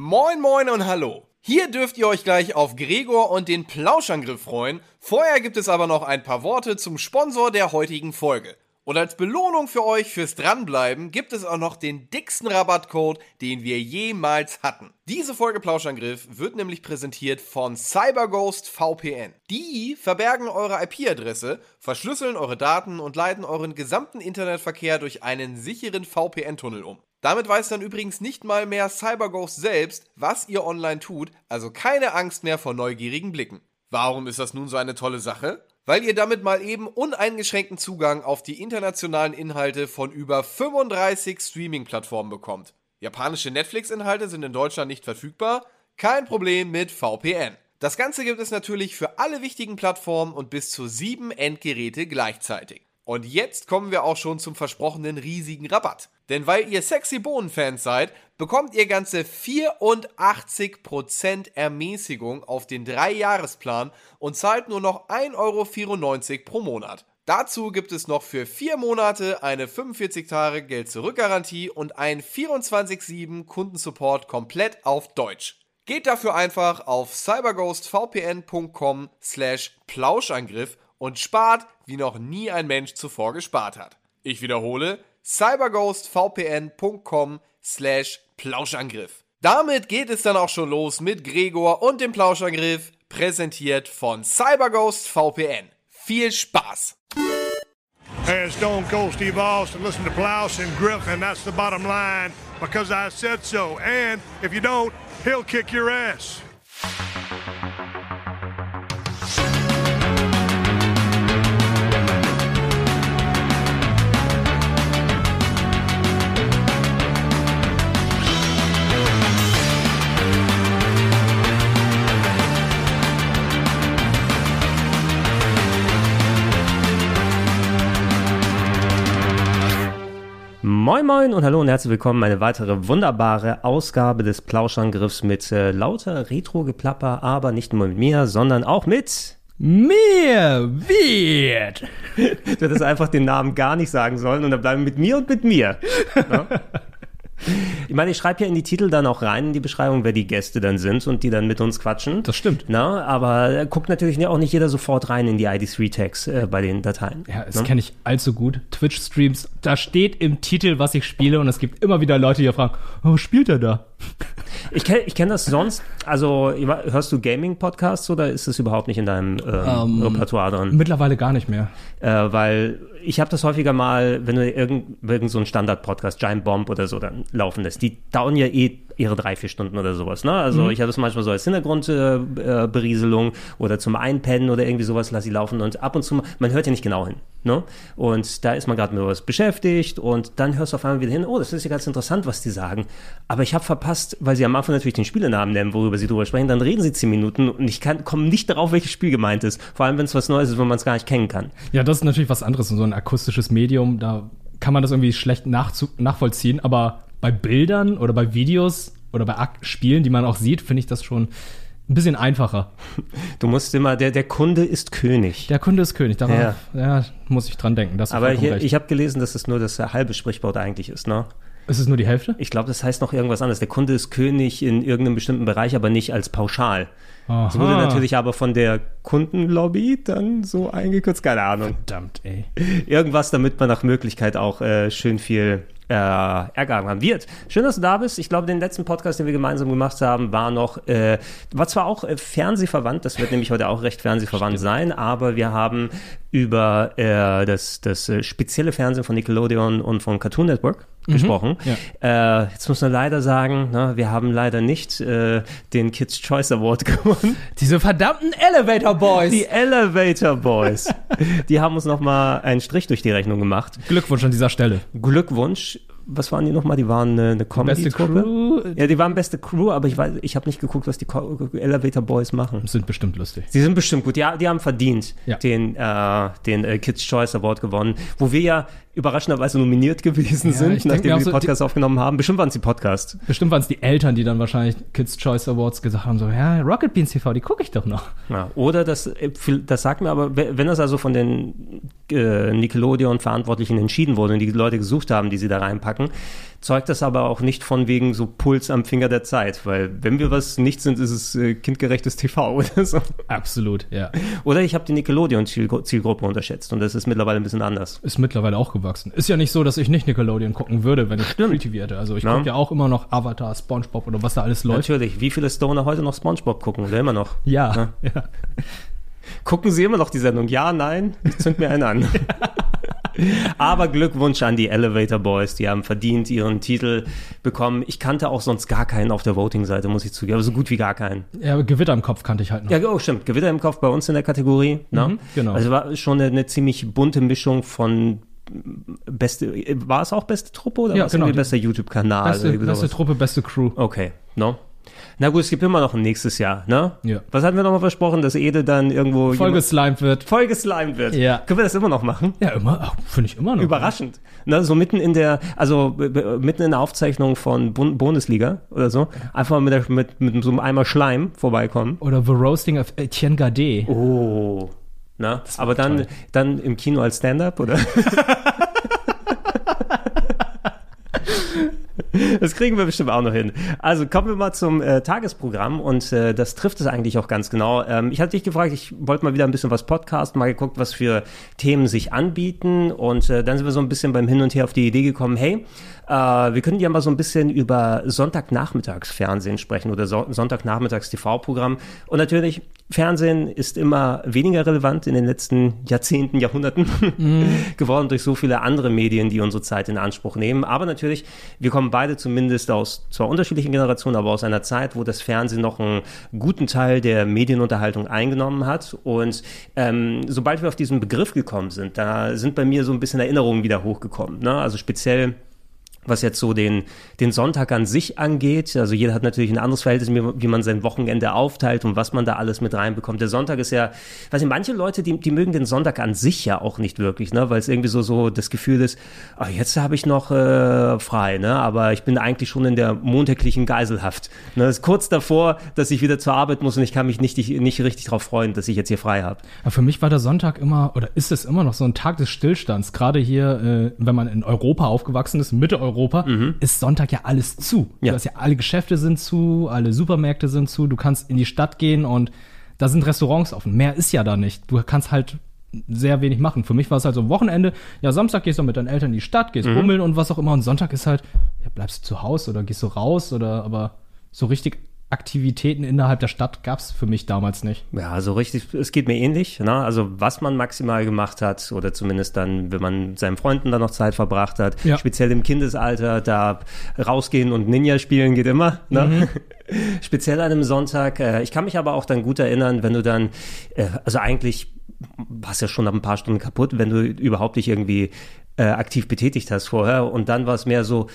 Moin moin und hallo. Hier dürft ihr euch gleich auf Gregor und den Plauschangriff freuen. Vorher gibt es aber noch ein paar Worte zum Sponsor der heutigen Folge. Und als Belohnung für euch fürs Dranbleiben gibt es auch noch den dicksten Rabattcode, den wir jemals hatten. Diese Folge Plauschangriff wird nämlich präsentiert von CyberGhost VPN. Die verbergen eure IP-Adresse, verschlüsseln eure Daten und leiten euren gesamten Internetverkehr durch einen sicheren VPN-Tunnel um. Damit weiß dann übrigens nicht mal mehr CyberGhost selbst, was ihr online tut, also keine Angst mehr vor neugierigen Blicken. Warum ist das nun so eine tolle Sache? weil ihr damit mal eben uneingeschränkten Zugang auf die internationalen Inhalte von über 35 Streaming-Plattformen bekommt. Japanische Netflix-Inhalte sind in Deutschland nicht verfügbar, kein Problem mit VPN. Das Ganze gibt es natürlich für alle wichtigen Plattformen und bis zu sieben Endgeräte gleichzeitig. Und jetzt kommen wir auch schon zum versprochenen riesigen Rabatt. Denn weil ihr sexy Bohnen-Fans seid, bekommt ihr ganze 84% Ermäßigung auf den 3-Jahresplan und zahlt nur noch 1,94 Euro pro Monat. Dazu gibt es noch für 4 Monate eine 45 Tage Geld-Zurück-Garantie und einen 24-7 Kundensupport komplett auf Deutsch. Geht dafür einfach auf cyberghostvpn.com slash Plauschangriff und spart, wie noch nie ein Mensch zuvor gespart hat. Ich wiederhole, cyberghostvpn.com slash Plauschangriff. Damit geht es dann auch schon los mit Gregor und dem Plauschangriff, präsentiert von CyberGhost VPN. Viel Spaß! Hey, Stone Cold Steve Austin. Listen to Plouse and Griff, and that's the bottom line because I said so. And if you don't, he'll kick your ass. Moin Moin und hallo und herzlich willkommen. Eine weitere wunderbare Ausgabe des Plauschangriffs mit äh, lauter Retro-Geplapper, aber nicht nur mit mir, sondern auch mit mir wird. Du hättest einfach den Namen gar nicht sagen sollen und dann bleiben mit mir und mit mir. Ja? Ich meine, ich schreibe ja in die Titel dann auch rein, in die Beschreibung, wer die Gäste dann sind und die dann mit uns quatschen. Das stimmt. Na, aber guckt natürlich auch nicht jeder sofort rein in die ID3-Tags äh, bei den Dateien. Ja, das kenne ich allzu gut. Twitch-Streams, da steht im Titel, was ich spiele und es gibt immer wieder Leute, die fragen, oh, was spielt er da? Ich kenne ich kenn das sonst, also hörst du Gaming-Podcasts oder ist das überhaupt nicht in deinem ähm, um, Repertoire drin? Mittlerweile gar nicht mehr. Äh, weil ich habe das häufiger mal, wenn du irgend, irgend so einen Standard-Podcast, Giant Bomb oder so, dann laufen lässt. Die dauern ja eh ihre drei, vier Stunden oder sowas. Ne? Also mhm. ich habe das manchmal so als Hintergrundberieselung äh, oder zum Einpennen oder irgendwie sowas, lasse ich laufen und ab und zu, man hört ja nicht genau hin. Ne? Und da ist man gerade mit was beschäftigt und dann hörst du auf einmal wieder hin, oh, das ist ja ganz interessant, was die sagen. Aber ich habe verpasst, weil sie am Anfang natürlich den Spielenamen nennen, worüber sie drüber sprechen, dann reden sie zehn Minuten und ich komme nicht darauf, welches Spiel gemeint ist. Vor allem, wenn es was Neues ist, wo man es gar nicht kennen kann. Ja, das ist natürlich was anderes, so ein akustisches Medium, da kann man das irgendwie schlecht nachvollziehen, aber bei Bildern oder bei Videos oder bei Ak Spielen, die man auch sieht, finde ich das schon ein bisschen einfacher. Du musst immer, der, der Kunde ist König. Der Kunde ist König, darauf ja. ja muss ich dran denken. Aber hier, ich habe gelesen, dass es nur das halbe Sprichwort eigentlich ist, ne? Ist es nur die Hälfte? Ich glaube, das heißt noch irgendwas anderes. Der Kunde ist König in irgendeinem bestimmten Bereich, aber nicht als pauschal. Aha. Das wurde natürlich aber von der Kundenlobby dann so eingekürzt, keine Ahnung. Verdammt, ey. Irgendwas, damit man nach Möglichkeit auch äh, schön viel äh, Ärger haben wird. Schön, dass du da bist. Ich glaube, den letzten Podcast, den wir gemeinsam gemacht haben, war noch, äh, war zwar auch äh, fernsehverwandt, das wird nämlich heute auch recht fernsehverwandt Stimmt. sein, aber wir haben über äh, das, das äh, spezielle Fernsehen von Nickelodeon und von Cartoon Network mhm, gesprochen. Ja. Äh, jetzt muss man leider sagen, ne, wir haben leider nicht äh, den Kids Choice Award gewonnen. Diese verdammten Elevator Boys. Die Elevator Boys. die haben uns nochmal einen Strich durch die Rechnung gemacht. Glückwunsch an dieser Stelle. Glückwunsch was waren die nochmal? Die waren eine, eine Comedy-Truppe. Ja, die waren beste Crew, aber ich weiß, ich habe nicht geguckt, was die Elevator Boys machen. Sind bestimmt lustig. Sie sind bestimmt gut. Ja, die haben verdient ja. den, äh, den äh, Kids Choice Award gewonnen, wo wir ja überraschenderweise nominiert gewesen ja, sind, nachdem wir so, Podcast die, aufgenommen haben. Bestimmt waren es die Podcast. Bestimmt waren es die Eltern, die dann wahrscheinlich Kids Choice Awards gesagt haben, so, ja, Rocket Beans TV, die gucke ich doch noch. Ja, oder das, äh, das sagt mir aber, wenn das also von den äh, Nickelodeon-Verantwortlichen entschieden wurde und die Leute gesucht haben, die sie da reinpacken, zeugt das aber auch nicht von wegen so Puls am Finger der Zeit, weil wenn wir was nicht sind, ist es äh, kindgerechtes TV oder so. Absolut, ja. Oder ich habe die Nickelodeon-Zielgruppe unterschätzt und das ist mittlerweile ein bisschen anders. Ist mittlerweile auch gewachsen. Ist ja nicht so, dass ich nicht Nickelodeon gucken würde, wenn ich Free TV hätte. Also ich gucke ja auch immer noch Avatar, Spongebob oder was da alles läuft. Natürlich, wie viele Stoner heute noch Spongebob gucken oder immer noch? Ja, ja. Gucken Sie immer noch die Sendung? Ja, nein? Ich zünd mir einen an. Aber Glückwunsch an die Elevator Boys, die haben verdient ihren Titel bekommen. Ich kannte auch sonst gar keinen auf der Voting-Seite, muss ich zugeben, aber so gut wie gar keinen. ja. Gewitter im Kopf kannte ich halt noch. Ja, oh, stimmt. Gewitter im Kopf bei uns in der Kategorie. Ne? Mhm, genau. Also war schon eine, eine ziemlich bunte Mischung von beste, war es auch beste Truppe oder Ja, war es genau, bester YouTube-Kanal? beste, beste? Truppe, beste Crew. Okay, no. Na gut, es gibt immer noch ein nächstes Jahr, ne? Ja. Was hatten wir nochmal versprochen, dass Ede dann irgendwo Voll jemand- geslimed wird. voll geslimed wird? Ja. Können wir das immer noch machen? Ja, immer, finde ich immer noch. Überraschend. Ne, so mitten in der, also mitten in der Aufzeichnung von Bund Bundesliga oder so, einfach mal mit, mit, mit so einem Eimer Schleim vorbeikommen. Oder The Roasting of Etienne Gade. Oh. Na, aber dann, toll. dann im Kino als Stand-up, oder? Das kriegen wir bestimmt auch noch hin. Also kommen wir mal zum äh, Tagesprogramm und äh, das trifft es eigentlich auch ganz genau. Ähm, ich hatte dich gefragt, ich wollte mal wieder ein bisschen was Podcast, mal geguckt, was für Themen sich anbieten und äh, dann sind wir so ein bisschen beim Hin und Her auf die Idee gekommen, hey, äh, wir können ja mal so ein bisschen über Sonntagnachmittagsfernsehen sprechen oder so Sonntagnachmittags-TV-Programm und natürlich Fernsehen ist immer weniger relevant in den letzten Jahrzehnten, Jahrhunderten geworden durch so viele andere Medien, die unsere Zeit in Anspruch nehmen. Aber natürlich, wir kommen beide zumindest aus zwar unterschiedlichen Generationen, aber aus einer Zeit, wo das Fernsehen noch einen guten Teil der Medienunterhaltung eingenommen hat. Und ähm, sobald wir auf diesen Begriff gekommen sind, da sind bei mir so ein bisschen Erinnerungen wieder hochgekommen. Ne? Also speziell was jetzt so den, den Sonntag an sich angeht. Also jeder hat natürlich ein anderes Verhältnis, wie, man sein Wochenende aufteilt und was man da alles mit reinbekommt. Der Sonntag ist ja, weiß ich, manche Leute, die, die mögen den Sonntag an sich ja auch nicht wirklich, ne, weil es irgendwie so, so das Gefühl ist, ah, jetzt habe ich noch äh, frei, ne, aber ich bin eigentlich schon in der montäglichen Geiselhaft. Ne, es ist kurz davor, dass ich wieder zur Arbeit muss und ich kann mich nicht, nicht richtig darauf freuen, dass ich jetzt hier frei habe. Ja, für mich war der Sonntag immer, oder ist es immer noch so ein Tag des Stillstands. Gerade hier, äh, wenn man in Europa aufgewachsen ist, Mitte Europa, ist Sonntag ja alles zu. Ja. Du hast ja alle Geschäfte sind zu, alle Supermärkte sind zu, du kannst in die Stadt gehen und da sind Restaurants offen. Mehr ist ja da nicht. Du kannst halt sehr wenig machen. Für mich war es halt so Wochenende, ja, Samstag gehst du mit deinen Eltern in die Stadt, gehst bummeln und was auch immer und Sonntag ist halt, ja, bleibst du zu Hause oder gehst du raus oder aber so richtig Aktivitäten innerhalb der Stadt gab's für mich damals nicht. Ja, also richtig, es geht mir ähnlich. Ne? Also was man maximal gemacht hat, oder zumindest dann, wenn man mit seinen Freunden dann noch Zeit verbracht hat, Ja. speziell im Kindesalter, da rausgehen und Ninja spielen geht immer. Ne? speziell an einem Sonntag. Äh, ich kann mich aber auch dann gut erinnern, wenn du dann, äh, also eigentlich warst ja schon nach ein paar Stunden kaputt, wenn du überhaupt dich irgendwie äh, aktiv betätigt hast vorher. Und dann war es mehr so,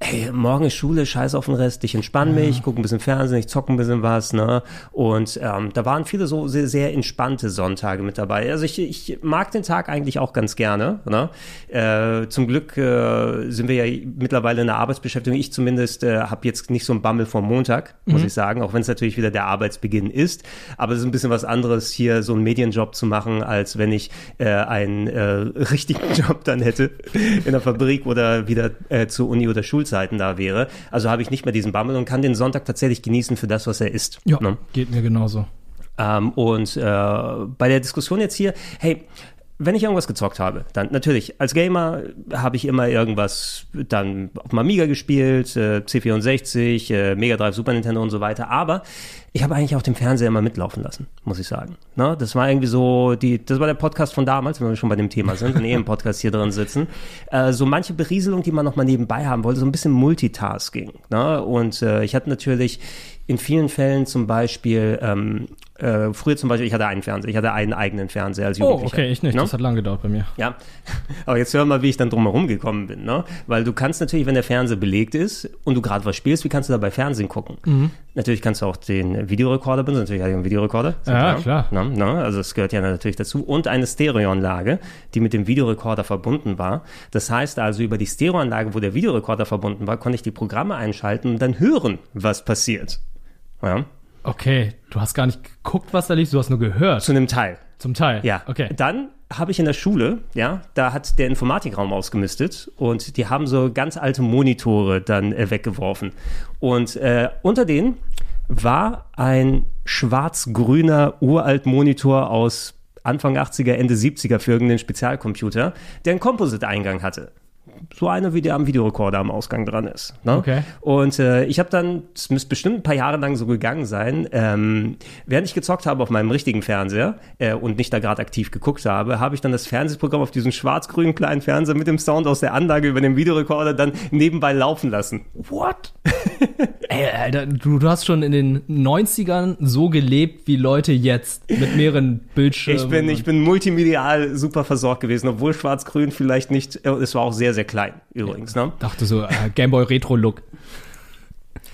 Ey, morgen ist Schule, scheiß auf den Rest, ich entspann mich, gucke ein bisschen Fernsehen, ich zocke ein bisschen was, ne? Und ähm, da waren viele so sehr, sehr entspannte Sonntage mit dabei. Also ich, ich mag den Tag eigentlich auch ganz gerne, ne? Äh, zum Glück äh, sind wir ja mittlerweile in der Arbeitsbeschäftigung. Ich zumindest äh, habe jetzt nicht so einen Bammel vom Montag, muss ich sagen, auch wenn es natürlich wieder der Arbeitsbeginn ist. Aber es ist ein bisschen was anderes, hier so einen Medienjob zu machen, als wenn ich äh, einen äh, richtigen Job dann hätte in der Fabrik oder wieder äh, zur Uni oder Schulzeiten da wäre. Also habe ich nicht mehr diesen Bammel und kann den Sonntag tatsächlich genießen für das, was er ist. Ja, Ne? geht mir genauso. Ähm, und äh, bei der Diskussion jetzt hier, hey, wenn ich irgendwas gezockt habe, dann natürlich, als Gamer habe ich immer irgendwas dann auf dem Amiga gespielt, äh, C64, äh, Mega Drive, Super Nintendo und so weiter, aber ich habe eigentlich auf dem Fernseher immer mitlaufen lassen, muss ich sagen. Ne? Das war irgendwie so, die, das war der Podcast von damals, wenn wir schon bei dem Thema sind und eh im Podcast hier drin sitzen. Äh, so manche Berieselung, die man noch mal nebenbei haben wollte, so ein bisschen Multitasking. Ne? Und äh, ich hatte natürlich in vielen Fällen zum Beispiel, ähm, äh, früher zum Beispiel, ich hatte einen Fernseher, ich hatte einen eigenen Fernseher als Oh, Jugendlicher. okay, ich nicht. Ne? Das hat lange gedauert bei mir. Ja, aber jetzt hör mal, wie ich dann drumherum gekommen bin, ne? Weil du kannst natürlich, wenn der Fernseher belegt ist und du gerade was spielst, wie kannst du dabei Fernsehen gucken? Mhm. Natürlich kannst du auch den Videorekorder benutzen, natürlich hatte ich einen Videorekorder. ist Ja, klar. Ne? Ne? Also es gehört ja natürlich dazu. Und eine Stereoanlage, die mit dem Videorekorder verbunden war. Das heißt also, über die Stereoanlage, wo der Videorekorder verbunden war, konnte ich die Programme einschalten und dann hören, was passiert. Ja, Okay, du hast gar nicht geguckt, was da lief, du hast nur gehört. zu einem Teil. Zum Teil. Ja, Okay. Dann habe ich in der Schule, ja, da hat der Informatikraum ausgemistet und die haben so ganz alte Monitore dann äh, weggeworfen. Und äh, unter denen war ein schwarz-grüner Uralt-Monitor aus Anfang 80er, Ende 70er für irgendeinen Spezialcomputer, der einen Composite-Eingang hatte so einer, wie der am Videorekorder am Ausgang dran ist. Ne? Okay. Und äh, ich habe dann, es müsste bestimmt ein paar Jahre lang so gegangen sein, ähm, während ich gezockt habe auf meinem richtigen Fernseher äh, und nicht da gerade aktiv geguckt habe, habe ich dann das Fernsehprogramm auf diesem schwarz-grünen kleinen Fernseher mit dem Sound aus der Anlage über den Videorekorder dann nebenbei laufen lassen. What? Ey, Alter, du, du hast schon in den 90ern so gelebt wie Leute jetzt mit mehreren Bildschirmen. Ich bin, ich bin multimedial super versorgt gewesen, obwohl schwarz-grün vielleicht nicht, äh, es war auch sehr, sehr klein übrigens. Ne? dachte so, äh, Gameboy Retro Look.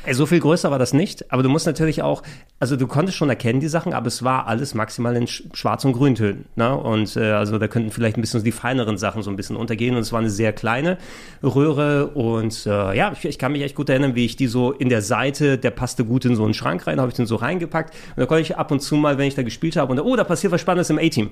Ey, So viel größer war das nicht, aber du musst natürlich auch, also du konntest schon erkennen die Sachen, aber es war alles maximal in Sch- Schwarz- und Grüntönen. Ne? Und äh, also da könnten vielleicht ein bisschen die feineren Sachen so ein bisschen untergehen. Und es war eine sehr kleine Röhre und äh, ja, ich, ich kann mich echt gut erinnern, wie ich die so in der Seite, der passte gut in so einen Schrank rein, habe ich den so reingepackt und da konnte ich ab und zu mal, wenn ich da gespielt habe, und oh, da passiert was Spannendes im A-Team.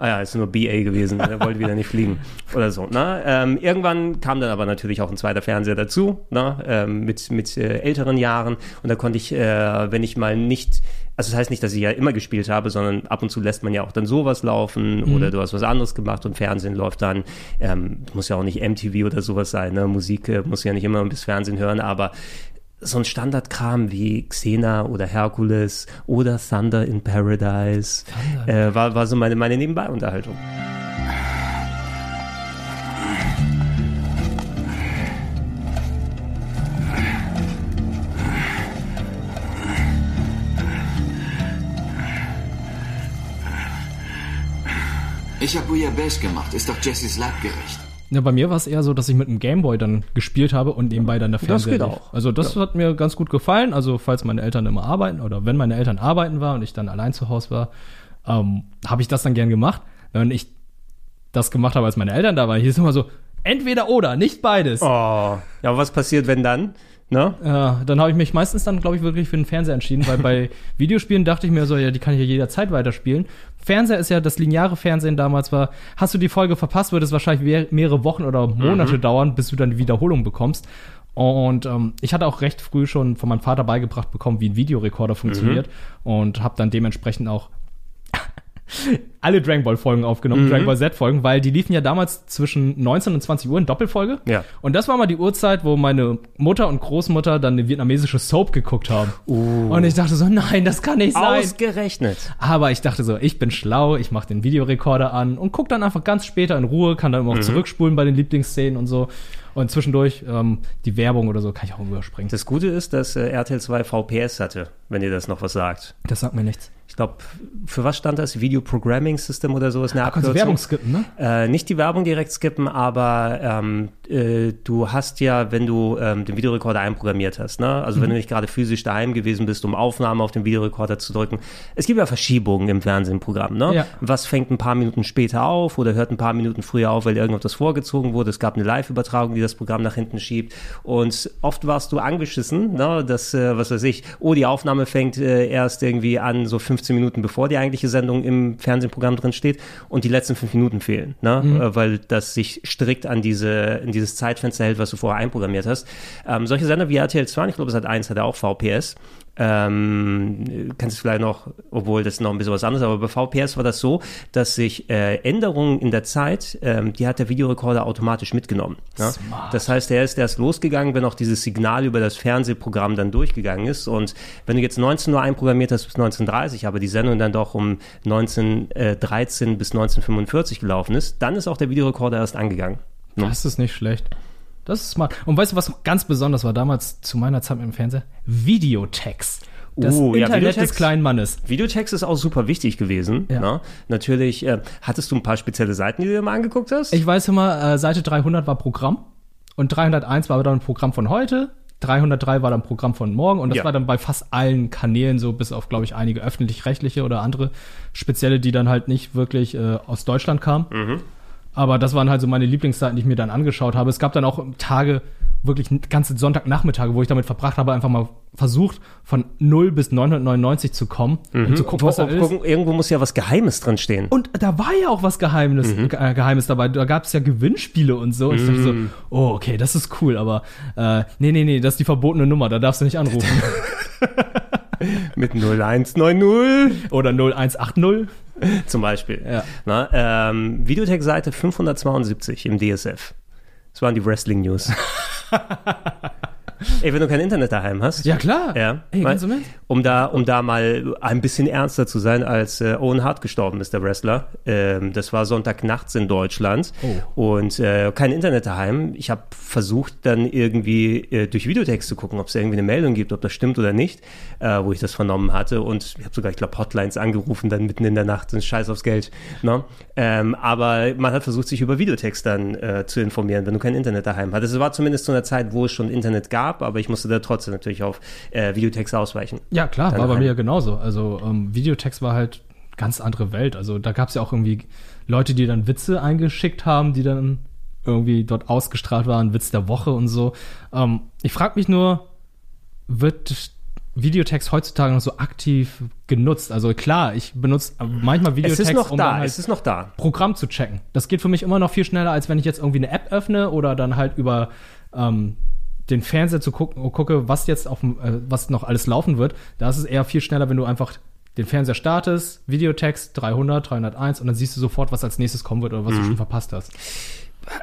Ah ja, ist nur BA gewesen, der wollte wieder nicht fliegen oder so. Ne? Ähm, irgendwann kam dann aber natürlich auch ein zweiter Fernseher dazu, ne? ähm, mit, mit äh, älteren Jahren. Und da konnte ich, äh, wenn ich mal nicht, also das heißt nicht, dass ich ja immer gespielt habe, sondern ab und zu lässt man ja auch dann sowas laufen oder du hast was anderes gemacht und Fernsehen läuft dann. Ähm, muss ja auch nicht MTV oder sowas sein, ne? Musik äh, muss ja nicht immer bis Fernsehen hören, aber so ein Standardkram wie Xena oder Hercules oder Thunder in Paradise äh, war, war so meine, meine Nebenbei-Unterhaltung. Ich habe Bouillabaisse gemacht. Ist doch Jessys Lab gerecht. Ja, bei mir war es eher so, dass ich mit dem Gameboy dann gespielt habe und nebenbei dann der Fernseher geht lief. auch. Also das hat mir ganz gut gefallen. Also falls meine Eltern immer arbeiten oder wenn meine Eltern arbeiten waren und ich dann allein zu Hause war, ähm, habe ich das dann gern gemacht. Wenn ich das gemacht habe, als meine Eltern da waren, hieß es immer so, entweder oder, nicht beides. Oh, ja, aber was passiert, wenn dann? Ne? Ja, dann habe ich mich meistens dann, glaube ich, wirklich für den Fernseher entschieden, weil bei Videospielen dachte ich mir so, ja, die kann ich ja jederzeit weiterspielen. Fernseher ist ja das lineare Fernsehen damals war. Hast du die Folge verpasst, würde es wahrscheinlich mehr- mehrere Wochen oder Monate dauern, bis du dann die Wiederholung bekommst. Und ähm, ich hatte auch recht früh schon von meinem Vater beigebracht bekommen, wie ein Videorekorder funktioniert und habe dann dementsprechend auch alle Dragon Ball Folgen aufgenommen, Dragon Ball Z Folgen, weil die liefen ja damals zwischen 19 und 20 Uhr in Doppelfolge. Ja. Und das war mal die Uhrzeit, wo meine Mutter und Großmutter dann eine vietnamesische Soap geguckt haben. Und ich dachte so, nein, das kann nicht sein. Ausgerechnet. Aber ich dachte so, ich bin schlau, ich mache den Videorekorder an und guck dann einfach ganz später in Ruhe, kann dann immer auch zurückspulen bei den Lieblingsszenen und so. Und zwischendurch ähm, die Werbung oder so kann ich auch überspringen. Das Gute ist, dass äh, RTL 2 VPS hatte, wenn ihr das noch was sagt. Das sagt mir nichts. Glaube, für was stand das? Video Programming System oder so ist eine Da kannst du Abkürzung. Werbung skippen, ne? Äh, nicht die Werbung direkt skippen, aber ähm, äh, du hast ja, wenn du ähm, den Videorekorder einprogrammiert hast, ne? also Mhm. wenn du nicht gerade physisch daheim gewesen bist, um Aufnahme auf den Videorekorder zu drücken, es gibt ja Verschiebungen im Fernsehprogramm. Ne? Ja. Was fängt ein paar Minuten später auf oder hört ein paar Minuten früher auf, weil irgendetwas vorgezogen wurde. Es gab eine Live-Übertragung, die das Programm nach hinten schiebt. Und oft warst du angeschissen, ne? dass, äh, was weiß ich, oh, die Aufnahme fängt äh, erst irgendwie an, so 15 Minuten bevor die eigentliche Sendung im Fernsehprogramm drin steht und die letzten fünf Minuten fehlen, ne? Äh, weil das sich strikt an diese, in dieses Zeitfenster hält, was du vorher einprogrammiert hast. Ähm, solche Sender wie RTL 2, ich glaube, seit 1 hat er auch VPS. Ähm, kannst du vielleicht noch, obwohl das noch ein bisschen was anderes, aber bei VPS war das so, dass sich äh, Änderungen in der Zeit, ähm, die hat der Videorekorder automatisch mitgenommen. Ne? Das heißt, er ist erst losgegangen, wenn auch dieses Signal über das Fernsehprogramm dann durchgegangen ist. Und wenn du jetzt 19 Uhr einprogrammiert hast bis 1930, aber die Sendung dann doch um 1913 bis 1945 gelaufen ist, dann ist auch der Videorekorder erst angegangen. Das ist nicht schlecht. Das ist smart. Und weißt du, was ganz besonders war damals zu meiner Zeit mit dem Fernseher? Videotext. Das Oh, ja, Internet Videotext. des kleinen Mannes. Videotext ist auch super wichtig gewesen. Ja. Ne? Natürlich, äh, hattest du ein paar spezielle Seiten, die du dir mal angeguckt hast? Ich weiß immer, äh, Seite 300 war Programm und 301 war dann ein Programm von heute. 303 war dann Programm von morgen und das Ja. war dann bei fast allen Kanälen so, bis auf, glaube ich, einige öffentlich-rechtliche oder andere spezielle, die dann halt nicht wirklich äh, aus Deutschland kamen. Aber das waren halt so meine Lieblingsseiten, die ich mir dann angeschaut habe. Es gab dann auch Tage wirklich ganze Sonntagnachmittage, wo ich damit verbracht habe, einfach mal versucht, von 0 bis 999 zu kommen und zu gucken, was da ist. Irgendwo muss ja was Geheimes drin stehen. Und da war ja auch was Geheimnis, Mhm. äh, Geheimes dabei. Da gab es ja Gewinnspiele und so. Und ich dachte so, oh, okay, das ist cool, aber äh, nee, nee, nee, das ist die verbotene Nummer, da darfst du nicht anrufen. Mit 0190 Oder 0180. zum Beispiel. Ja. Na, ähm, Videotex-Seite 572 im DSF. Das waren die Wrestling News. Ey, wenn du kein Internet daheim hast. Ja, klar. Ja, Ey, du mit? um da, um da mal ein bisschen ernster zu sein, als äh, Owen Hart gestorben ist, der Wrestler. Ähm, das war Sonntagnachts in Deutschland Oh. und äh, kein Internet daheim. Ich habe versucht, dann irgendwie äh, durch Videotext zu gucken, ob es irgendwie eine Meldung gibt, ob das stimmt oder nicht, äh, wo ich das vernommen hatte. Und ich habe sogar, ich glaube, Hotlines angerufen, dann mitten in der Nacht, ein Scheiß aufs Geld. Ne? Ähm, aber man hat versucht, sich über Videotext dann äh, zu informieren, wenn du kein Internet daheim hattest. Es war zumindest zu einer Zeit, wo es schon Internet gab, aber ich musste da trotzdem natürlich auf äh, Videotext ausweichen. Ja, klar, Dann war bei rein. mir ja genauso. Also ähm, Videotext war halt ganz andere Welt. Also da gab es ja auch irgendwie Leute, die dann Witze eingeschickt haben, die dann irgendwie dort ausgestrahlt waren, Witz der Woche und so. Ähm, ich frage mich nur, wird Videotext heutzutage noch so aktiv genutzt? Also klar, ich benutze manchmal Es Videotext, ist noch um da, halt es ist noch da. Programm zu checken. Das geht für mich immer noch viel schneller, als wenn ich jetzt irgendwie eine App öffne oder dann halt über ähm, den Fernseher zu gucken, gucke, was jetzt auf dem, äh, was noch alles laufen wird. Da ist es eher viel schneller, wenn du einfach den Fernseher startest, Videotext 300, 301 und dann siehst du sofort, was als nächstes kommen wird oder was Mhm. du schon verpasst hast.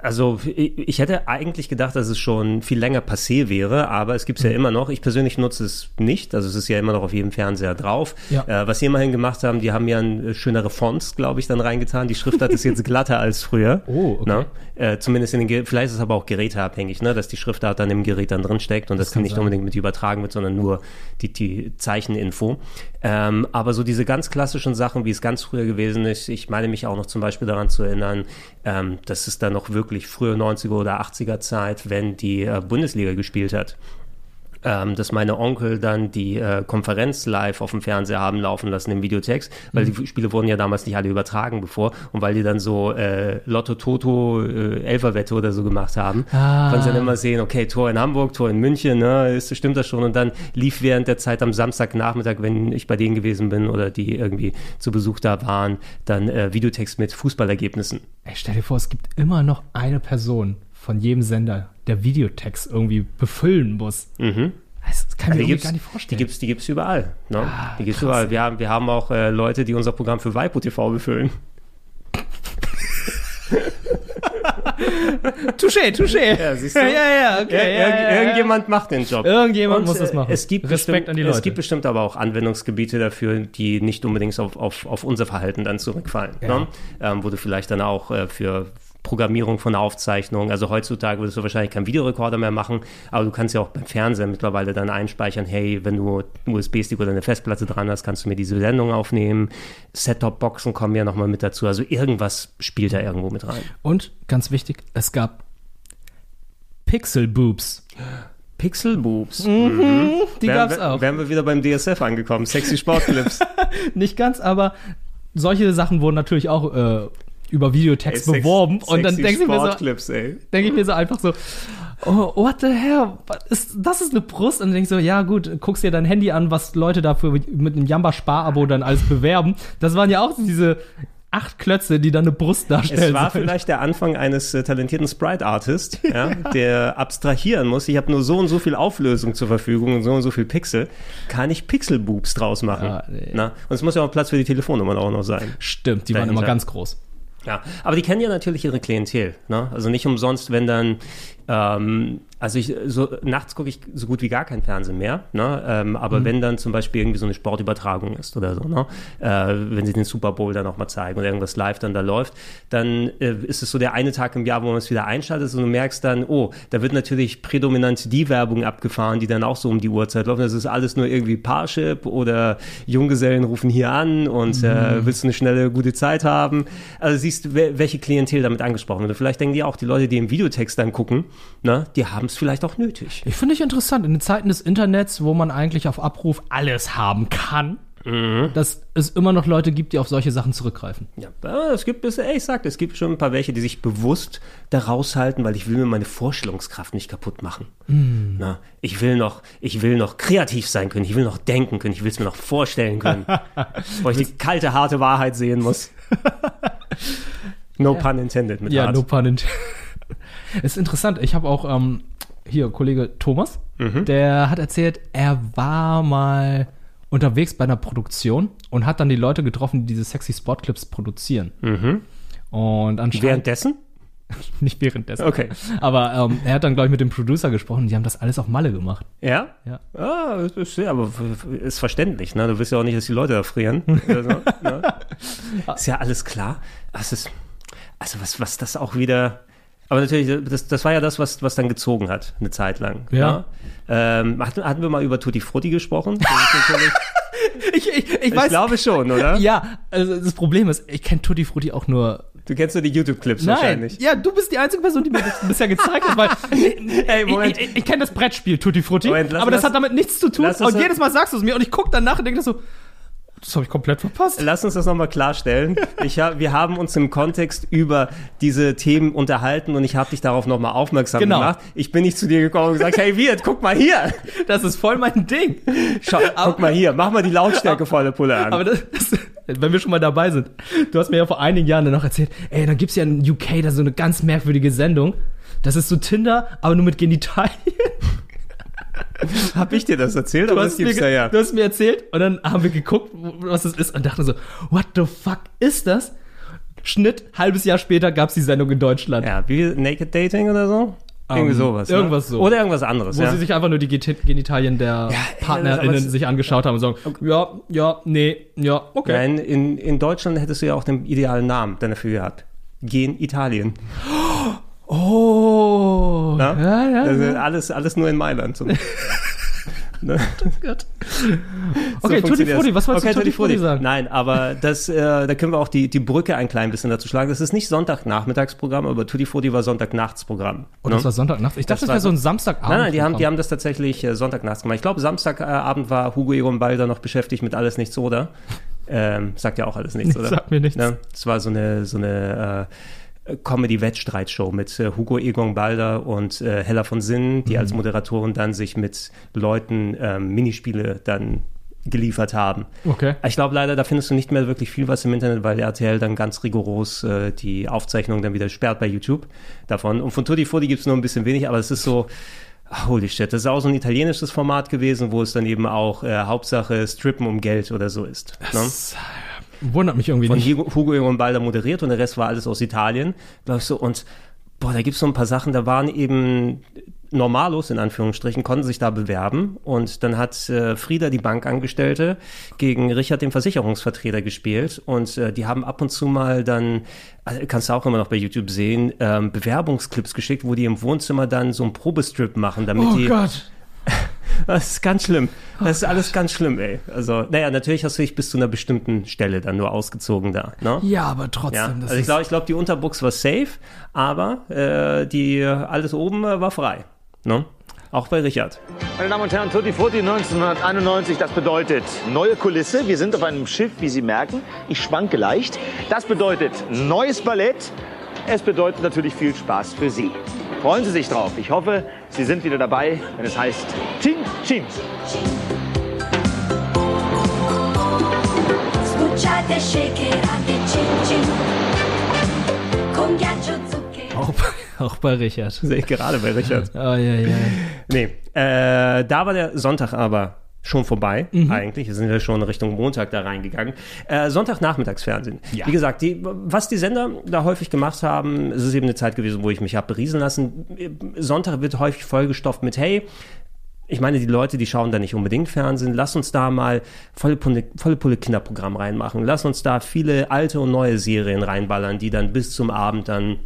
Also ich hätte eigentlich gedacht, dass es schon viel länger passé wäre, aber es gibt es ja immer noch. Ich persönlich nutze es nicht, also es ist ja immer noch auf jedem Fernseher drauf. Ja. Äh, was sie immerhin gemacht haben, die haben ja ein, äh, schönere Fonts, glaube ich, dann reingetan. Die Schriftart ist jetzt glatter als früher. Oh, okay. Ne? Äh, zumindest in den, Ge- vielleicht ist es aber auch geräteabhängig, ne? dass die Schriftart dann im Gerät dann drin steckt und das, kann nicht sein. unbedingt mit übertragen wird, sondern nur die, die Zeicheninfo. Ähm, aber so diese ganz klassischen Sachen, wie es ganz früher gewesen ist, ich meine mich auch noch zum Beispiel daran zu erinnern, ähm, dass es dann noch wirklich frühe 90er oder 80er Zeit, wenn die äh, Bundesliga gespielt hat ähm, dass meine Onkel dann die äh, Konferenz live auf dem Fernseher haben laufen lassen im Videotext, weil die Spiele wurden ja damals nicht alle übertragen bevor und weil die dann so äh, Lotto Toto äh, Elferwette oder so gemacht haben, Ah. konnten sie dann immer sehen, okay, Tor in Hamburg, Tor in München, ne, ist, stimmt das schon und dann lief während der Zeit am Samstagnachmittag, wenn ich bei denen gewesen bin oder die irgendwie zu Besuch da waren, dann äh, Videotext mit Fußballergebnissen. Ey, stell dir vor, es gibt immer noch eine Person von jedem Sender, der Videotext irgendwie befüllen muss. Mhm. Das kann ich mir gar nicht die vorstellen. gibt's, die gibt's überall. Ne? Ah, die gibt's krass. überall. Wir haben, wir haben auch äh, Leute, die unser Programm für Waipo TV befüllen. Touché, touché. Ja, siehst du? ja, ja, okay. Ir- ja, ja. Irgendjemand macht den Job. Irgendjemand Und, muss das äh, machen. Es gibt Respekt bestimmt, an die Leute. Es gibt bestimmt aber auch Anwendungsgebiete dafür, die nicht unbedingt auf, auf, auf unser Verhalten dann zurückfallen. Ne? Ähm, wo du vielleicht dann auch äh, für Programmierung von Aufzeichnungen, also heutzutage würdest du wahrscheinlich keinen Videorekorder mehr machen, aber du kannst ja auch beim Fernseher mittlerweile dann einspeichern, hey, wenn du einen USB-Stick oder eine Festplatte dran hast, kannst du mir diese Sendung aufnehmen. Set-Top-Boxen kommen ja nochmal mit dazu, also irgendwas spielt da irgendwo mit rein. Und ganz wichtig, es gab Pixel Boobs. Pixelboobs. Die Wären gab's auch. Wären wir wieder beim DSF angekommen. Sexy Sportclips. Nicht ganz, aber solche Sachen wurden natürlich auch äh, über Videotext beworben. und dann denke ich, mir so, ey. denk ich mir so einfach so, oh, what the hell? Ist, das ist eine Brust? Und dann denke ich so, ja gut, guckst dir dein Handy an, was Leute dafür mit einem Jamba-Spar-Abo dann alles bewerben. Das waren ja auch diese acht Klötze, die dann eine Brust darstellen. Es war sollen. vielleicht der Anfang eines äh, talentierten Sprite-Artists, ja, der abstrahieren muss. Ich habe nur so und so viel Auflösung zur Verfügung und so und so viel Pixel. Kann ich Pixelboobs draus machen? Ja, nee. Na? Und es muss ja auch Platz für die Telefonnummern auch noch sein. Stimmt, die waren Dahinter. immer ganz groß. Ja, aber die kennen ja natürlich ihre Klientel. Ne? Also nicht umsonst, wenn dann, ähm, also ich so nachts gucke ich so gut wie gar kein Fernsehen mehr. Ne? Ähm, aber wenn dann zum Beispiel irgendwie so eine Sportübertragung ist oder so, ne? äh, wenn sie den Super Bowl dann auch mal zeigen oder irgendwas live dann da läuft, dann äh, ist es so der eine Tag im Jahr, wo man es wieder einschaltet und du merkst dann, oh, da wird natürlich prädominant die Werbung abgefahren, die dann auch so um die Uhrzeit laufen. Das ist alles nur irgendwie Parship oder Junggesellen rufen hier an und äh, willst du eine schnelle, gute Zeit haben. Also siehst wel- welche Klientel damit angesprochen wird. Vielleicht denken die auch, die Leute, die im Videotext dann gucken, ne, die haben es vielleicht auch nötig. Ich finde ich interessant. In den Zeiten des Internets, wo man eigentlich auf Abruf alles haben kann, dass es immer noch Leute gibt, die auf solche Sachen zurückgreifen. Ja, es gibt, ich sag, es gibt schon ein paar welche, die sich bewusst da raushalten, weil ich will mir meine Vorstellungskraft nicht kaputt machen. Na, ich will noch, ich will noch kreativ sein können, ich will noch denken können, ich will es mir noch vorstellen können, wo ich die kalte, harte Wahrheit sehen muss. No pun intended mit Ja, hart. no pun intended. ist interessant. Ich habe auch ähm, hier Kollege Thomas, Mhm. der hat erzählt, er war mal unterwegs bei einer Produktion und hat dann die Leute getroffen, die diese sexy Spotclips produzieren. Und anscheinend Währenddessen? nicht währenddessen. Okay. Aber ähm, er hat dann glaube ich mit dem Producer gesprochen. und Die haben das alles auf Malle gemacht. Ja? Ja. Ah, ist, ja, aber ist verständlich, ne? Du willst ja auch nicht, dass die Leute da frieren. also, ne? Ist ja alles klar. Das ist, also was, was das auch wieder. Aber natürlich, das, das war ja das, was, was dann gezogen hat, eine Zeit lang. Ja. ne? Ähm, hatten, hatten wir mal über Tutti Frutti gesprochen? Das Ich, ich, ich ich glaube schon, oder? Ja, also das Problem ist, ich kenne Tutti Frutti auch nur. Du kennst nur die YouTube-Clips wahrscheinlich. ja, du bist die einzige Person, die mir das bisher gezeigt hat, weil Ey, Moment. ich, ich, ich kenne das Brettspiel Tutti Frutti, Moment, lass- aber das lass- hat damit nichts zu tun. Und das- jedes Mal sagst du es mir und ich gucke dann nach und denke so, das habe ich komplett verpasst. Lass uns das nochmal klarstellen. Ich hab, wir haben uns im Kontext über diese Themen unterhalten und ich habe dich darauf nochmal aufmerksam Genau. gemacht. Ich bin nicht zu dir gekommen und gesagt, hey Wirt, guck mal hier. Das ist voll mein Ding. Schau, guck mal hier, mach mal die Lautstärke volle Pulle an. Aber das, das, wenn wir schon mal dabei sind, du hast mir ja vor einigen Jahren dann noch erzählt, ey, dann gibt's ja in UK da so eine ganz merkwürdige Sendung. Das ist so Tinder, aber nur mit Genitalien. Hab ich dir das erzählt? Du Aber hast, das mir, gibt's ge- ja ja. du hast mir erzählt und dann haben wir geguckt, was das ist und dachten so, what the fuck ist das? Schnitt, halbes Jahr später gab's die Sendung in Deutschland. Ja, wie Naked Dating oder so? Irgendwie Ähm, sowas. ne? irgendwas so. Oder irgendwas anderes. Wo ja. sie sich einfach nur die Genitalien der ey, PartnerInnen aber es- sich angeschaut haben und sagen, ja, ja, nee, ja, okay. Nein, in, in Deutschland hättest du ja auch den idealen Namen dann dafür gehabt. Gen Italien. Oh, Na? ja, ja. Das ja. alles, alles nur in Mailand. Ne? Gott. So Okay, Tutti funktioniert's. Frutti, was wolltest okay, du Tutti Frutti sagen? Nein, aber das, äh, da können wir auch die, die Brücke ein klein bisschen dazu schlagen. Das ist nicht Sonntagnachmittagsprogramm, aber Tutti Frutti war Sonntagnachtsprogramm. Und ne? das war Sonntagnacht. Ich dachte, das, war wäre so ein so- Samstagabend. Nein, nein, die haben, die haben das tatsächlich äh, Sonntagnachts gemacht. Ich glaube, Samstagabend war Hugo Egon Balder noch beschäftigt mit Alles Nichts oder. Ähm, sagt ja auch alles nichts, oder? Sagt mir nichts. Ne? Es war so eine, so eine äh, Comedy-Wettstreitshow mit äh, Hugo Egon Balder und äh, Hella von Sinnen, die als Moderatoren dann sich mit Leuten ähm, Minispiele dann geliefert haben. Okay. Ich glaube leider, da findest du nicht mehr wirklich viel was im Internet, weil RTL dann ganz rigoros äh, die Aufzeichnung dann wieder sperrt bei YouTube davon. Und von Tutti Frutti gibt es nur ein bisschen wenig, aber es ist so, holy shit, das ist auch so ein italienisches Format gewesen, wo es dann eben auch äh, Hauptsache Strippen um Geld oder so ist. Ne? Wundert mich irgendwie Von nicht. Hugo, Hugo Egon moderiert und der Rest war alles aus Italien, glaube ich so. Und boah, da gibt es so ein paar Sachen, da waren eben Normalos in Anführungsstrichen, konnten sich da bewerben und dann hat äh, Frieda, die Bankangestellte, gegen Richard, den Versicherungsvertreter, gespielt und äh, die haben ab und zu mal dann, also kannst du auch immer noch bei YouTube sehen, ähm, Bewerbungsclips geschickt, wo die im Wohnzimmer dann so einen Probestrip machen, damit Oh die Gott. das ist ganz schlimm. Das ist alles ganz schlimm, ey. Also, naja, natürlich hast du dich bis zu einer bestimmten Stelle dann nur ausgezogen da. Ne? Ja, aber trotzdem. Ja, das also ich glaube, ich glaube, die Unterbuchs war safe, aber äh, die alles oben äh, war frei. Ne? Auch bei Richard. Meine Damen und Herren, Tutti Frutti 1991, das bedeutet neue Kulisse. Wir sind auf einem Schiff, wie Sie merken. Ich schwanke leicht. Das bedeutet neues Ballett. Es bedeutet natürlich viel Spaß für Sie. Freuen Sie sich drauf. Ich hoffe, Sie sind wieder dabei, wenn es heißt Chin Chin. Auch, bei- auch bei Richard. Sehe ich gerade bei Richard. Oh, ja, ja. Nee, äh, da war der Sonntag aber schon vorbei, Mhm. eigentlich. Wir sind ja schon Richtung Montag da reingegangen. Äh, Sonntagnachmittagsfernsehen. Ja. Wie gesagt, die, was die Sender da häufig gemacht haben, es ist eben eine Zeit gewesen, wo ich mich habe berieseln lassen. Sonntag wird häufig vollgestopft mit, hey, ich meine, die Leute, die schauen da nicht unbedingt Fernsehen. Lass uns da mal volle Pulle, volle Pulle Kinderprogramm reinmachen. Lass uns da viele alte und neue Serien reinballern, die dann bis zum Abend dann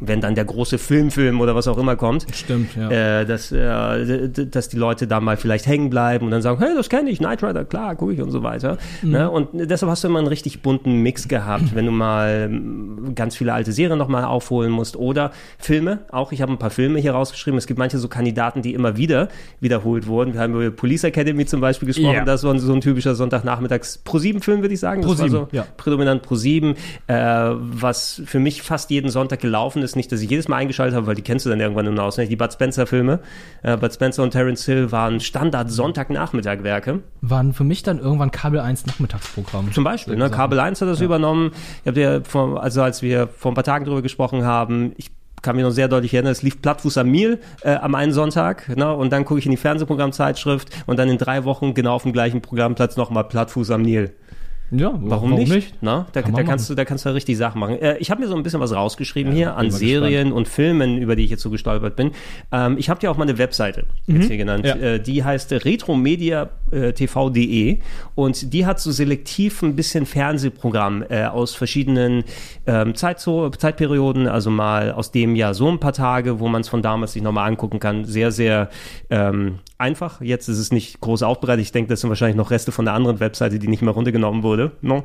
wenn dann der große Filmfilm oder was auch immer kommt. Stimmt, ja. Äh, dass, äh, dass die Leute da mal vielleicht hängen bleiben und dann sagen, hey, das kenne ich, Knight Rider, klar, gucke ich und so weiter. Mhm. Ne? Und deshalb hast du immer einen richtig bunten Mix gehabt, wenn du mal mm, ganz viele alte Serien nochmal aufholen musst oder Filme. Auch ich habe ein paar Filme hier rausgeschrieben. Es gibt manche so Kandidaten, die immer wieder wiederholt wurden. Wir haben über Police Academy zum Beispiel gesprochen. Ja. Das war so ein typischer Sonntagnachmittags Pro-7-Film, würde ich sagen. Pro7, war so ja. prädominant Pro 7, äh, was für mich fast jeden Sonntag gelaufen ist. Nicht, dass ich jedes Mal eingeschaltet habe, weil die kennst du dann irgendwann nur noch auswendig. Die Bud Spencer-Filme. Äh, Bud Spencer und Terence Hill waren Standard-Sonntagnachmittag-Werke. Waren für mich dann irgendwann Kabel 1 Nachmittagsprogramm. Zum Beispiel, ne? Kabel 1 hat das übernommen. Ich habe dir vor, also als wir vor ein paar Tagen drüber gesprochen haben, ich kann mich noch sehr deutlich erinnern, es lief Plattfuß am Nil äh, am einen Sonntag, ne? und dann gucke ich in die Fernsehprogrammzeitschrift und dann in drei Wochen genau auf dem gleichen Programmplatz nochmal Plattfuß am Nil. Ja, Warum, nicht? Na, da, Kann da kannst du, da kannst du richtig Sachen machen. Äh, ich habe mir so ein bisschen was rausgeschrieben Ja, hier an Serien und Filmen, über die ich jetzt so gestolpert bin. Ähm, ich habe dir auch mal eine Webseite jetzt hier genannt. Mhm. Ja. Äh, die heißt retromediatv.de und die hat so selektiv ein bisschen Fernsehprogramm äh, aus verschiedenen ähm, Zeitzo Zeitperioden, also mal aus dem Jahr so ein paar Tage, wo man es von damals sich nochmal angucken kann. Sehr, sehr ähm, einfach. Jetzt ist es nicht groß aufbereitet. Ich denke, das sind wahrscheinlich noch Reste von der anderen Webseite, die nicht mehr runtergenommen wurde, no?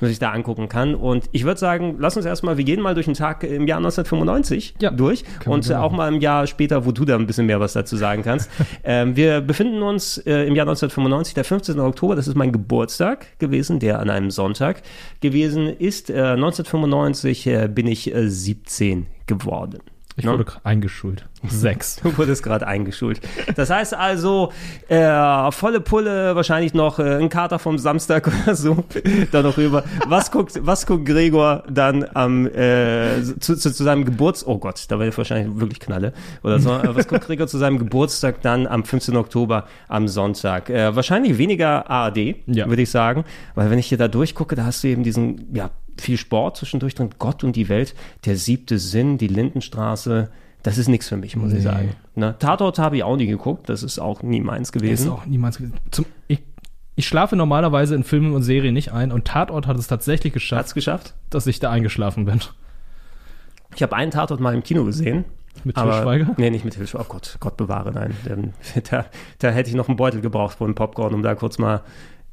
was ich da angucken kann. Und ich würde sagen, lass uns erstmal, wir gehen mal durch den Tag im Jahr 1995 Ja, durch und äh, gerne auch mal im Jahr später, wo du da ein bisschen mehr was dazu sagen kannst. ähm, wir befinden uns äh, im Jahr 1995, der 15. Oktober, das ist mein Geburtstag gewesen, der an einem Sonntag gewesen ist. Äh, 1995 äh, bin ich äh, 17 geworden. Ich Ne? wurde eingeschult. Sechs. Du wurdest gerade eingeschult. Das heißt also, äh, volle Pulle, wahrscheinlich noch äh, ein Kater vom Samstag oder so, da noch rüber. Was guckt, was guckt Gregor dann am, äh, zu, zu, zu seinem Geburtstag, oh Gott, da werde ich wahrscheinlich wirklich Knalle oder so. Äh, Was guckt Gregor zu seinem Geburtstag dann am 15. Oktober am Sonntag? Äh, wahrscheinlich weniger ARD, Ja. würde ich sagen, weil wenn ich hier da durchgucke, da hast du eben diesen, ja, viel Sport zwischendurch drin, Gott und die Welt, der siebte Sinn, die Lindenstraße, das ist nichts für mich, muss ich Nee. sagen. Ne? Tatort habe ich auch nie geguckt, das ist auch nie meins Ist gewesen. auch niemals gewesen. Zum, ich, ich schlafe normalerweise in Filmen und Serien nicht ein und Tatort hat es tatsächlich geschafft, Hat's geschafft? dass ich da eingeschlafen bin. Ich habe einen Tatort mal im Kino gesehen. Mit Til aber, Schweiger? Nee, nicht mit Til Schweiger. Oh Gott, Gott bewahre, nein. Da, da hätte ich noch einen Beutel gebraucht von Popcorn, um da kurz mal.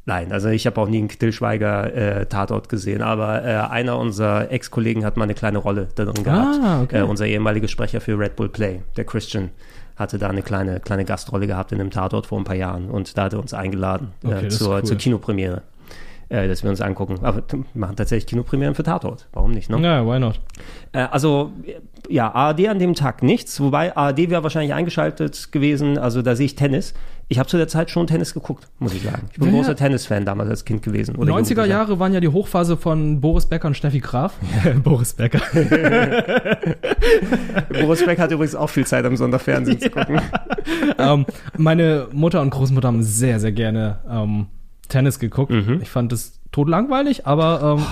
Nein, also ich habe auch nie einen Til Schweiger äh, Tatort gesehen, aber äh, einer unserer Ex-Kollegen hat mal eine kleine Rolle da drin gehabt. Ah, okay. äh, unser ehemaliger Sprecher für Red Bull Play, der Christian, hatte da eine kleine, kleine Gastrolle gehabt in einem Tatort vor ein paar Jahren und da hat er uns eingeladen Okay, äh, ist zur, cool. zur Kinopremiere. Äh, dass wir uns angucken. Aber wir machen tatsächlich Kinopremieren für Tatort. Warum nicht? Ne? Ja, why not? Äh, also, ja, ARD an dem Tag nichts, wobei ARD wäre wahrscheinlich eingeschaltet gewesen, also da sehe ich Tennis. Ich habe zu der Zeit schon Tennis geguckt, muss ich sagen. Ich bin ein Ja. großer Tennisfan damals als Kind gewesen. Oder 90er Jugendlicher. Jahre waren ja die Hochphase von Boris Becker und Steffi Graf. Boris Becker. Boris Beck hat übrigens auch viel Zeit am Sonntag Fernsehen zu gucken. ähm, meine Mutter und Großmutter haben sehr, sehr gerne ähm, Tennis geguckt. Mhm. Ich fand es totlangweilig, aber ähm,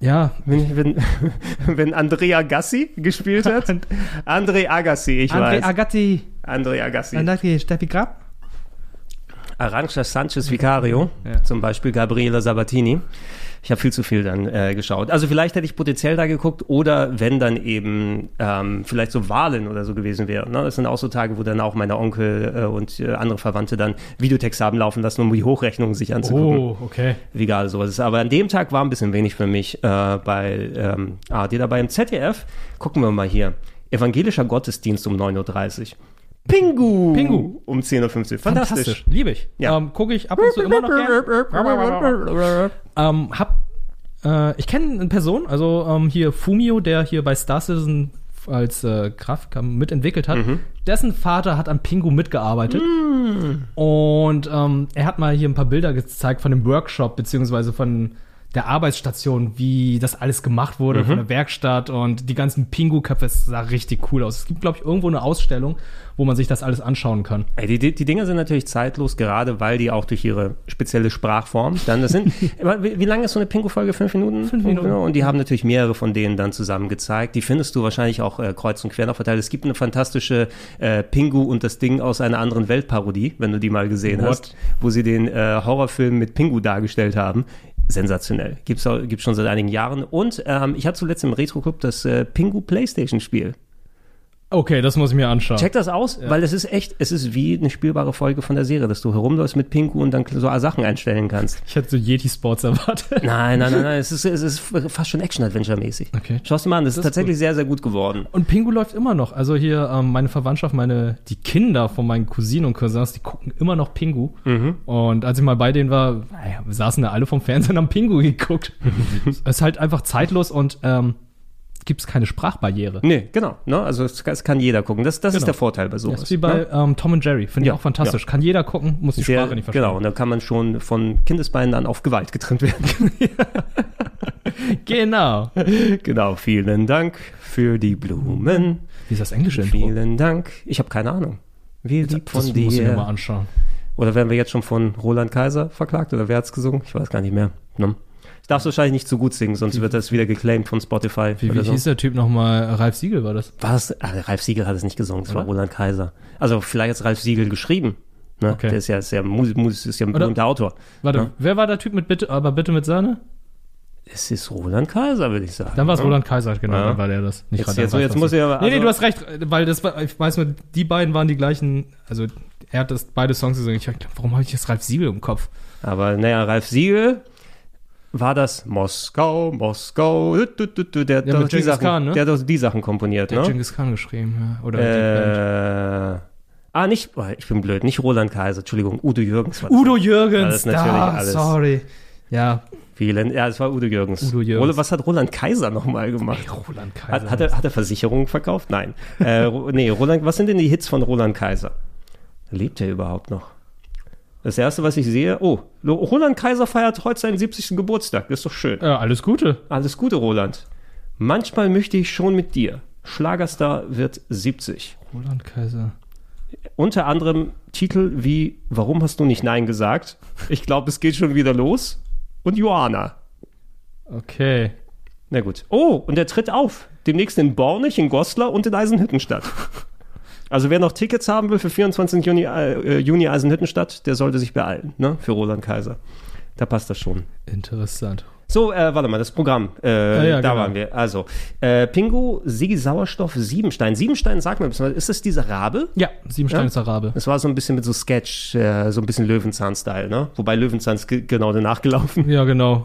ja, Wenn, wenn, wenn Andrea Gassi gespielt hat. André Agassi, ich André weiß. Agatti, André Agassi. André Steffi Graf. Arantxa Sanchez Vicario, Ja. zum Beispiel Gabriela Sabatini. Ich habe viel zu viel dann äh, geschaut. Also vielleicht hätte ich potenziell da geguckt oder wenn dann eben ähm, vielleicht so Wahlen oder so gewesen wäre. Ne? Das sind auch so Tage, wo dann auch meine Onkel äh, und äh, andere Verwandte dann Videotext haben laufen lassen, um die Hochrechnungen sich anzugucken. Oh, okay. Wie egal sowas ist. Aber an dem Tag war ein bisschen wenig für mich äh, bei ähm, ARD dabei. Im ZDF gucken wir mal hier. Evangelischer Gottesdienst um 9.30 Uhr. Pingu! Pingu. Um 10.15 Uhr. Fantastisch. Liebe ich. Ja. Ähm, Gucke ich ab und zu immer noch gerne. ähm, hab, äh, ich kenne eine Person, also ähm, hier Fumio, der hier bei Star Citizen als äh, Grafiker mitentwickelt hat. Dessen Vater hat an Pingu mitgearbeitet. Und ähm, er hat mal hier ein paar Bilder gezeigt von dem Workshop, beziehungsweise von der Arbeitsstation, wie das alles gemacht wurde, von der Werkstatt und die ganzen Pingu-Köpfe. Es sah richtig cool aus. Es gibt, glaube ich, irgendwo eine Ausstellung, wo man sich das alles anschauen kann. Ey, die, die, die Dinger sind natürlich zeitlos, gerade weil die auch durch ihre spezielle Sprachform dann, das sind, wie, wie lange ist so eine Pingu-Folge? Fünf Minuten? Fünf Minuten. Und die haben natürlich mehrere von denen dann zusammen gezeigt. Die findest du wahrscheinlich auch äh, kreuz und quer noch verteilt. Es gibt eine fantastische äh, Pingu und das Ding aus einer anderen Welt Parodie, wenn du die mal gesehen What? hast, wo sie den äh, Horrorfilm mit Pingu dargestellt haben. Sensationell. Gibt's, auch- gibt's schon seit einigen Jahren. Und ähm, ich hatte zuletzt im Retro-Club das äh, Pingu Playstation-Spiel. Okay, das muss ich mir anschauen. Check das aus, weil es ist echt, es ist wie eine spielbare Folge von der Serie, dass du herumläufst mit Pingu und dann so Sachen einstellen kannst. Ich hätte so Yeti Sports erwartet. Nein, nein, nein, nein, es ist, es ist fast schon Action-Adventure-mäßig. Okay. Schau dir mal an, das, ist ist tatsächlich sehr, sehr gut geworden. Und Pingu läuft immer noch. Also hier ähm, meine Verwandtschaft, meine die Kinder von meinen Cousinen und Cousins, die gucken immer noch Pingu. Mhm. Und als ich mal bei denen war, naja, wir saßen da alle vom Fernsehen und haben Pingu geguckt. es ist halt einfach zeitlos und ähm, gibt es keine Sprachbarriere. Nee, genau. Ne? Also es, es kann jeder gucken. Das, das ist Genau. der Vorteil bei Das sowas. ist wie bei ne? ähm, Tom und Jerry. Finde Ja, ich auch fantastisch. ja. Kann jeder gucken, muss die Sehr, Sprache nicht verstehen. genau, und da kann man schon von Kindesbeinen an auf Gewalt getrennt werden. Genau. genau, vielen Dank für die Blumen. Wie ist das englische Intro? Vielen Dank. Ich habe keine Ahnung. Wie lieb Das von muss ich mir mal dir. anschauen. Oder werden wir jetzt schon von Roland Kaiser verklagt? Oder wer hat's gesungen? Ich weiß gar nicht mehr. Ne? Ich darf wahrscheinlich nicht zu gut singen, sonst wird das wieder geclaimed von Spotify. Wie, wie so. hieß der Typ nochmal? Ralf Siegel war das. Was? Ah, Ralf Siegel hat es nicht gesungen, es war? Roland Kaiser. Also vielleicht hat Ralf Siegel geschrieben. Ne? Okay. Der ist ja, ist ja, Mus Mus ist ja ein berühmter Autor. Warte, Ja. wer war der Typ mit Bitte, aber bitte mit Sahne? Es ist Roland Kaiser, würde ich sagen. Dann war es Ja. Roland Kaiser, genau, Ja. dann war der das. Nicht Jetzt- jetzt- jetzt muss ich aber- Nee, nee, also- du hast recht, weil das war, ich weiß nur, die beiden waren die gleichen, also er hat das beide Songs gesungen. Ich dachte, warum habe ich jetzt Ralf Siegel im Kopf? Aber naja, Ralf Siegel war das Moskau, Moskau, du, du, du, du, der, hat Ja, doch die Genghis Sachen, Khan, ne? der hat doch die Sachen komponiert, Der hat ne? Genghis Khan geschrieben, ja. Oder. Äh, ah, nicht, oh, ich bin blöd, nicht Roland Kaiser, Entschuldigung, Udo Jürgens war das. Udo Jürgens, das ist natürlich da, alles. sorry. Ja, Vielen, ja, es war Udo Jürgens. Udo Jürgens. Was hat Roland Kaiser nochmal gemacht? Roland Kaiser. Hat, hat, er, hat er Versicherungen verkauft? Nein. äh, nee, Roland, was sind denn die Hits von Roland Kaiser? Lebt er überhaupt noch? Das erste, was ich sehe, oh, Roland Kaiser feiert heute seinen 70. Geburtstag. Das ist doch schön. ja, alles Gute. Alles Gute, Roland. Manchmal möchte ich schon mit dir. Schlagerstar wird 70. Roland Kaiser. Unter anderem Titel wie Warum hast du nicht Nein gesagt? Ich glaube, es geht schon wieder los. Und Johanna. Okay. Na gut. Oh, und er tritt auf. Demnächst in Bornich, in Goslar und in Eisenhüttenstadt. Also wer noch Tickets haben will für 24. Juni, äh, Juni Eisenhüttenstadt, der sollte sich beeilen, ne? Für Roland Kaiser. Da passt das schon. Interessant. So, äh, warte mal, das Programm. Äh, Ja, ja, da genau. waren wir. Also, äh, Pingu, Sigi Sauerstoff, Siebenstein. Siebenstein, sag mal, ist das dieser Rabe? Ja, Siebenstein Ja? ist der Rabe. Das war so ein bisschen mit so Sketch, äh, so ein bisschen Löwenzahn-Style, ne? Wobei Löwenzahn ist ge- genau danach gelaufen. Ja, genau.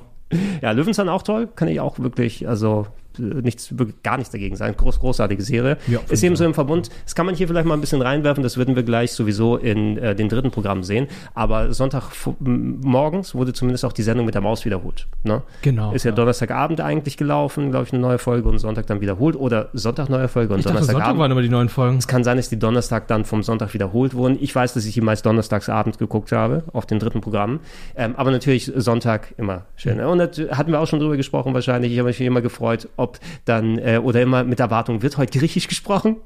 Ja, Löwenzahn auch toll, kann ich auch wirklich, also äh, nichts, gar nichts dagegen sagen. Groß, großartige Serie. Ja, ist finde eben ich so im Verbund. Das kann man hier vielleicht mal ein bisschen reinwerfen, das würden wir gleich sowieso in äh, den dritten Programm sehen. Aber Sonntag morgens wurde zumindest auch die Sendung mit der Maus wiederholt. Ne? Genau, Ist ja, ja. Donnerstagabend eigentlich gelaufen, glaube ich, eine neue Folge und Sonntag dann wiederholt. Oder Sonntag neue Folge und Ich dachte, Sonntag Donnerstagabend. waren immer die neuen Folgen. Es kann sein, dass die Donnerstag dann vom Sonntag wiederholt wurden. Ich weiß, dass ich die meist donnerstagsabend geguckt habe, auf den dritten Programm. Ähm, aber natürlich Sonntag immer schön. Und das hatten wir auch schon drüber gesprochen wahrscheinlich. Ich habe mich immer gefreut, ob dann, äh, oder immer mit Erwartung, wird heute griechisch gesprochen?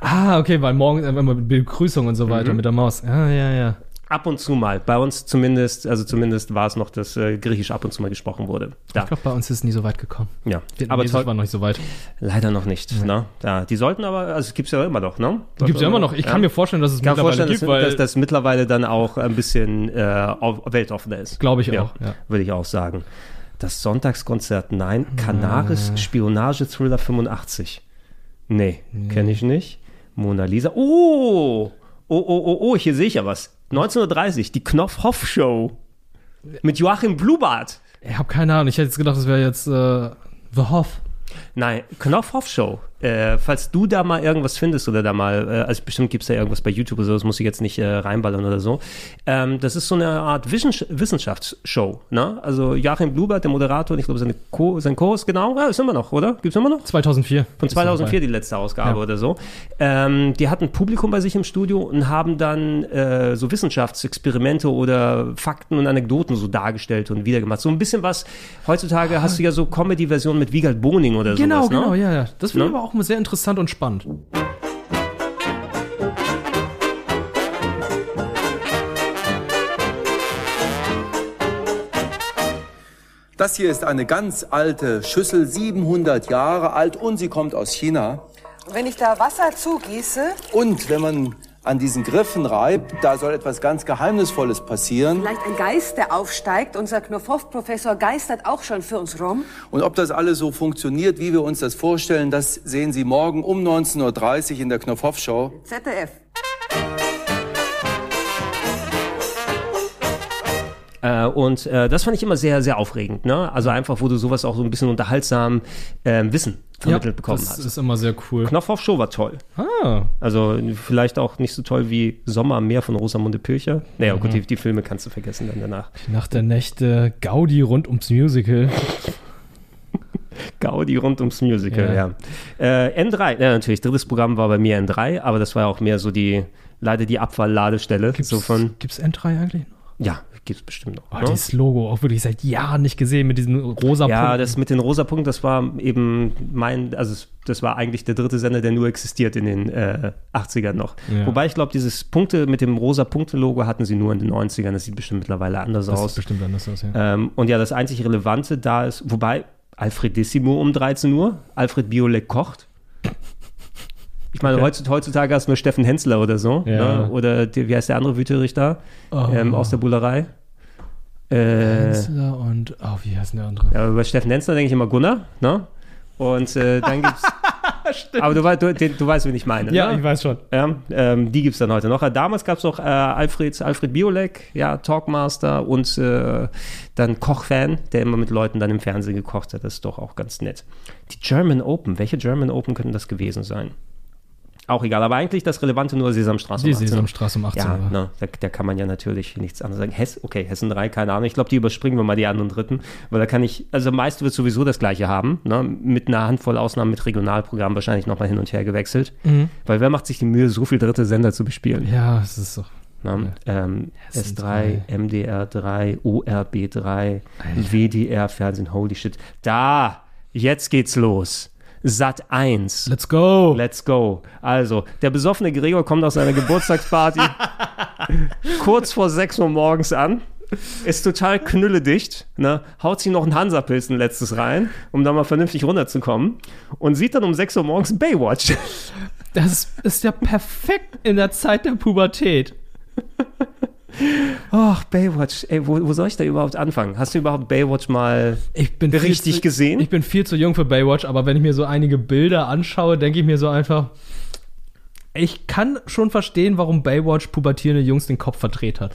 Ah, okay, weil morgen immer Begrüßung und so weiter Mhm. mit der Maus. Ja, ja, ja. Ab und zu mal. Bei uns zumindest, also zumindest war es noch, dass äh, griechisch ab und zu mal gesprochen wurde. Da. Ich glaube, bei uns ist es nie so weit gekommen. Ja, aber Vietnamesisch toll. war noch nicht so weit. Leider noch nicht. Ne? Ja, die sollten aber, also es gibt es ja immer noch, ne? Die gibt es ja immer noch. Ich kann mir vorstellen, dass es kann mittlerweile vorstellen, gibt, dass, dass das mittlerweile dann auch ein bisschen äh, weltoffener ist. Glaube ich auch, ja. Würde ich auch sagen. Das Sonntagskonzert, nein. Canaris Spionage-Thriller 85. Nee, kenne ich nicht. Mona Lisa. Oh! Oh, oh, oh, oh, hier sehe ich ja was. 1930, die Knopf-Hoff-Show. Mit Joachim Blubart. ich habe keine Ahnung. Ich hätte jetzt gedacht, das wäre jetzt äh, The Hoff. Nein, Knopf-Hoff-Show. Äh, falls du da mal irgendwas findest oder da mal, äh, also bestimmt gibt es da irgendwas bei YouTube oder so, das muss ich jetzt nicht äh, reinballern oder so. Ähm, das ist so eine Art Wissens Wissenschaftsshow. Ne? Also Joachim Blubert, der Moderator, und ich glaube seine Co sein Co-Host, genau, ja, ist immer noch, oder? Gibt's immer noch? 2004. Von 2004 die letzte Ausgabe Ja. oder so. Ähm, die hatten Publikum bei sich im Studio und haben dann äh, so Wissenschaftsexperimente oder Fakten und Anekdoten so dargestellt und wiedergemacht. So ein bisschen was, heutzutage hast du ja so Comedy-Versionen mit Wiegald Boning oder Genau, sowas, ne? genau, ja, ja. Das finde ich Ne? aber auch immer sehr interessant und spannend. Das hier ist eine ganz alte Schüssel, 700 Jahre alt und sie kommt aus China. Wenn ich da Wasser zugieße, Und wenn man an diesen Griffen reibt, da soll etwas ganz Geheimnisvolles passieren. Vielleicht ein Geist, der aufsteigt. Unser Knopfhoff-Professor geistert auch schon für uns rum. Und ob das alles so funktioniert, wie wir uns das vorstellen, das sehen Sie morgen um 19.30 Uhr in der Knopfhoff-Show. ZDF. Äh, und äh, das fand ich immer sehr, sehr aufregend. Ne? Also einfach, wo du sowas auch so ein bisschen unterhaltsam ähm, Wissen vermittelt bekommen das hast. ist immer sehr cool. Knopfhoff Show war toll. Ah, Also vielleicht auch nicht so toll wie Sommer am Meer von Rosamunde Pilcher. Naja, gut, die, die Filme kannst du vergessen dann danach. nach der Nächte Gaudi rund ums Musical. Gaudi rund ums Musical, ja. Ja. Äh, N3, ja, natürlich, drittes Programm war bei mir N3, aber das war ja auch mehr so die, leider die Abfallladestelle. Gibt's, so von, gibt's N3 eigentlich noch? Ja, gibt's bestimmt noch. Oh, ne? dieses Logo auch wirklich seit Jahren nicht gesehen mit diesen rosa Ja, Punkten. das mit den rosa Punkten, das war eben mein, also es, das war eigentlich der dritte Sender, der nur existiert in den äh, 80ern noch. Ja. Wobei ich glaube, dieses Punkte mit dem rosa Punkte-Logo hatten sie nur in den 90ern. Das sieht bestimmt mittlerweile anders das aus. sieht bestimmt anders aus, ja. Ähm, und ja, das einzig Relevante da ist, wobei Alfredissimo um 13 Uhr, Alfred Biolek kocht. Ich meine, Okay. heutzutage, hast du nur Steffen Hensler oder so. Ja. Ne? Oder die, wie heißt der andere Wüterich da? Oh. Ähm, aus der Bullerei. Äh, Hensler und, oh, wie heißt der andere? ja, über Steffen Hensler denke ich immer Gunnar. Ne? Und äh, dann gibt's. aber du, du, du weißt, wen ich meine. Ja, ne? ich weiß schon. Ja, ähm, die gibt es dann heute noch. Äh, Damals gab es noch äh, Alfred, Alfred Biolek, ja, Talkmaster und äh, dann Kochfan, der immer mit Leuten dann im Fernsehen gekocht hat. Das ist doch auch ganz nett. Die German Open, welche German Open könnten das gewesen sein? Auch egal, aber eigentlich das Relevante nur Sesamstraße. Die um 18 Uhr. Sesamstraße um 18 Ja, Uhr. ne, da, da kann man ja natürlich nichts anderes sagen. Hess, okay, Hessen 3, keine Ahnung. Ich glaube, die überspringen wir mal die anderen dritten, weil da kann ich, also meist wird sowieso das gleiche haben, ne, mit einer Handvoll Ausnahmen mit Regionalprogrammen wahrscheinlich nochmal hin und her gewechselt. Weil wer macht sich die Mühe, so viel dritte Sender zu bespielen? Ja, es ist so. Ne? Ähm, Hessen S3, MDR3, ORB3, WDR Fernsehen, holy shit. Da, jetzt geht's los. Sat 1. Let's go. Let's go. Also, der besoffene Gregor kommt aus seiner Geburtstagsparty kurz vor 6 Uhr morgens an, ist total knülledicht, ne? haut sich noch einen Hansapilz ein letztes rein, um da mal vernünftig runterzukommen und sieht dann um 6 Uhr morgens Baywatch. Das ist ja perfekt in der Zeit der Pubertät. Ach, Baywatch, ey, wo, wo soll ich da überhaupt anfangen? Hast du überhaupt Baywatch mal Ich bin viel richtig zu, gesehen? Ich bin viel zu jung für Baywatch, aber wenn ich mir so einige Bilder anschaue, denke ich mir so einfach, ich kann schon verstehen, warum Baywatch pubertierende Jungs den Kopf verdreht hat.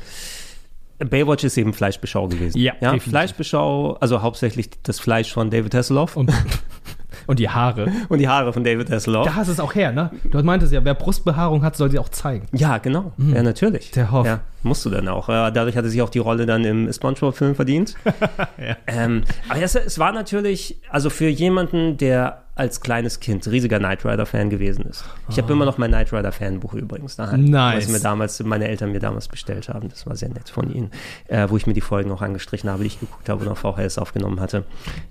Baywatch ist eben Fleischbeschau gewesen. Ja, ja. Fleischbeschau, also hauptsächlich das Fleisch von David Hasselhoff und, Und, und die Haare. die Haare von David Hasselhoff. Da hast es auch her, ne? Du meintest ja, wer Brustbehaarung hat, soll sie auch zeigen. Ja, genau. Ja, natürlich. Mhm. Der Hoff. Ja, musst du dann auch. Ja, dadurch hatte sich auch die Rolle dann im Spongebob-Film verdient. ähm, aber es, es war natürlich, also für jemanden, der als kleines Kind riesiger Knight Rider-Fan gewesen ist. Ich habe immer noch mein Knight Rider-Fanbuch übrigens daheim. Nice. Was mir damals, meine Eltern mir damals bestellt haben. Das war sehr nett von ihnen. Äh, wo ich mir die Folgen auch angestrichen habe, die ich geguckt habe und auf VHS aufgenommen hatte.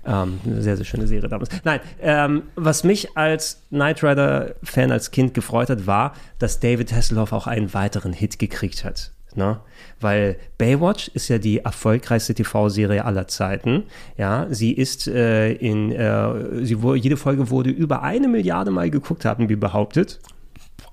Ähm, eine sehr, sehr schöne Serie damals. Nein, ähm, was mich als Knight Rider-Fan als Kind gefreut hat, war, dass David Hasselhoff auch einen weiteren Hit gekriegt hat. Ne? Weil Baywatch ist ja die erfolgreichste TV-Serie aller Zeiten. Ja, sie ist äh, in, äh, sie wurde, jede Folge wurde über eine Milliarde Mal geguckt, hatten wir behauptet.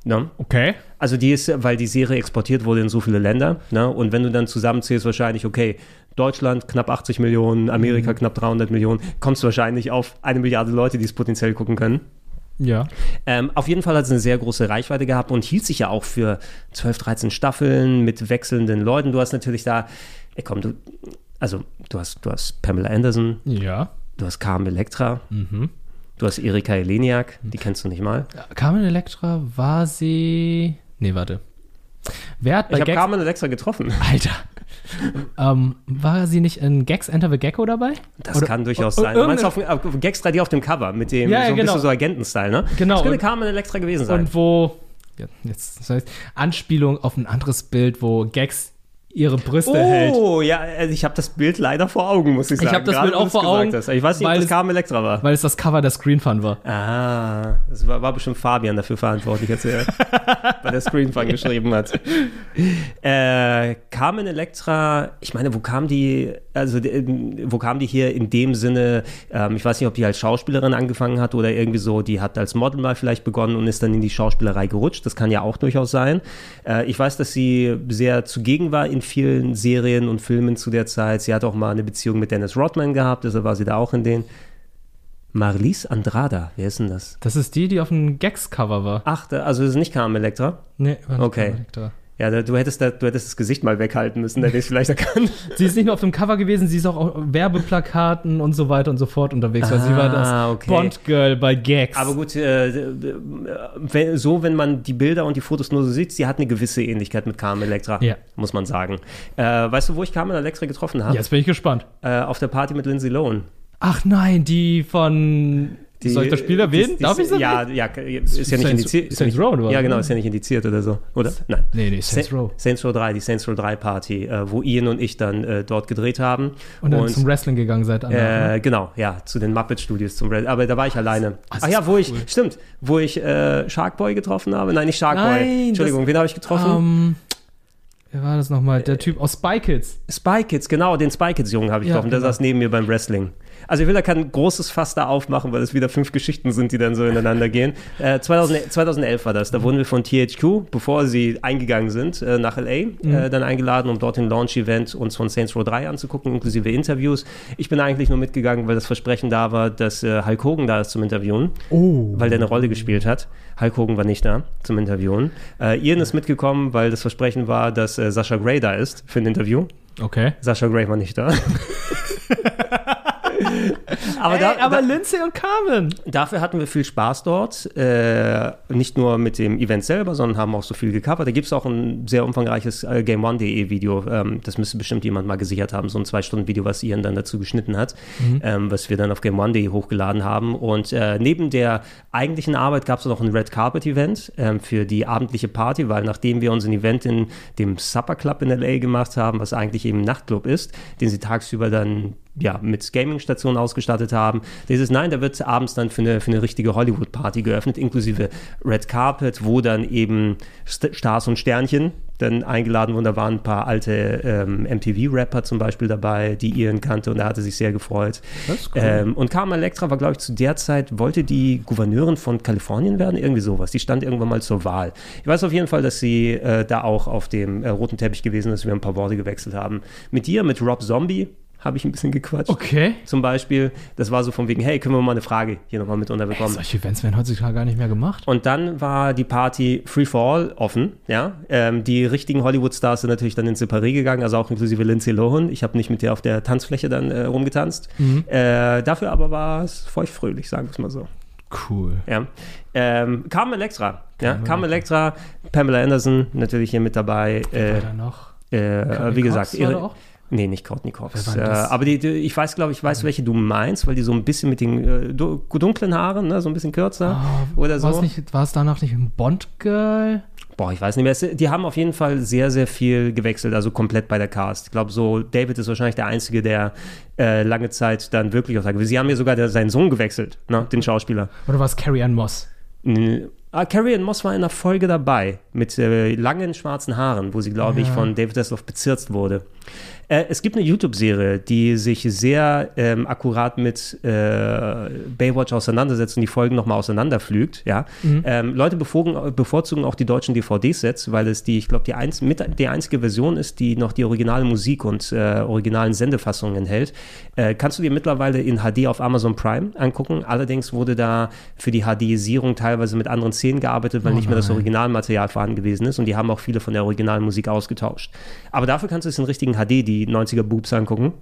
Ne? Okay. Also die ist, weil die Serie exportiert wurde in so viele Länder. Ne? Und wenn du dann zusammenzählst, wahrscheinlich, okay, Deutschland knapp 80 Millionen, Amerika knapp 300 Millionen, kommst du wahrscheinlich auf eine Milliarde Leute, die es potenziell gucken können. Ja. Ähm, auf jeden Fall hat es eine sehr große Reichweite gehabt und hielt sich ja auch für 12, 13 Staffeln mit wechselnden Leuten. Du hast natürlich da, ey, komm, du, also du hast, du hast Pamela Anderson, Ja. du hast Carmen Electra, du hast Erika Eleniak, die kennst du nicht mal. Carmen Electra war sie. Nee, warte. Wer hat bei Ich habe. Carmen Electra getroffen. Alter. ähm, war sie nicht in Gags Enter the Gecko dabei? Das Oder- kann durchaus sein. Du meinst auf, auf Gags 3D auf dem Cover mit dem Ja, so ein genau. bisschen so Agenten-Style, ne? Genau, Das könnte Carmen Electra gewesen sein. Und wo. Ja, jetzt, das heißt, Anspielung auf ein anderes Bild, wo Gags ihre Brüste hält. Oh, ja, also ich habe das Bild leider vor Augen, muss ich Ich sagen. habe das Gerade, Bild auch vor gesagt Augen. Hast. Ich weiß nicht, ob weil das es- Carmen Electra war. Weil es das Cover der Screen Fun war. Ah, das war, war bestimmt Fabian dafür verantwortlich, als er bei der Screenfun geschrieben hat. Äh, Carmen Electra, ich meine, wo kam die, also die, wo kam die hier in dem Sinne, ähm, ich weiß nicht, ob die als Schauspielerin angefangen hat oder irgendwie so, die hat als Model mal vielleicht begonnen und ist dann in die Schauspielerei gerutscht, das kann ja auch durchaus sein. Äh, ich weiß, dass sie sehr zugegen war in vielen Serien und Filmen zu der Zeit. Sie hat auch mal eine Beziehung mit Dennis Rodman gehabt, deshalb war sie da auch in den. Marlies Andrada, wer ist denn das? Das ist die, die auf dem Gags-Cover war. Ach, da- also das ist nicht Carmen Electra? Nee, war nicht Okay. Carmen Electra. Ja, da, du, hättest da, du hättest das Gesicht mal weghalten müssen, dann hätte ich es vielleicht erkannt. Sie ist nicht nur auf dem Cover gewesen, sie ist auch auf Werbeplakaten und so weiter und so fort unterwegs, weil sie war das Ah, okay. Bond-Girl bei Gags. Aber gut, äh, so, wenn man die Bilder und die Fotos nur so sieht, sie hat eine gewisse Ähnlichkeit mit Carmen Electra, Ja. muss man sagen. Äh, weißt du, wo ich Carmen Electra getroffen habe? Jetzt bin ich gespannt. Äh, auf der Party mit Lindsay Lohan. Ach nein, die von. Die, Soll ich das Spiel erwähnen? die- die- Darf ich es Ja, ja, ist ja nicht Saints- indiziert. ist ja Saints nicht- Row, oder? Ja, genau, ist ja nicht indiziert oder so, oder? Nein. Nee, nee, Saints Sa- Row. Saints Row 3, die Saints Row 3 Party, äh, wo Ian und ich dann äh, dort gedreht haben. Und dann zum Wrestling gegangen seid. Äh, ne? genau, ja, zu den Muppet Studios zum Red. Aber da war ich alleine. das Ach ja, wo ich, cool. stimmt, wo ich äh, Sharkboy getroffen habe. Nein, nicht Sharkboy. Nein, Entschuldigung, das- wen habe ich getroffen? Ähm, wer war das nochmal? Der Typ aus Spy Kids. Spy Kids, genau, den Spy Kids Jungen habe ich Ja, getroffen. Der genau. saß neben mir beim Wrestling. Also ich will da kein großes Fass da aufmachen, weil es wieder fünf Geschichten sind, die dann so ineinander gehen. Äh, 2000, 2011 war das. Da wurden wir von THQ, bevor sie eingegangen sind, äh, nach LA, äh, dann eingeladen, um dort den Launch-Event uns von Saints Row 3 anzugucken, inklusive Interviews. Ich bin eigentlich nur mitgegangen, weil das Versprechen da war, dass äh, Hulk Hogan da ist zum Interviewen, weil der eine Rolle gespielt hat. Hulk Hogan war nicht da zum Interviewen. Äh, Ian ist mitgekommen, weil das Versprechen war, dass äh, Sascha Gray da ist für ein Interview. Okay. Sascha Gray war nicht da. aber da, Ey, aber da, Lindsay und Carmen. dafür hatten wir viel Spaß dort. Äh, nicht nur mit dem Event selber, sondern haben auch so viel gecovert. Da gibt es auch ein sehr umfangreiches äh, GameOne.de Video. Ähm, das müsste bestimmt jemand mal gesichert haben. So ein Zwei-Stunden-Video, was Ian dann dazu geschnitten hat, ähm, was wir dann auf GameOne.de hochgeladen haben. Und äh, neben der eigentlichen Arbeit gab es noch ein Red Carpet-Event ähm, für die abendliche Party, weil nachdem wir unseren Event in dem Supper Club in LA gemacht haben, was eigentlich eben ein Nachtclub ist, den sie tagsüber dann ja, mit Gaming-Stationen ausgestattet haben. Dieses Nein, da wird abends dann für eine, für eine richtige Hollywood-Party geöffnet, inklusive Red Carpet, wo dann eben St Stars und Sternchen dann eingeladen wurden. Da waren ein paar alte ähm, MTV-Rapper zum Beispiel dabei, die Ian kannte und er hatte sich sehr gefreut. Cool. Ähm, und Carmen Electra war, glaube ich, zu der Zeit, wollte die Gouverneurin von Kalifornien werden, irgendwie sowas. Die stand irgendwann mal zur Wahl. Ich weiß auf jeden Fall, dass sie äh, da auch auf dem äh, roten Teppich gewesen ist, wir ein paar Worte gewechselt haben. Mit dir, mit Rob Zombie, habe ich ein bisschen gequatscht. Okay. Zum Beispiel, das war so von wegen, hey, können wir mal eine Frage hier nochmal mit unterbekommen? Solche Events werden heutzutage gar nicht mehr gemacht. Und dann war die Party Free for All offen, ja. Ähm, die richtigen Hollywood-Stars sind natürlich dann ins Separé gegangen, also auch inklusive Lindsay Lohan. Ich habe nicht mit der auf der Tanzfläche dann äh, rumgetanzt. Äh, dafür aber war es feuchtfröhlich, sagen wir es mal so. Cool. Ja. Ähm, Carmen Electra, ja. Carmen Electra, Pamela Anderson natürlich hier mit dabei. Äh, Wer da noch? äh, wie gesagt, war ihre? Nee, nicht Courtney Cox. Äh, aber die, die, ich weiß, glaube ich, weiß, welche du meinst, weil die so ein bisschen mit den äh, du- dunklen Haaren, ne, so ein bisschen kürzer oder so. War es, danach nicht ein Bond-Girl? Boah, ich weiß nicht mehr. Es- Die haben auf jeden Fall sehr, sehr viel gewechselt, also komplett bei der Cast. Ich glaube, so David ist wahrscheinlich der Einzige, der äh, lange Zeit dann wirklich auch sagt. Sie haben ja sogar der, seinen Sohn gewechselt, ne, den Schauspieler. Oder war es Carrie Ann Moss? Mm, Ah, Carrie Ann Moss war in einer Folge dabei mit äh, langen schwarzen Haaren, wo sie, glaube ich, Ja. von David Hasselhoff bezirzt wurde. Äh, es gibt eine YouTube-Serie, die sich sehr ähm, akkurat mit äh, Baywatch auseinandersetzt und die Folgen nochmal auseinanderpflügt. Ja? Ähm, Leute bevorzugen, bevorzugen auch die deutschen DVD-Sets, weil es die, ich glaube, die, einz mit, die einzige Version ist, die noch die originale Musik und äh, originalen Sendefassungen enthält. Äh, kannst du dir mittlerweile in HD auf Amazon Prime angucken. Allerdings wurde da für die HDisierung teilweise mit anderen Szenen gearbeitet, weil nicht mehr das Originalmaterial vorhanden gewesen ist und die haben auch viele von der originalen Musik ausgetauscht. Aber dafür kannst du es in richtigen HD, die 90er Boobs angucken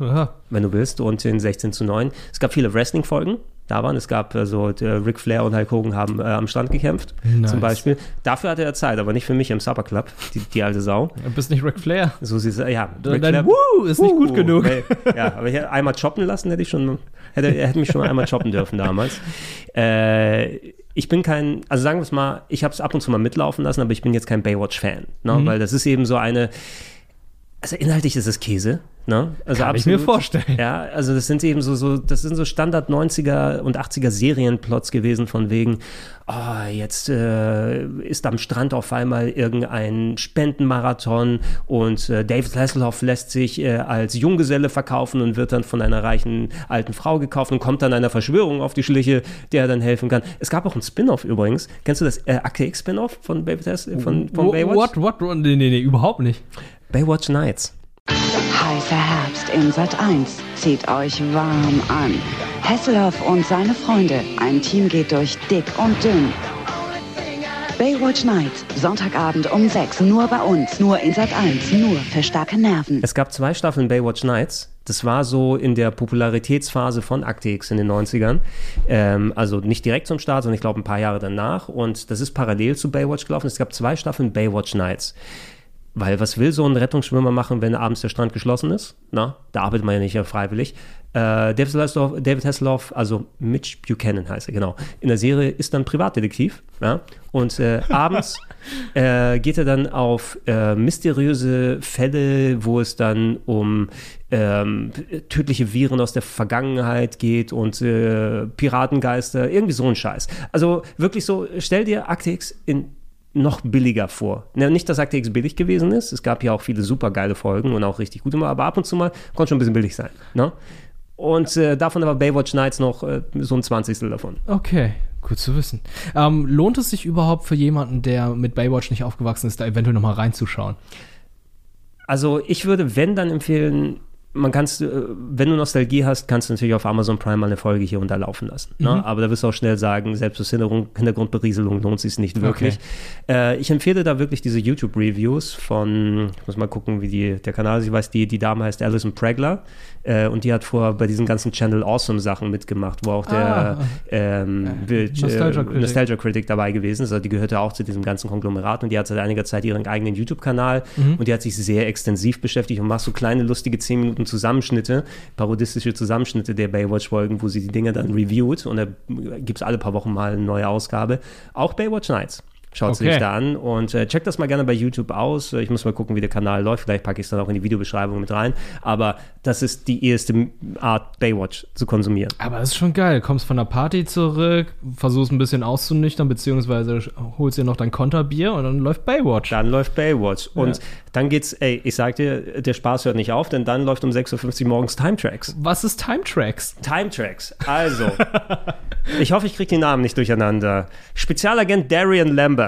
Ja. wenn du willst, und in 16 zu 9. Es gab viele Wrestling-Folgen. Da waren, es gab äh, so, der Ric Flair und Hulk Hogan haben äh, am Stand gekämpft, Nice. zum Beispiel. Dafür hatte er Zeit, aber nicht für mich im Supper Club, die, die alte Sau. Du bist nicht Ric Flair. So sieht ja. Dein Ric Flair- Woo ist nicht gut genug. Nee, ja, aber ich hätte einmal choppen lassen, hätte ich schon, hätte, hätte mich schon einmal choppen dürfen damals. Äh, ich bin kein, also sagen wir es mal, ich habe es ab und zu mal mitlaufen lassen, aber ich bin jetzt kein Baywatch-Fan, ne? Mhm. weil das ist eben so eine, Also inhaltlich ist es Käse. Ne? Also Kann ich mir vorstellen. Ja, also das sind eben so, so, das sind so Standard 90er und 80er Serienplots gewesen, von wegen, oh, jetzt äh, ist am Strand auf einmal irgendein Spendenmarathon und äh, David Hasselhoff lässt sich äh, als Junggeselle verkaufen und wird dann von einer reichen alten Frau gekauft und kommt dann einer Verschwörung auf die Schliche, der er dann helfen kann. Es gab auch einen Spin-off übrigens. Kennst du das äh, Akte X Spin-off von David von, von Baywatch? What, what, nee, nee, nee, überhaupt nicht. Baywatch Nights. Heißer Herbst in Sat 1. Zieht euch warm an. Hasselhoff und seine Freunde. Ein Team geht durch dick und dünn. Baywatch Nights. Sonntagabend um 6. Nur bei uns. Nur in Sat 1. Nur für starke Nerven. Es gab zwei Staffeln Baywatch Nights. Das war so in der Popularitätsphase von Akte X in den 90ern. Ähm, also nicht direkt zum Start, sondern ich glaube ein paar Jahre danach. Und das ist parallel zu Baywatch gelaufen. Es gab zwei Staffeln Baywatch Nights. Weil was will so ein Rettungsschwimmer machen, wenn abends der Strand geschlossen ist? Na, da arbeitet man ja nicht freiwillig. Äh, David, Hasselhoff, David Hasselhoff, also Mitch Buchanan heißt er, genau. In der Serie ist dann Privatdetektiv. Ja? Und äh, abends äh, geht er dann auf äh, mysteriöse Fälle, wo es dann um ähm, tödliche Viren aus der Vergangenheit geht und äh, Piratengeister, irgendwie so ein Scheiß. Also wirklich so, stell dir Akte X in noch billiger vor. Ne, nicht, dass Akte X billig gewesen ist. Es gab ja auch viele super geile Folgen und auch richtig gute, aber ab und zu mal konnte schon ein bisschen billig sein. Ne? Und äh, davon aber Baywatch Nights noch äh, so ein Zwanzigstel davon. Okay, gut zu wissen. Ähm, lohnt es sich überhaupt für jemanden, der mit Baywatch nicht aufgewachsen ist, da eventuell nochmal reinzuschauen? Also ich würde, wenn, dann empfehlen, man kannst, äh, wenn du Nostalgie hast, kannst du natürlich auf Amazon Prime mal eine Folge hier und da laufen lassen. Ne? Mhm. Aber da wirst du auch schnell sagen, selbst aus Hintergrund, Hintergrundberieselung lohnt sich nicht wirklich. Äh, ich empfehle da wirklich diese YouTube-Reviews von, ich muss mal gucken, wie die, der Kanal, ich weiß, die, die Dame heißt Alison Pregler äh, und die hat vorher bei diesen ganzen Channel Awesome Sachen mitgemacht, wo auch der Ah. ähm, Bild- Nostalgia äh, Critic. Nostalgia Critic dabei gewesen ist. Also die gehörte auch zu diesem ganzen Konglomerat und die hat seit einiger Zeit ihren eigenen YouTube-Kanal Mhm. und die hat sich sehr extensiv beschäftigt und macht so kleine, lustige 10 Minuten Zusammenschnitte, parodistische Zusammenschnitte der Baywatch-Folgen, wo sie die Dinge dann reviewt und da gibt es alle paar Wochen mal eine neue Ausgabe. Auch Baywatch Nights. Schaut sie Okay. sich da an und äh, checkt das mal gerne bei YouTube aus. Ich muss mal gucken, wie der Kanal läuft. Vielleicht packe ich es dann auch in die Videobeschreibung mit rein. Aber das ist die erste Art, Baywatch zu konsumieren. Aber das ist schon geil. Kommst von der Party zurück, versuchst ein bisschen auszunüchtern, beziehungsweise holst dir noch dein Konterbier und dann läuft Baywatch. Dann läuft Baywatch. Und Ja. dann geht's, ey, ich sag dir, der Spaß hört nicht auf, denn dann läuft um 6.50 Uhr morgens Time Tracks. Was ist Time Tracks? Time Tracks. Also, ich hoffe, ich kriege die Namen nicht durcheinander. Spezialagent Darian Lambert,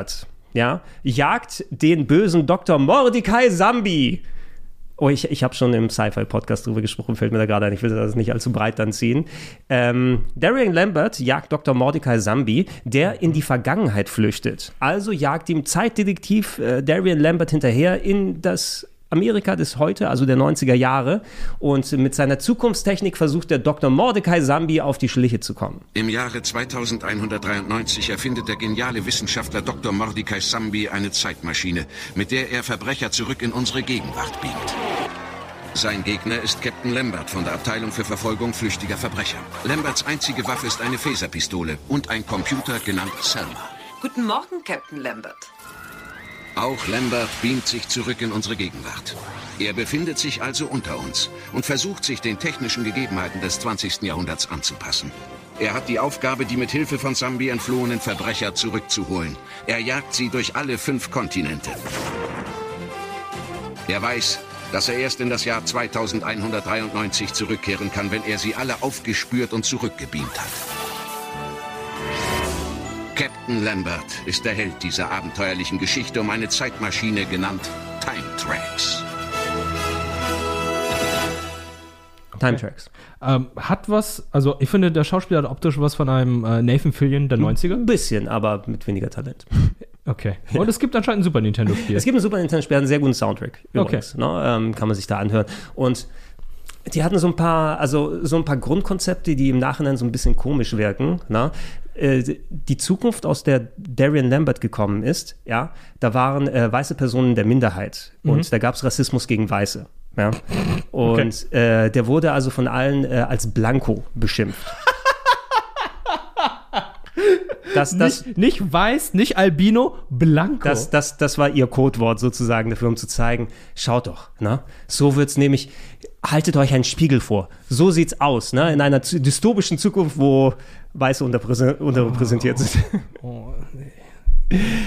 ja, jagt den bösen Dr. Mordecai Zambi. Oh, ich, ich habe schon im Sci-Fi-Podcast drüber gesprochen, fällt mir da gerade ein. Ich will das nicht allzu breit dann ziehen. Ähm, Darian Lambert jagt Dr. Mordecai Zambi, der in die Vergangenheit flüchtet. Also jagt ihm Zeitdetektiv äh, Darian Lambert hinterher in das Amerika des heute, also der 90er Jahre. Und mit seiner Zukunftstechnik versucht der Dr. Mordecai Zambi auf die Schliche zu kommen. Im Jahre 2193 erfindet der geniale Wissenschaftler Dr. Mordecai Sambi eine Zeitmaschine, mit der er Verbrecher zurück in unsere Gegenwart beamt. Sein Gegner ist Captain Lambert von der Abteilung für Verfolgung flüchtiger Verbrecher. Lamberts einzige Waffe ist eine Phaserpistole und ein Computer genannt Selma. Guten Morgen, Captain Lambert. Auch Lambert beamt sich zurück in unsere Gegenwart. Er befindet sich also unter uns und versucht sich den technischen Gegebenheiten des 20. Jahrhunderts anzupassen. Er hat die Aufgabe, die mit Hilfe von Zambi entflohenen Verbrecher zurückzuholen. Er jagt sie durch alle fünf Kontinente. Er weiß, dass er erst in das Jahr 2193 zurückkehren kann, wenn er sie alle aufgespürt und zurückgebeamt hat. Captain Lambert ist der Held dieser abenteuerlichen Geschichte um eine Zeitmaschine genannt Time Tracks. Time Tracks. Ähm, hat was, also ich finde, der Schauspieler hat optisch was von einem äh, Nathan Fillion der 90er. Ein bisschen, aber mit weniger Talent. Okay. Und es gibt anscheinend ein Super Nintendo-Spiel. Es gibt ein Super Nintendo-Spiel, hat einen sehr guten Soundtrack. Übrigens, ne? ähm, kann man sich da anhören. Und die hatten so ein paar, also so ein paar Grundkonzepte, die im Nachhinein so ein bisschen komisch wirken. Ne? Äh, Die Zukunft, aus der Darian Lambert gekommen ist, ja, da waren äh, weiße Personen der Minderheit Mhm. und da gab es Rassismus gegen Weiße. Ja? Und äh, der wurde also von allen äh, als Blanco beschimpft. Das, das, nicht, nicht weiß, nicht Albino, Blanco. Das, das, das war ihr Codewort sozusagen dafür, um zu zeigen, schaut doch, ne? So wird's nämlich, haltet euch einen Spiegel vor. So sieht's aus, ne? In einer dystopischen Zukunft, wo Weiße unterrepräsentiert sind. Oh,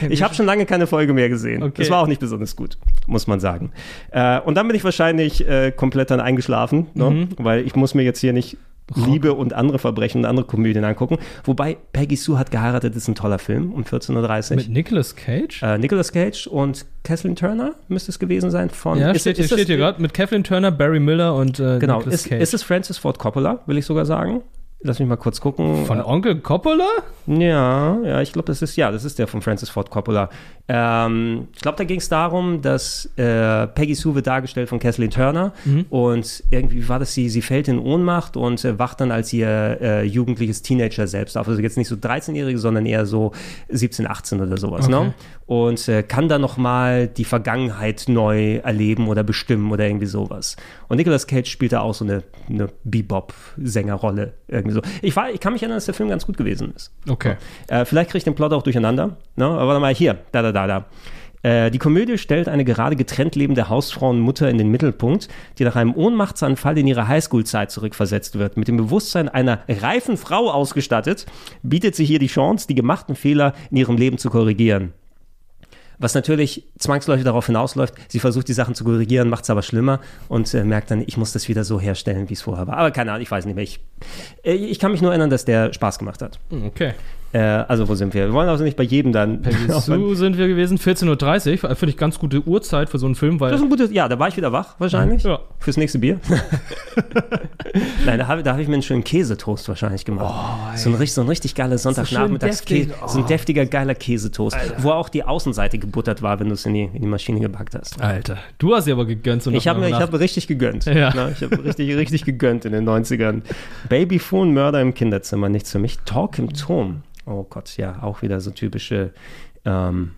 Ich habe schon lange keine Folge mehr gesehen. Okay. Das war auch nicht besonders gut, muss man sagen. Äh, und dann bin ich wahrscheinlich äh, komplett dann eingeschlafen, ne? Mhm. weil ich muss mir jetzt hier nicht Liebe und andere Verbrechen und andere Komödien angucken. Wobei Peggy Sue hat geheiratet, ist ein toller Film um 14.30 Uhr. Mit Nicolas Cage? Äh, Nicolas Cage und Kathleen Turner müsste es gewesen sein von. ja, ist, steht, hier- ist das- steht hier gerade mit Kathleen Turner, Barry Miller und äh, Genau, Nicolas ist, Cage. ist es Francis Ford Coppola, will ich sogar sagen. Lass mich mal kurz gucken. Von Onkel Coppola? Ja, ja, ich glaube, das ist, ja, das ist der von Francis Ford Coppola. Ähm, ich glaube, da ging es darum, dass äh, Peggy Sue wird dargestellt von Kathleen Turner Mhm. und irgendwie war das sie, sie fällt in Ohnmacht und äh, wacht dann als ihr äh, jugendliches Teenager selbst auf. Also jetzt nicht so 13-Jährige, sondern eher so 17, 18 oder sowas. Okay. Ne? Und äh, kann dann nochmal die Vergangenheit neu erleben oder bestimmen oder irgendwie sowas. Und Nicolas Cage spielt da auch so eine, eine Bebop-Sängerrolle. Irgendwie so. Ich, war, ich kann mich erinnern, dass der Film ganz gut gewesen ist. Okay. Äh, vielleicht kriege ich den Plot auch durcheinander. Ne? Aber warte mal, hier, da, da, da, da. Äh, die Komödie stellt eine gerade getrennt lebende Hausfrauenmutter in den Mittelpunkt, die nach einem Ohnmachtsanfall in ihre Highschool-Zeit zurückversetzt wird. Mit dem Bewusstsein einer reifen Frau ausgestattet, bietet sie hier die Chance, die gemachten Fehler in ihrem Leben zu korrigieren. Was natürlich zwangsläufig darauf hinausläuft, sie versucht die Sachen zu korrigieren, macht es aber schlimmer und äh, merkt dann, ich muss das wieder so herstellen, wie es vorher war. Aber keine Ahnung, ich weiß nicht mehr. Ich, äh, ich kann mich nur erinnern, dass der Spaß gemacht hat. Okay. Äh, also, wo sind wir? Wir wollen also nicht bei jedem dann. Sue sind wir gewesen, 14.30 Uhr. Finde ich ganz gute Uhrzeit für so einen Film, weil. Das ist ein gutes, ja, da war ich wieder wach, wahrscheinlich. Ja. Fürs nächste Bier. Nein, da habe hab ich mir einen schönen Käsetoast wahrscheinlich gemacht. so, ein, richtig- so ein richtig geiles Sonntagnachmittagskäse. deftig. So ein deftiger, geiler Käsetoast. Wo auch die Außenseite gebuttert war, wenn du es in die, in die Maschine gepackt hast. Alter, du hast ja aber gegönnt. So Ich habe hab richtig gegönnt. Ja. Ne, ich habe richtig, richtig gegönnt in den 90ern. Babyphone, Mörder im Kinderzimmer, nichts für mich. Talk im Turm. Oh Gott, ja, auch wieder so typische ähm,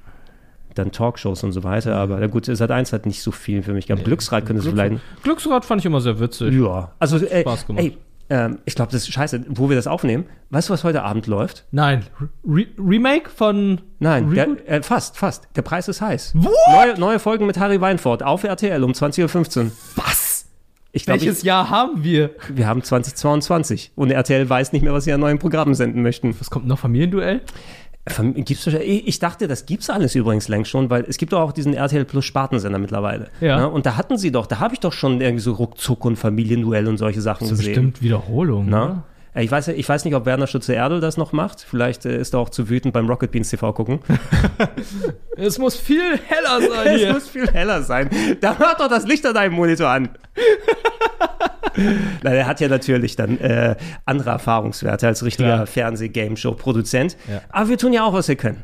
dann Talkshows und so weiter. Aber na gut, Sat 1 hat nicht so viel für mich gehabt. Glücksrad könnte es vielleicht. Glücksrad fand ich immer sehr witzig. Ja, also ey, Spaß gemacht. ey ähm, ich glaube, das ist scheiße, wo wir das aufnehmen. Weißt du, was heute Abend läuft? Nein. Re Remake von. Nein, der, äh, fast, fast. Der Preis ist heiß. Neue, neue Folgen mit Harry Weinfurt auf RTL um 20.15 Uhr. Was? Ich glaub, Welches ich, Jahr haben wir? wir haben 2022 und RTL weiß nicht mehr, was sie an neuen Programmen senden möchten. Was kommt noch? Familienduell? Fam- Gibt's ich dachte, das gibt's alles übrigens längst schon, weil es gibt doch auch diesen RTL Plus Spartensender mittlerweile. Ja. Ne? Und da hatten sie doch, da habe ich doch schon irgendwie so Ruckzuck und Familienduell und solche Sachen Das ist gesehen. bestimmt Wiederholung. Na? Äh, Ich weiß, ich weiß nicht, ob Werner Schütze-Erdl das noch macht. Vielleicht äh, ist er auch zu wütend beim Rocket Beans TV gucken. Es muss viel heller sein es hier. muss viel heller sein. Da hört doch das Licht an deinem Monitor an. Nein, er hat ja natürlich dann äh, andere Erfahrungswerte als richtiger. Fernseh-Game-Show-Produzent. Ja. Aber wir tun ja auch, was wir können.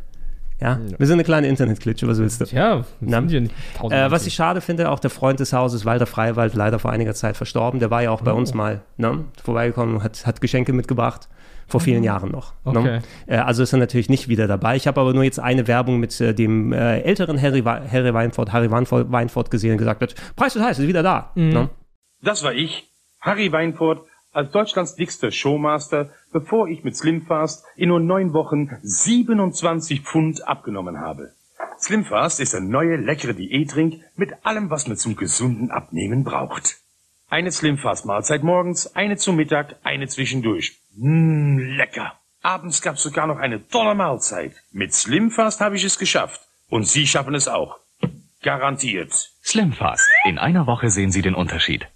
Ja, wir sind eine kleine Internetklitsche, was willst du? Ja, sind hier nicht Äh, was ich schade finde, auch der Freund des Hauses, Walter Freiwald, leider vor einiger Zeit verstorben. Der war ja auch bei Oh. uns mal ne, vorbeigekommen und hat, hat Geschenke mitgebracht. Vor vielen Jahren noch. Okay. Ne? Also ist er natürlich nicht wieder dabei. Ich habe aber nur jetzt eine Werbung mit äh, dem äh, älteren Harry, Harry Weinfurt, Harry Weinfurt, Weinfurt gesehen und gesagt hat, Preis ist heiß, ist wieder da. Ne? Das war ich, Harry Weinfurt, als Deutschlands dickster Showmaster, bevor ich mit Slimfast in nur neun Wochen 27 Pfund abgenommen habe. Slimfast ist ein neuer, leckere Diättrink mit allem, was man zum gesunden Abnehmen braucht. Eine Slimfast-Mahlzeit morgens, eine zum Mittag, eine zwischendurch. Mmm, lecker. Abends gab's sogar noch eine tolle Mahlzeit. Mit Slimfast habe ich es geschafft. Und Sie schaffen es auch. Garantiert. Slimfast. In einer Woche sehen Sie den Unterschied.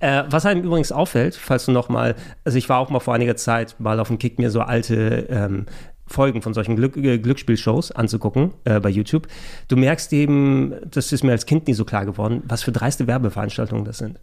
Äh, was einem übrigens auffällt, falls du noch mal, also ich war auch mal vor einiger Zeit mal auf dem Kick, mir so alte ähm, Folgen von solchen Glück, äh, Glücksspielshows anzugucken äh, bei YouTube. Du merkst eben, das ist mir als Kind nie so klar geworden, was für dreiste Werbeveranstaltungen das sind.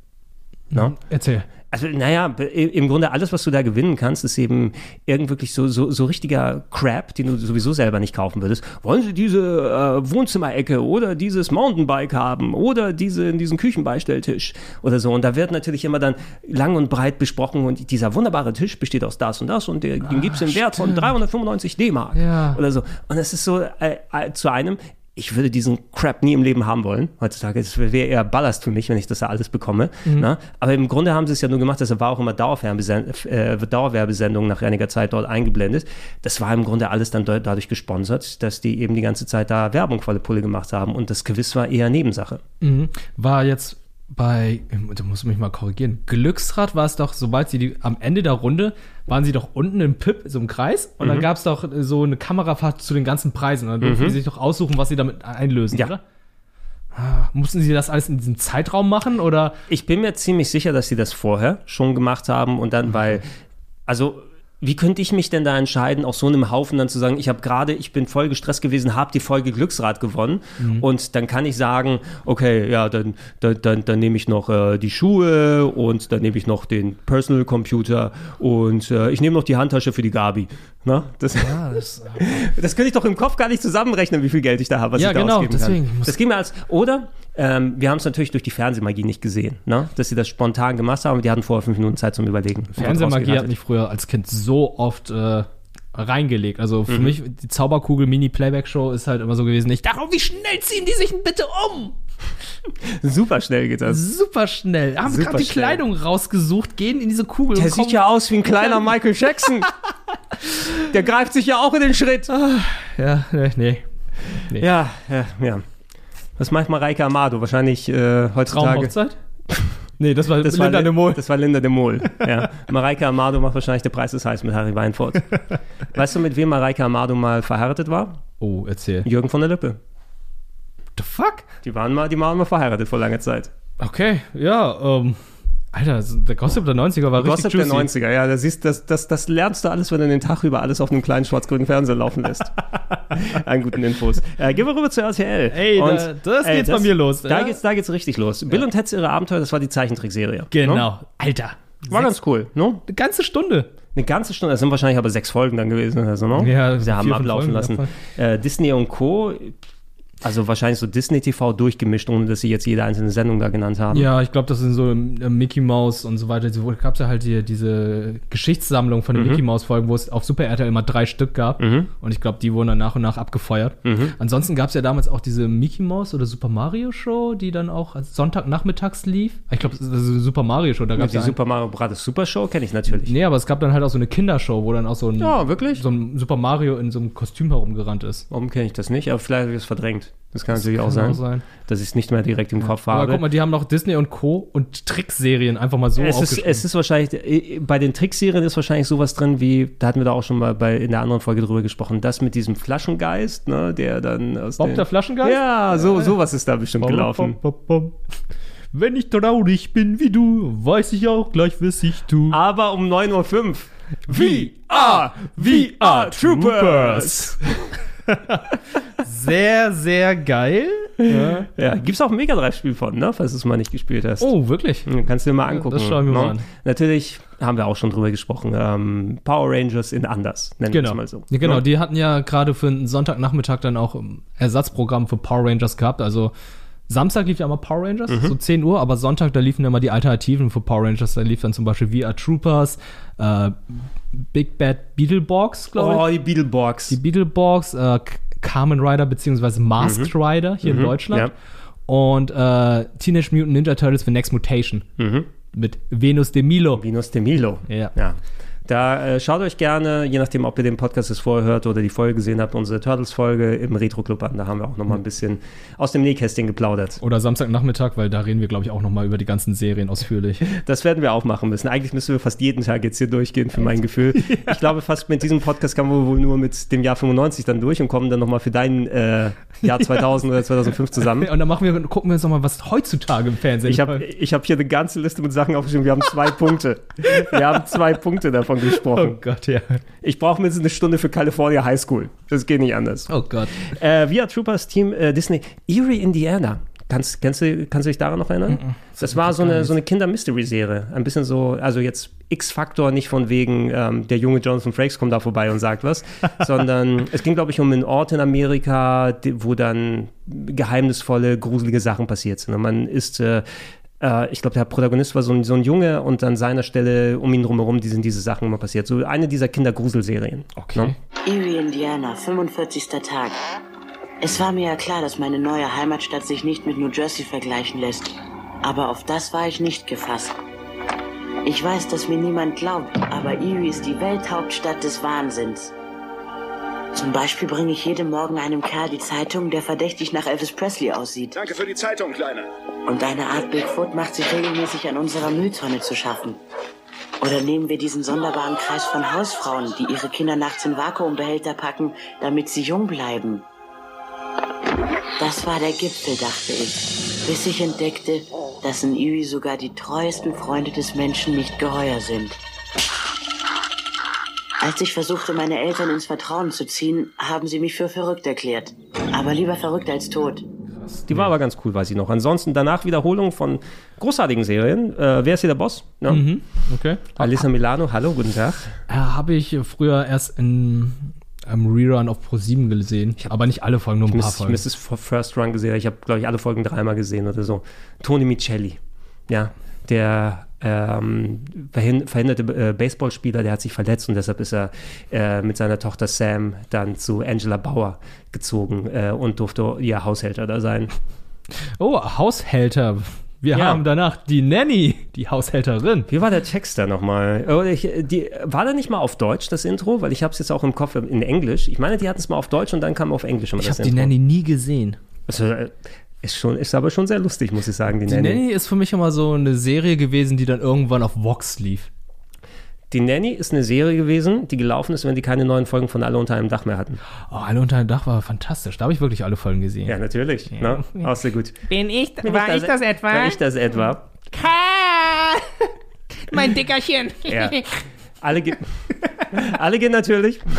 No? Erzähl. Also, naja, im Grunde alles, was du da gewinnen kannst, ist eben irgend wirklich so, so, so richtiger Crap, den du sowieso selber nicht kaufen würdest. Wollen Sie diese äh, Wohnzimmerecke oder dieses Mountainbike haben oder diese, diesen Küchenbeistelltisch oder so? Und da wird natürlich immer dann lang und breit besprochen und dieser wunderbare Tisch besteht aus das und das und der, den gibt es im Wert von 395 D-Mark Ja. oder so. Und es ist so äh, äh, zu einem, ich würde diesen Crap nie im Leben haben wollen heutzutage. Es wäre eher Ballast für mich, wenn ich das da alles bekomme. Mhm. Ne? Aber im Grunde haben sie es ja nur gemacht, deshalb war auch immer Dauerwerbesend äh, Dauerwerbesendungen nach einiger Zeit dort eingeblendet. Das war im Grunde alles dann dadurch gesponsert, dass die eben die ganze Zeit da Werbung volle Pulle gemacht haben und das Quiz war eher Nebensache. Mhm. War jetzt bei, da muss mich mal korrigieren, Glücksrad war es doch, sobald sie die, am Ende der Runde waren sie doch unten im Pip, so im Kreis, und dann Mhm. gab es doch so eine Kamerafahrt zu den ganzen Preisen. Und dann durften Mhm. die sich doch aussuchen, was sie damit einlösen, Ja. oder? Ah, Mussten sie das alles in diesem Zeitraum machen oder? Ich bin mir ziemlich sicher, dass sie das vorher schon gemacht haben und dann, weil, also wie könnte ich mich denn da entscheiden, aus so einem Haufen dann zu sagen, ich habe gerade, ich bin voll gestresst gewesen, habe die Folge Glücksrad gewonnen Mhm. und dann kann ich sagen, okay, ja, dann, dann, dann, dann nehme ich noch äh, die Schuhe und dann nehme ich noch den Personal Computer und äh, ich nehme noch die Handtasche für die Gabi. Na, das, das, das könnte ich doch im Kopf gar nicht zusammenrechnen, wie viel Geld ich da habe, was Ja, ich da genau, ausgeben deswegen. kann. Das ging mir als, oder ähm, wir haben es natürlich durch die Fernsehmagie nicht gesehen, ne? dass sie das spontan gemacht haben. Die hatten vorher fünf Minuten Zeit zum Überlegen. Fernsehmagie hat mich früher als Kind so oft äh, reingelegt. Also für Mhm. mich, die Zauberkugel Mini-Playback-Show ist halt immer so gewesen, nicht darum, wie schnell ziehen die sich denn bitte um? Super schnell geht das. Super schnell. Haben gerade die schnell. Kleidung rausgesucht, gehen in diese Kugel. Der sieht ja aus wie ein kleiner Michael Jackson. Der greift sich ja auch in den Schritt. Ja, nee, nee. nee. Ja, ja, ja. Was macht Mareike Amado? Wahrscheinlich äh, heutzutage. Traumhochzeit? nee, das war Das Linda war, de Mol. Das war Linda de Mol. Ja. Mareike Amado macht wahrscheinlich Der Preis ist heiß mit Harry Weinfurt. weißt du, mit wem Mareike Amado mal verheiratet war? Oh, erzähl. Jürgen von der Lippe. The fuck? Die waren mal, die waren mal verheiratet vor langer Zeit. Okay, ja, ähm. Alter, der Gossip der 90er war richtig Gossip der juicy. 90er, ja, da siehst, das, das, das lernst du alles, wenn du den Tag über alles auf einem kleinen schwarz-grünen Fernseher laufen lässt. An guten Infos. Äh, gehen wir rüber zu RTL. Ey, da- das geht's bei mir los, Da ja? geht's, da geht's richtig los. Bill und Ted's ihre Abenteuer, das war die Zeichentrickserie. Genau. Ne? Alter. War Sechs- ganz cool, ne? Eine ganze Stunde. Eine ganze Stunde, das sind wahrscheinlich aber sechs Folgen dann gewesen oder so, ne? Ja, Sie haben ablaufen Folgen, lassen. Äh, Disney und Co., also wahrscheinlich so Disney TV durchgemischt, ohne dass sie jetzt jede einzelne Sendung da genannt haben. Ja, ich glaube, das sind so äh, Mickey Mouse und so weiter. So gab es ja halt hier diese Geschichtssammlung von den Mhm. Mickey Mouse Folgen, wo es auf Super RTL immer drei Stück gab. Mhm. Und ich glaube, die wurden dann nach und nach abgefeuert. Mhm. Ansonsten gab es ja damals auch diese Mickey Mouse oder Super Mario Show, die dann auch Sonntagnachmittags lief. Ich glaube, das ist eine Super Mario Show. Da gab die es Super Mario Bros. Super Show kenne ich natürlich. Nee, aber es gab dann halt auch so eine Kindershow, wo dann auch so ein, Ja, wirklich? so ein Super Mario in so einem Kostüm herumgerannt ist. Warum kenne ich das nicht? Aber vielleicht habe ich es verdrängt. Das kann natürlich kann auch, sein, auch sein. dass ich es nicht mehr direkt im Kopf Aber habe. guck mal, die haben noch Disney und Co. und Trickserien einfach mal so es, ist, es ist wahrscheinlich, äh, bei den Trickserien ist wahrscheinlich sowas drin wie, da hatten wir da auch schon mal bei, in der anderen Folge drüber gesprochen, das mit diesem Flaschengeist, ne, der dann aus Bob den- der Flaschengeist? Ja, so, sowas ist da bestimmt gelaufen. Bom, bom, bom. Wenn ich traurig bin wie du, weiß ich auch gleich, was ich tu. Aber um 9.05 Uhr. VR, VR Troopers. Sehr, sehr geil. Ja. Ja, gibt's auch ein Mega Drive Spiel von, ne, falls du es mal nicht gespielt hast. Oh, wirklich? Kannst du dir mal angucken. das schauen wir ne? mal an. Natürlich haben wir auch schon drüber gesprochen. Ähm, Power Rangers in anders, nennen wir Genau. es mal so. Ja, genau, Ne? die hatten ja gerade für einen Sonntagnachmittag dann auch ein Ersatzprogramm für Power Rangers gehabt. Also Samstag lief ja immer Power Rangers, Mhm. so 10 Uhr, aber Sonntag, da liefen immer die Alternativen für Power Rangers. Da lief dann zum Beispiel VR Troopers, äh, Big Bad Beetleborgs, glaube ich. Oh, die Beetleborgs. Die Beetleborgs, äh, Kamen Rider beziehungsweise Masked Mhm. Rider hier Mhm, in Deutschland. ja. Und äh, Teenage Mutant Ninja Turtles für Next Mutation. Mhm. Mit Venus de Milo. Venus de Milo. Ja. Ja. Da äh, schaut euch gerne, je nachdem, ob ihr den Podcast jetzt vorher hört oder die Folge gesehen habt, unsere Turtles-Folge im Retro-Club an. Da haben wir auch noch mal ein bisschen aus dem Nähkästchen geplaudert. Oder Samstagnachmittag, weil da reden wir, glaube ich, auch noch mal über die ganzen Serien ausführlich. Das werden wir auch machen müssen. Eigentlich müssen wir fast jeden Tag jetzt hier durchgehen, für mein Gefühl. Ich glaube, fast mit diesem Podcast kommen wir wohl nur mit dem Jahr 95 dann durch und kommen dann noch mal für dein äh, Jahr 2000 oder 2005 zusammen. Und dann machen wir, gucken wir uns noch mal, was heutzutage im Fernsehen Ich habe hab hier eine ganze Liste mit Sachen aufgeschrieben. Wir haben zwei Punkte. Wir haben zwei Punkte davon gesprochen. Oh Gott, ja. Ich brauche mindestens eine Stunde für California High School. Das geht nicht anders. Oh Gott. Äh, VR Troopers Team äh, Disney. Erie, Indiana. Kannst, kennst du, kannst du dich daran noch erinnern? Das war so eine, so eine Kinder-Mystery-Serie. Ein bisschen so, also jetzt X-Faktor, nicht von wegen, ähm, der junge Jonathan Frakes kommt da vorbei und sagt was, sondern es ging, glaube ich, um einen Ort in Amerika, wo dann geheimnisvolle, gruselige Sachen passiert sind. Und man ist äh, äh, ich glaube, der Protagonist war so ein, so ein Junge und an seiner Stelle um ihn drumherum die sind diese Sachen immer passiert. So eine dieser Kindergruselserien. Okay. Ne? Erie, Indiana, 45. Tag. Es war mir ja klar, dass meine neue Heimatstadt sich nicht mit New Jersey vergleichen lässt. Aber auf das war ich nicht gefasst. Ich weiß, dass mir niemand glaubt, aber Erie ist die Welthauptstadt des Wahnsinns. Zum Beispiel bringe ich jeden Morgen einem Kerl die Zeitung, der verdächtig nach Elvis Presley aussieht. Danke für die Zeitung, Kleiner. Und eine Art Bigfoot macht sich regelmäßig an unserer Mülltonne zu schaffen. Oder nehmen wir diesen sonderbaren Kreis von Hausfrauen, die ihre Kinder nachts in Vakuumbehälter packen, damit sie jung bleiben. Das war der Gipfel, dachte ich, bis ich entdeckte, dass in Erie sogar die treuesten Freunde des Menschen nicht geheuer sind. Als ich versuchte, meine Eltern ins Vertrauen zu ziehen, haben sie mich für verrückt erklärt. Aber lieber verrückt als tot. Die war aber ganz cool, weiß ich noch. Ansonsten danach Wiederholung von großartigen Serien. Äh, wer ist hier der Boss? Ja. Mhm. Okay. Alissa Milano, hallo, guten Tag. Äh, Habe ich früher erst in einem Rerun auf Pro7 gesehen, aber nicht alle Folgen, nur ein Ich paar müsste Folgen. es First Run gesehen. Ich habe, glaube ich, alle Folgen dreimal gesehen oder so. Tony Micelli, ja, der ähm, verhin verhinderte äh, Baseballspieler, der hat sich verletzt und deshalb ist er äh, mit seiner Tochter Sam dann zu Angela Bauer gezogen äh, und durfte ihr Haushälter da sein. Oh, Haushälter. Wir Ja. haben danach die Nanny, die Haushälterin. Wie war der Text da nochmal? Oh, ich, die, war der nicht mal auf Deutsch, das Intro? Weil ich habe es jetzt auch im Kopf in Englisch. Ich meine, die hatten es mal auf Deutsch und dann kam auf Englisch immer Ich das habe die Intro. Nanny nie gesehen. Also, äh, ist, schon, ist aber schon sehr lustig, muss ich sagen, die, Die Nanny. Nanny ist für mich immer so eine Serie gewesen, die dann irgendwann auf Vox lief. Die Nanny ist eine Serie gewesen, die gelaufen ist, wenn die keine neuen Folgen von Alle unter einem Dach mehr hatten. Oh, alle unter einem Dach war fantastisch. Da habe ich wirklich alle Folgen gesehen. Ja, natürlich. Ne? Auch sehr gut. Bin ich, Bin war ich das etwa? War ich das etwa? Karl! Mein Dickerchen. Ja. Alle, ge alle gehen natürlich.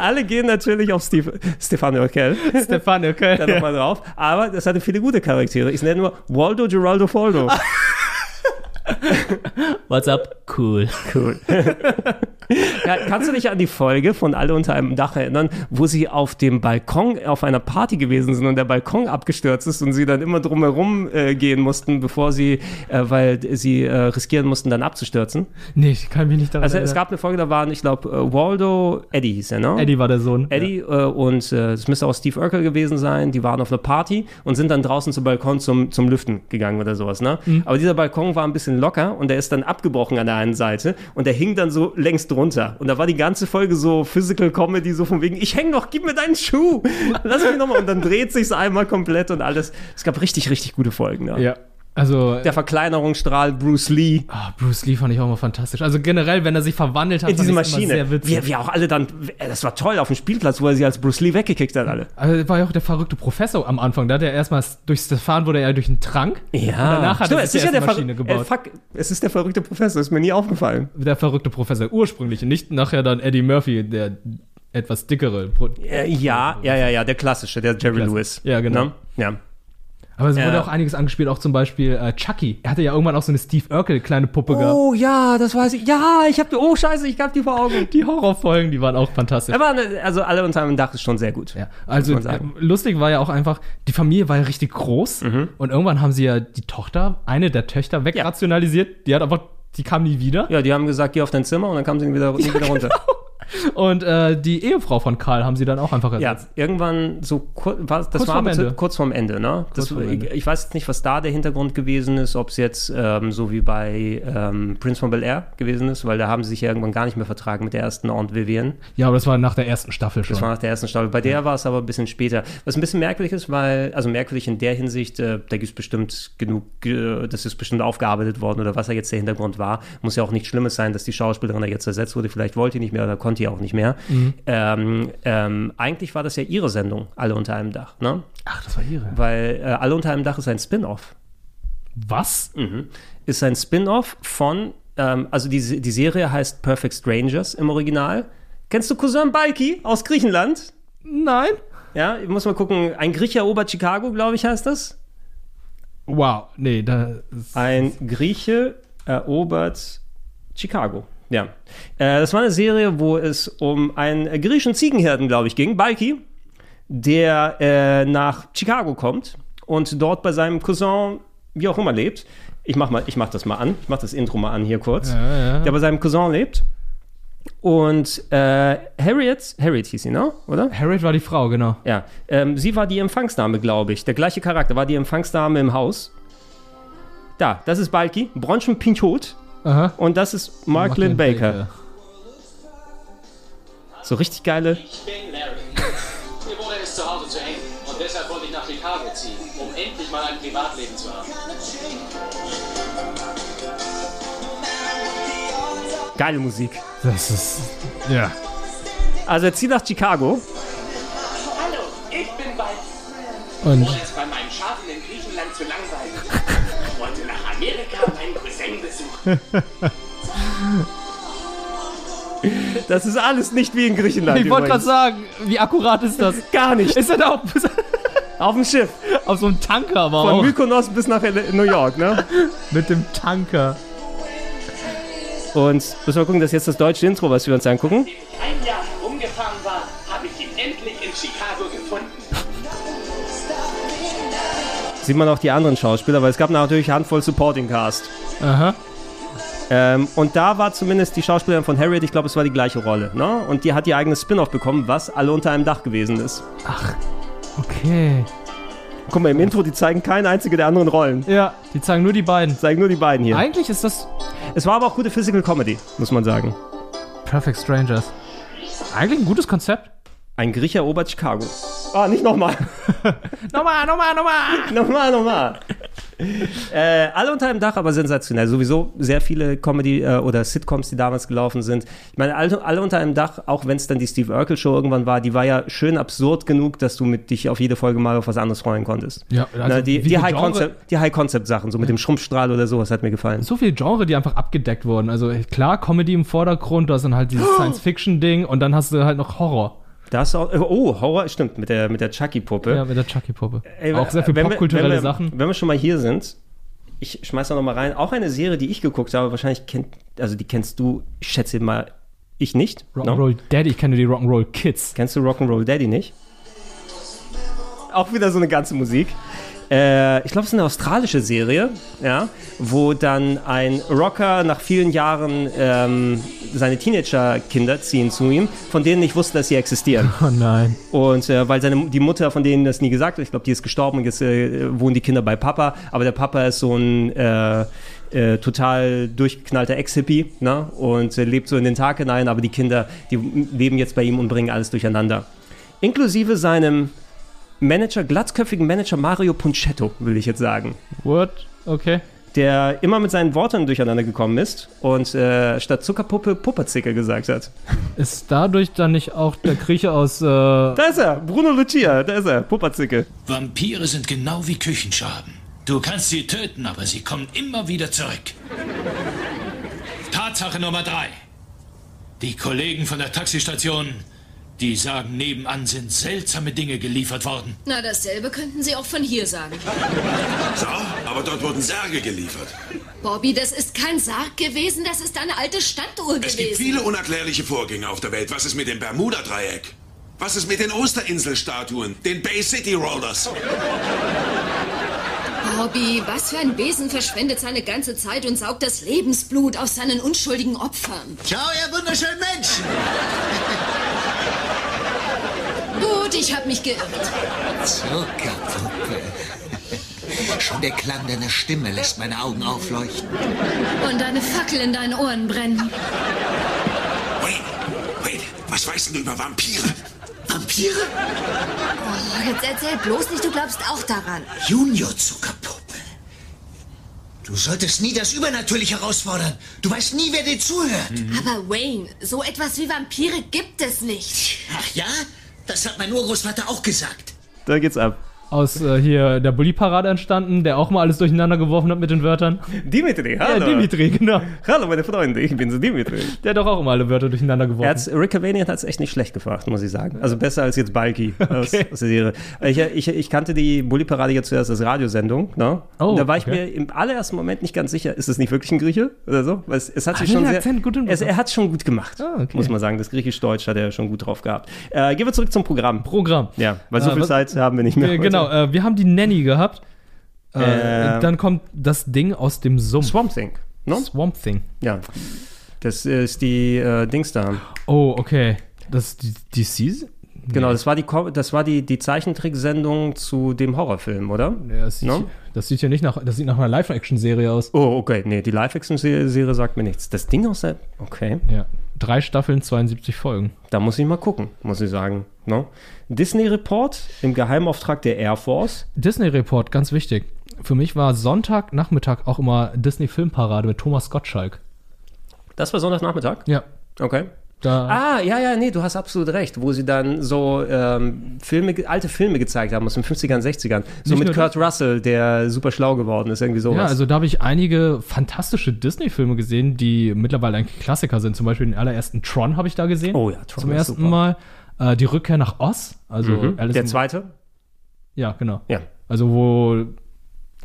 Alle gehen natürlich auf Steve, Stefan Urkel. Stefan Urkel, Da nochmal drauf. Aber das hatte viele gute Charaktere. Ich nenne nur Waldo Geraldo Foldo. What's up? Cool. Cool. ja, kannst du dich an die Folge von Alle unter einem Dach erinnern, wo sie auf dem Balkon auf einer Party gewesen sind und der Balkon abgestürzt ist und sie dann immer drumherum äh, gehen mussten, bevor sie, äh, weil sie äh, riskieren mussten, dann abzustürzen? Nee, ich kann mich nicht daran Also es erinnern. gab eine Folge, da waren, ich glaube, äh, Waldo, Eddie hieß er, ne? Eddie war der Sohn. Eddie äh, und äh, es müsste auch Steve Urkel gewesen sein, die waren auf einer Party und sind dann draußen zum Balkon zum, zum Lüften gegangen oder sowas, ne? Mhm. Aber dieser Balkon war ein bisschen locker und der ist dann abgebrochen an der einen Seite und der hing dann so längs drunter. Und da war die ganze Folge so Physical Comedy, so von wegen, ich häng noch, gib mir deinen Schuh, lass mich nochmal. Und dann dreht sich's einmal komplett und alles. Es gab richtig, richtig gute Folgen, ne? Ja. Also, Der Verkleinerungsstrahl Bruce Lee. ah, Bruce Lee fand ich auch immer fantastisch. Also generell, wenn er sich verwandelt hat, In diese ich's immer Maschine. sehr witzig. Wir, wir auch alle dann, das war toll auf dem Spielplatz, wo er sie als Bruce Lee weggekickt hat, alle. Also, war ja auch der verrückte Professor am Anfang. Da hat er erstmal durch Stefan wurde er durch einen Trank. Ja. Und danach hat Stimmt, er es ist ja der Maschine Ver gebaut. Äh, fuck, es ist der verrückte Professor, ist mir nie aufgefallen. der verrückte Professor ursprünglich nicht nachher dann Eddie Murphy, der etwas dickere. Pro Äh, ja, ja, ja, ja, der klassische, der Jerry Klasse. Lewis. Ja, genau. Ne? Ja. Aber es wurde Ja. auch einiges angespielt, auch zum Beispiel äh, Chucky. Er hatte ja irgendwann auch so eine Steve Urkel kleine Puppe gehabt. Oh ja, das weiß ich. Ja, ich hab, oh scheiße, ich hab die vor Augen. Die Horrorfolgen, die waren auch fantastisch. Aber also alle unter einem Dach ist schon sehr gut. Ja, also äh, lustig war ja auch einfach, die Familie war ja richtig groß Mhm. und irgendwann haben sie ja die Tochter, eine der Töchter wegrationalisiert. Die hat einfach, die kam nie wieder. Ja, die haben gesagt, geh auf dein Zimmer und dann kam sie wieder, nie wieder runter. Und äh, die Ehefrau von Karl haben sie dann auch einfach Ja, ersetzt. irgendwann so kur war, das Kurz war vorm Ende. kurz vorm Ende, ne? Das, vorm Ende. Ich, ich weiß jetzt nicht, was da der Hintergrund gewesen ist, ob es jetzt ähm, so wie bei ähm, Prince von Bel Air gewesen ist, weil da haben sie sich ja irgendwann gar nicht mehr vertragen mit der ersten Aunt Vivian. Ja, aber das war nach der ersten Staffel schon. Das war nach der ersten Staffel. Bei der war es aber ein bisschen später. Was ein bisschen merkwürdig ist, weil, also merkwürdig in der Hinsicht, äh, da gibt es bestimmt genug, äh, das ist bestimmt aufgearbeitet worden oder was da jetzt der Hintergrund war. Muss ja auch nichts Schlimmes sein, dass die Schauspielerin da jetzt ersetzt wurde. Vielleicht wollte die nicht mehr oder konnte die auch nicht mehr. Mhm. Ähm, ähm, eigentlich war das ja ihre Sendung, Alle unter einem Dach, ne? Ach, das war ihre. Weil äh, Alle unter einem Dach ist ein Spin-off. Was? Mhm. Ist ein Spin-off von, ähm, also die, die Serie heißt Perfect Strangers im Original. Kennst du Cousin Balki aus Griechenland? Nein. Ja, ich muss mal gucken. Ein Grieche erobert Chicago, glaube ich, heißt das. Wow, nee, da Ein Grieche erobert Chicago. Ja. Äh, das war eine Serie, wo es um einen griechischen Ziegenhirten, glaube ich, ging, Balki, der äh, nach Chicago kommt und dort bei seinem Cousin, wie auch immer, lebt. Ich mach, mal, ich mach das mal an. Ich mach das Intro mal an hier kurz. Ja, ja. Der bei seinem Cousin lebt. Und äh, Harriet, Harriet hieß sie, ne? oder? Harriet war die Frau, genau. Ja, ähm, sie war die Empfangsdame, glaube ich. Der gleiche Charakter war die Empfangsdame im Haus. Da, das ist Balki, Bronchen Pinchot. Aha. Und das ist Mark Lynn Baker. So richtig geile. Ich bin Larry. Mir wurde es zu Hause zu eng. Und deshalb wollte ich nach Chicago ziehen, um endlich mal ein Privatleben zu haben. Geile Musik. Das ist. Ja. Also er zieht nach Chicago. Hallo, ich bin bald. Und- es bei meinem Schafen in Griechenland zu langweilig. Ich wollte nach Amerika meinen Cousin besuchen. Das ist alles nicht wie in Griechenland. Ich wollte gerade sagen, wie akkurat ist das? Gar nicht. Ist er da auf, Auf dem Schiff. auf so einem Tanker aber Von auch? Mykonos bis nach New York, ne? Mit dem Tanker. Und müssen wir gucken, das ist jetzt das deutsche Intro, was wir uns angucken. Ein Jahr herumgefahren war, habe ich ihn endlich in Chicago Sieht man auch die anderen Schauspieler, weil es gab natürlich eine Handvoll Supporting Cast. Aha. Ähm, und da war zumindest die Schauspielerin von Harriet, ich glaube, es war die gleiche Rolle. Ne? Und die hat ihr eigenes Spin-off bekommen, was alle unter einem Dach gewesen ist. Okay. Guck mal, im Intro, die zeigen keine einzige der anderen Rollen. Ja, die zeigen nur die beiden. Zeigen nur die beiden hier. Eigentlich ist das Es war aber auch gute Physical Comedy, muss man sagen. Perfect Strangers. Eigentlich ein gutes Konzept. Ein Grieche erobert Chicago. Ah, nicht nochmal. Nochmal, nochmal, nochmal. nochmal, nochmal. äh, alle unter einem Dach, aber sensationell. Sowieso sehr viele Comedy- äh, oder Sitcoms, die damals gelaufen sind. Ich meine, alle, alle unter einem Dach, auch wenn es dann die Steve Urkel Show irgendwann war, die war ja schön absurd genug, dass du mit dich auf jede Folge mal auf was anderes freuen konntest. Ja, also Na, die die High-Concept-Sachen, so mit dem Schrumpfstrahl oder sowas, hat mir gefallen. So viele Genre, die einfach abgedeckt wurden. Also klar, Comedy im Vordergrund, da ist dann halt dieses Science-Fiction-Ding und dann hast du halt noch Horror. Da hast du auch, oh, Horror, stimmt, mit der, mit der Chucky-Puppe. Ja, mit der Chucky-Puppe. Auch sehr viel wenn wir- popkulturelle wir, Sachen. Wenn wir schon mal hier sind, ich schmeiß da noch mal rein. Auch eine Serie, die ich geguckt habe, wahrscheinlich kennt, also die kennst du, ich schätze mal, ich nicht. Rock'n'Roll Daddy, ich kenne die Rock'n'Roll Kids. Kennst du Rock'n'Roll Daddy nicht? Auch wieder so eine ganze Musik. Äh, ich glaube, es ist eine australische Serie, ja, wo dann ein Rocker nach vielen Jahren ähm, seine Teenager-Kinder ziehen zu ihm, von denen ich wusste, dass sie existieren. Oh nein. Und äh, weil seine, die Mutter von denen das nie gesagt hat, ich glaube, die ist gestorben und jetzt äh, wohnen die Kinder bei Papa, aber der Papa ist so ein äh, äh, total durchgeknallter Ex-Hippie ne? und äh, lebt so in den Tag hinein, aber die Kinder, die leben jetzt bei ihm und bringen alles durcheinander. Inklusive seinem Manager, glatzköpfigen Manager Mario Punchetto, will ich jetzt sagen. What? Okay. Der immer mit seinen Worten durcheinander gekommen ist und äh, statt Zuckerpuppe Pupperzicke gesagt hat. Ist dadurch dann nicht auch der Grieche aus. Äh, Da ist er, Bruno Lucia, da ist er, Pupperzicke. Vampire sind genau wie Küchenschaben. Du kannst sie töten, aber sie kommen immer wieder zurück. Tatsache Nummer drei. Die Kollegen von der Taxistation, die sagen, nebenan sind seltsame Dinge geliefert worden. Na, dasselbe könnten Sie auch von hier sagen. So, aber dort wurden Särge geliefert. Bobby, das ist kein Sarg gewesen, das ist eine alte Standuhr Es gewesen. gibt viele unerklärliche Vorgänge auf der Welt. Was ist mit dem Bermuda-Dreieck? Was ist mit den Osterinselstatuen, den Bay City Rollers? Bobby, was für ein Wesen verschwendet seine ganze Zeit und saugt das Lebensblut aus seinen unschuldigen Opfern. Ciao, ihr wunderschönen Menschen! Gut, ich habe mich geirrt. Zuckerpuppe. Schon der Klang deiner Stimme lässt meine Augen aufleuchten. Und eine Fackel in deinen Ohren brennen. Wait, was weißt du über Vampire? Vampire? Oh, jetzt erzähl bloß nicht, du glaubst auch daran. Junior Zuckerpuppe. Du solltest nie das Übernatürliche herausfordern. Du weißt nie, wer dir zuhört. Aber Wayne, so etwas wie Vampire gibt es nicht. Ach ja? Das hat mein Urgroßvater auch gesagt. Da geht's ab. Aus äh, hier der Bully-Parade entstanden, der auch mal alles durcheinander geworfen hat mit den Wörtern. Dimitri, Ja, hallo. Dimitri, genau. Hallo, meine Freunde, ich bin so Dimitri. Der hat doch auch immer alle Wörter durcheinander geworfen. Rick Cavanian hat es echt nicht schlecht gefragt, muss ich sagen. Also besser als jetzt Balki aus, aus der Serie. Ich, ich, ich kannte die Bully-Parade jetzt zuerst als Radiosendung. Ne? Oh, da war ich okay. mir im allerersten Moment nicht ganz sicher, ist es nicht wirklich ein Grieche oder so? Weil es, es hat Ah, sich den schon sehr, Akzent gut es, er hat es schon gut gemacht, Ah, okay. muss man sagen. Das Griechisch-Deutsch hat er schon gut drauf gehabt. Äh, gehen wir zurück zum Programm. Programm. Ja, weil so Äh, viel was- Zeit haben wir nicht mehr. Äh, genau, äh, wir haben die Nanny gehabt. Äh, Ähm. dann kommt das Ding aus dem Sumpf. Swamp Thing. Ne? Swamp Thing. Ja. Das ist die äh, Dings da. Oh, okay. Das ist die DC? Genau, das war die, das war die, die Zeichentricksendung zu dem Horrorfilm, oder? Ja, das, sieht, No? das sieht ja nicht nach, das sieht nach einer Live-Action-Serie aus. Oh, okay. Nee, die Live-Action-Serie sagt mir nichts. Das Ding aus der. Okay. Ja. Drei Staffeln, 72 Folgen. Da muss ich mal gucken, muss ich sagen. No? Disney Report im Geheimauftrag der Air Force. Disney Report, ganz wichtig. Für mich war Sonntagnachmittag auch immer Disney Filmparade mit Thomas Gottschalk. Das war Sonntagnachmittag? Ja. Okay. Da, Ah, ja, ja, nee, du hast absolut recht, wo sie dann so ähm, Filme, alte Filme gezeigt haben aus den 50ern, 60ern. So mit Kurt Russell, der super schlau geworden ist, irgendwie sowas. ja, also da habe ich einige fantastische Disney-Filme gesehen, die mittlerweile eigentlich Klassiker sind. Zum Beispiel den allerersten Tron habe ich da gesehen. Oh ja, Tron Zum ersten super. Mal. Äh, die Rückkehr nach Oz. Also Mhm. Der zweite? Ja, genau. Ja. Also wo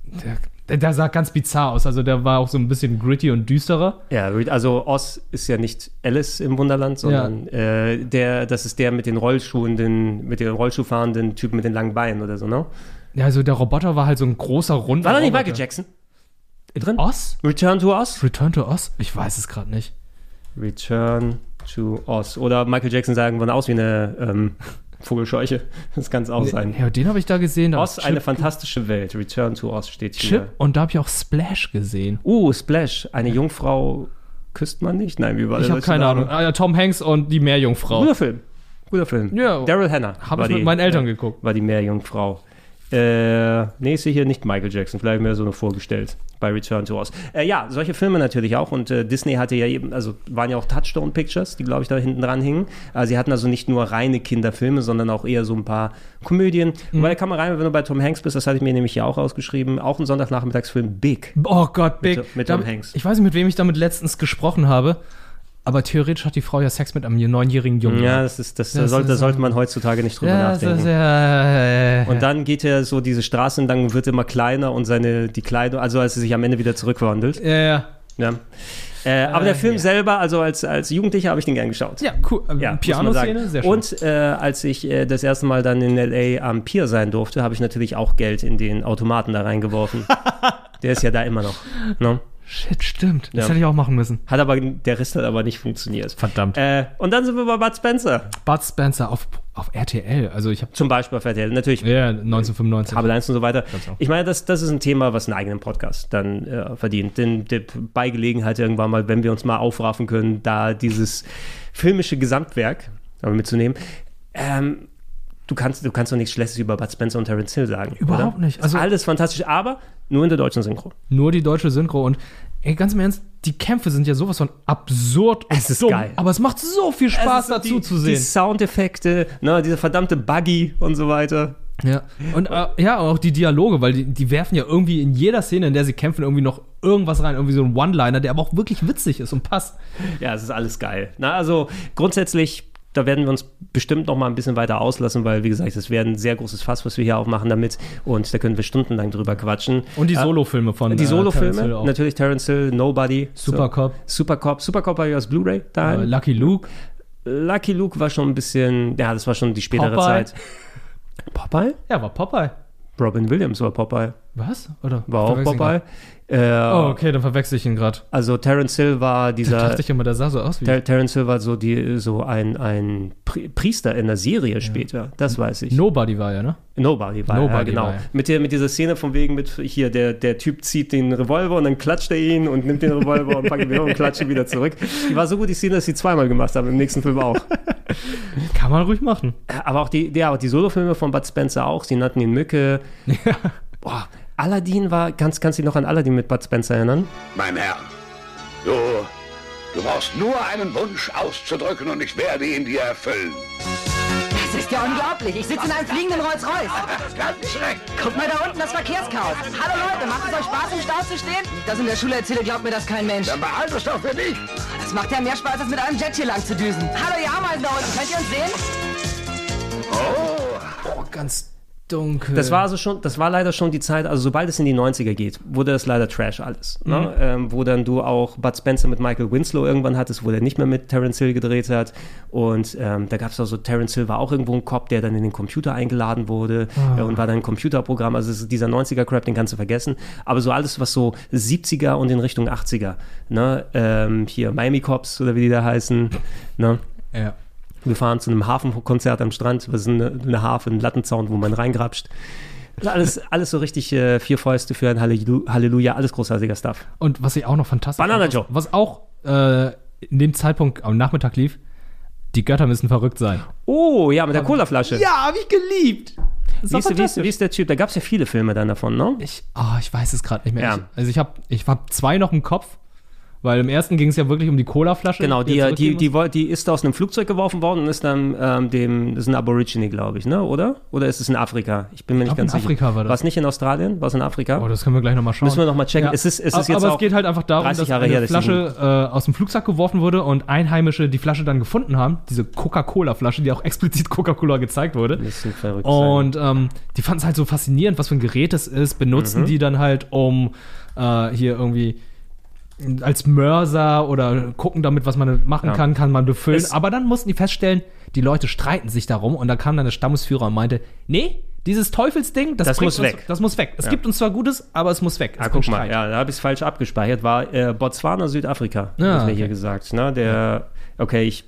der, der, der sah ganz bizarr aus. Also der war auch so ein bisschen gritty und düsterer. Ja, also Oz ist ja nicht Alice im Wunderland, sondern äh, der, das ist der mit den Rollschuhen, den, mit den Rollschuhfahrenden Typen mit den langen Beinen oder so, ne? Ja, also der Roboter war halt so ein großer runder War da nicht Roboter. Michael Jackson? Drin? Oz? Return to Oz? Return to Oz? Ich weiß es gerade nicht. Return to Oz. Oder Michael Jackson sagen irgendwann aus wie eine ähm, Vogelscheuche. Das kann es auch sein. Ja, den habe ich da gesehen. Da Oz, eine fantastische Welt. Return to Oz steht hier. Chip und da habe ich auch Splash gesehen. Uh, Splash. Eine Jungfrau küsst man nicht? Nein, wie war Ich der habe keine? Ahnung. Ah, ja, Tom Hanks und die Meerjungfrau. Guter Film. Guter Film. Ja. Daryl Hannah. Hab war ich mit die- meinen Eltern geguckt. War die Meerjungfrau. Äh, nee, hier nicht Michael Jackson. Vielleicht mehr so nur vorgestellt bei Return to Oz. Äh, ja, solche Filme natürlich auch. Und äh, Disney hatte ja eben, also waren ja auch Touchstone Pictures, die glaube ich da hinten dran hingen. Also sie hatten also nicht nur reine Kinderfilme, sondern auch eher so ein paar Komödien. Mhm. Wobei, da kann man rein, wenn du bei Tom Hanks bist, das hatte ich mir nämlich hier auch ausgeschrieben, auch ein Sonntagnachmittagsfilm Big. Oh Gott, Big. Mit, mit Da- Tom Hanks. Ich weiß nicht, mit wem ich damit letztens gesprochen habe. Aber theoretisch hat die Frau ja Sex mit einem neunjährigen Jungen. Ja, das ist, das, da Das sollte, da ist, sollte äh, man heutzutage nicht drüber Ja, nachdenken. ist ja, Und dann geht er so diese Straße entlang und wird immer kleiner und seine, die Kleidung, also als er sich am Ende wieder zurückwandelt. Ja, ja. Ja. Äh, aber der Äh, Film ja. selber, also als, als Jugendlicher habe ich den gern geschaut. Ja, cool. Ähm, Ja, Piano-Szene, sehr schön. Und äh, als ich äh, das erste Mal dann in L.A. am Pier sein durfte, habe ich natürlich auch Geld in den Automaten da reingeworfen. der ist ja da immer noch. Ne? Shit, stimmt. Das Ja. hätte ich auch machen müssen. Hat aber, der Rest hat aber nicht funktioniert. Verdammt. Äh, und dann sind wir bei Bud Spencer. Bud Spencer auf, auf RTL. Also ich habe Zum Beispiel auf RTL. Natürlich ja, 1995. Kabel 1 und so weiter. Genau. Ich meine, das, das ist ein Thema, was einen eigenen Podcast dann äh, verdient. Denn der, bei Gelegenheit irgendwann mal, wenn wir uns mal aufraffen können, da dieses filmische Gesamtwerk mitzunehmen. Ähm, du kannst, du kannst doch nichts Schlechtes über Bud Spencer und Terence Hill sagen. Überhaupt oder? nicht. Also- alles fantastisch, aber nur in der deutschen Synchro. Nur die deutsche Synchro und ey, ganz im Ernst, die Kämpfe sind ja sowas von absurd und Es ist dumm, geil. aber es macht so viel Spaß dazu die, zu Die sehen. Soundeffekte, ne, diese verdammte Buggy und so weiter. Ja. Und äh, ja, auch die Dialoge, weil die, die werfen ja irgendwie in jeder Szene, in der sie kämpfen, irgendwie noch irgendwas rein, irgendwie so ein One-Liner, der aber auch wirklich witzig ist und passt. Ja, es ist alles geil. Na, also grundsätzlich, da werden wir uns bestimmt noch mal ein bisschen weiter auslassen, weil, wie gesagt, das wäre ein sehr großes Fass, was wir hier aufmachen damit. Und da können wir stundenlang drüber quatschen. Und die Äh, Solofilme von Die äh, Solofilme, auch. natürlich Terence Hill, Nobody. Supercop. So. Supercop. Supercop war ja aus Blu-ray daheim. Äh, Lucky Luke. Lucky Luke war schon ein bisschen, ja, das war schon die spätere Popeye. Zeit. Popeye? Ja, war Popeye. Robin Williams war Popeye. Was? Oder War auch Popeye. Äh? Oh, okay, dann verwechsel ich ihn gerade. Also Terence Hill war Da dieser. dachte ich immer, der sah so aus wie. Ter Terence Hill war so, die, so ein, ein Pri Priester in der Serie später, das weiß ich. Nobody war ja, ne? Nobody war ja, Nobody genau. war ja. Mit, der, mit dieser Szene von wegen mit hier, der, der Typ zieht den Revolver und dann klatscht er ihn und nimmt den Revolver und packt ihn wieder und klatscht ihn wieder zurück. Die war so gut, die Szene, dass sie zweimal gemacht haben, im nächsten Film auch. Kann man ruhig machen. Aber auch die, ja, auch die Solofilme von Bud Spencer auch, sie nannten ihn Mücke. Boah, Aladdin war, kannst, kannst du dich noch an Aladdin mit Bud Spencer erinnern? Mein Herr, du, du brauchst nur einen Wunsch auszudrücken und ich werde ihn dir erfüllen. Das ist ja unglaublich. Ich sitze in einem fliegenden Rolls-Royce. Ganz recht. Guck mal da unten, das Verkehrschaos. Hallo Leute, macht es euch Spaß, im Stau zu stehen? Ich das in der Schule erzähle, glaubt mir das kein Mensch. Dann behalt es doch für dich. Das macht ja mehr Spaß, als mit einem Jet hier lang zu düsen. Hallo, ihr Ameisen da unten, könnt ihr uns sehen? Oh, Oh, ganz dunkel. Das war also schon, das war leider schon die Zeit, also sobald es in die 90er geht, wurde das leider Trash alles. Ne? Mhm. Ähm, wo dann du auch Bud Spencer mit Michael Winslow irgendwann hattest, wo der nicht mehr mit Terence Hill gedreht hat. Und ähm, da gab es auch so, Terence Hill war auch irgendwo ein Cop, der dann in den Computer eingeladen wurde Ah. äh, und war dann ein Computerprogramm. Also dieser 90er-Crap, den kannst du vergessen. Aber so alles, was so 70er und in Richtung 80er, ne? ähm, hier Miami Cops oder wie die da heißen, ne? Ja. Wir fahren zu einem Hafenkonzert am Strand. Was ist eine, eine Harfe, ein Lattenzaun, wo man reingrapscht. Alles, alles so richtig äh, vier Fäuste für ein Hallelu- Halleluja, alles großartiger Stuff. Und was ich auch noch fantastisch Banana Joe. Was auch äh, in dem Zeitpunkt am Nachmittag lief, die Götter müssen verrückt sein. Oh, ja, mit der Colaflasche. Ja, hab ich geliebt. Wie ist, der- wie, ist, wie ist der Typ? Da gab es ja viele Filme dann davon, ne? Ich, oh, ich weiß es gerade nicht mehr. Ja. Ich, also ich habe ich hab zwei noch im Kopf, weil im ersten ging es ja wirklich um die Colaflasche. Genau, die, die, die, woll- die ist aus einem Flugzeug geworfen worden und ist dann ähm, dem, das ist ein Aborigine, glaube ich, ne? Oder? Oder ist es in Afrika? Ich bin mir Ich nicht ganz in sicher. Afrika war das. War es nicht in Australien? War es in Afrika? Oh, das können wir gleich nochmal schauen. Müssen wir noch mal checken. Ja. Es ist, es ist aber aber es geht halt einfach darum, 30 dass Jahre eine her, Flasche äh, aus dem Flugzeug geworfen wurde und Einheimische die Flasche dann gefunden haben. Diese Coca-Cola-Flasche, die auch explizit Coca-Cola gezeigt wurde. Bisschen verrückt Und ähm, die fanden es halt so faszinierend, was für ein Gerät es ist, benutzen Mhm. die dann halt, um äh, hier irgendwie als Mörser oder gucken damit, was man machen Ja. kann, kann man befüllen. Es- Aber dann mussten die feststellen, die Leute streiten sich darum und da kam dann der Stammesführer und meinte, nee, dieses Teufelsding, das, Das muss uns, weg. Das muss weg. Es Ja. gibt uns zwar Gutes, aber es muss weg. Es Ah, guck mal, ja, da habe ich es falsch abgespeichert. War äh, Botswana, Südafrika, Ja, ist mir okay. hier gesagt. Ne? Der, okay, ich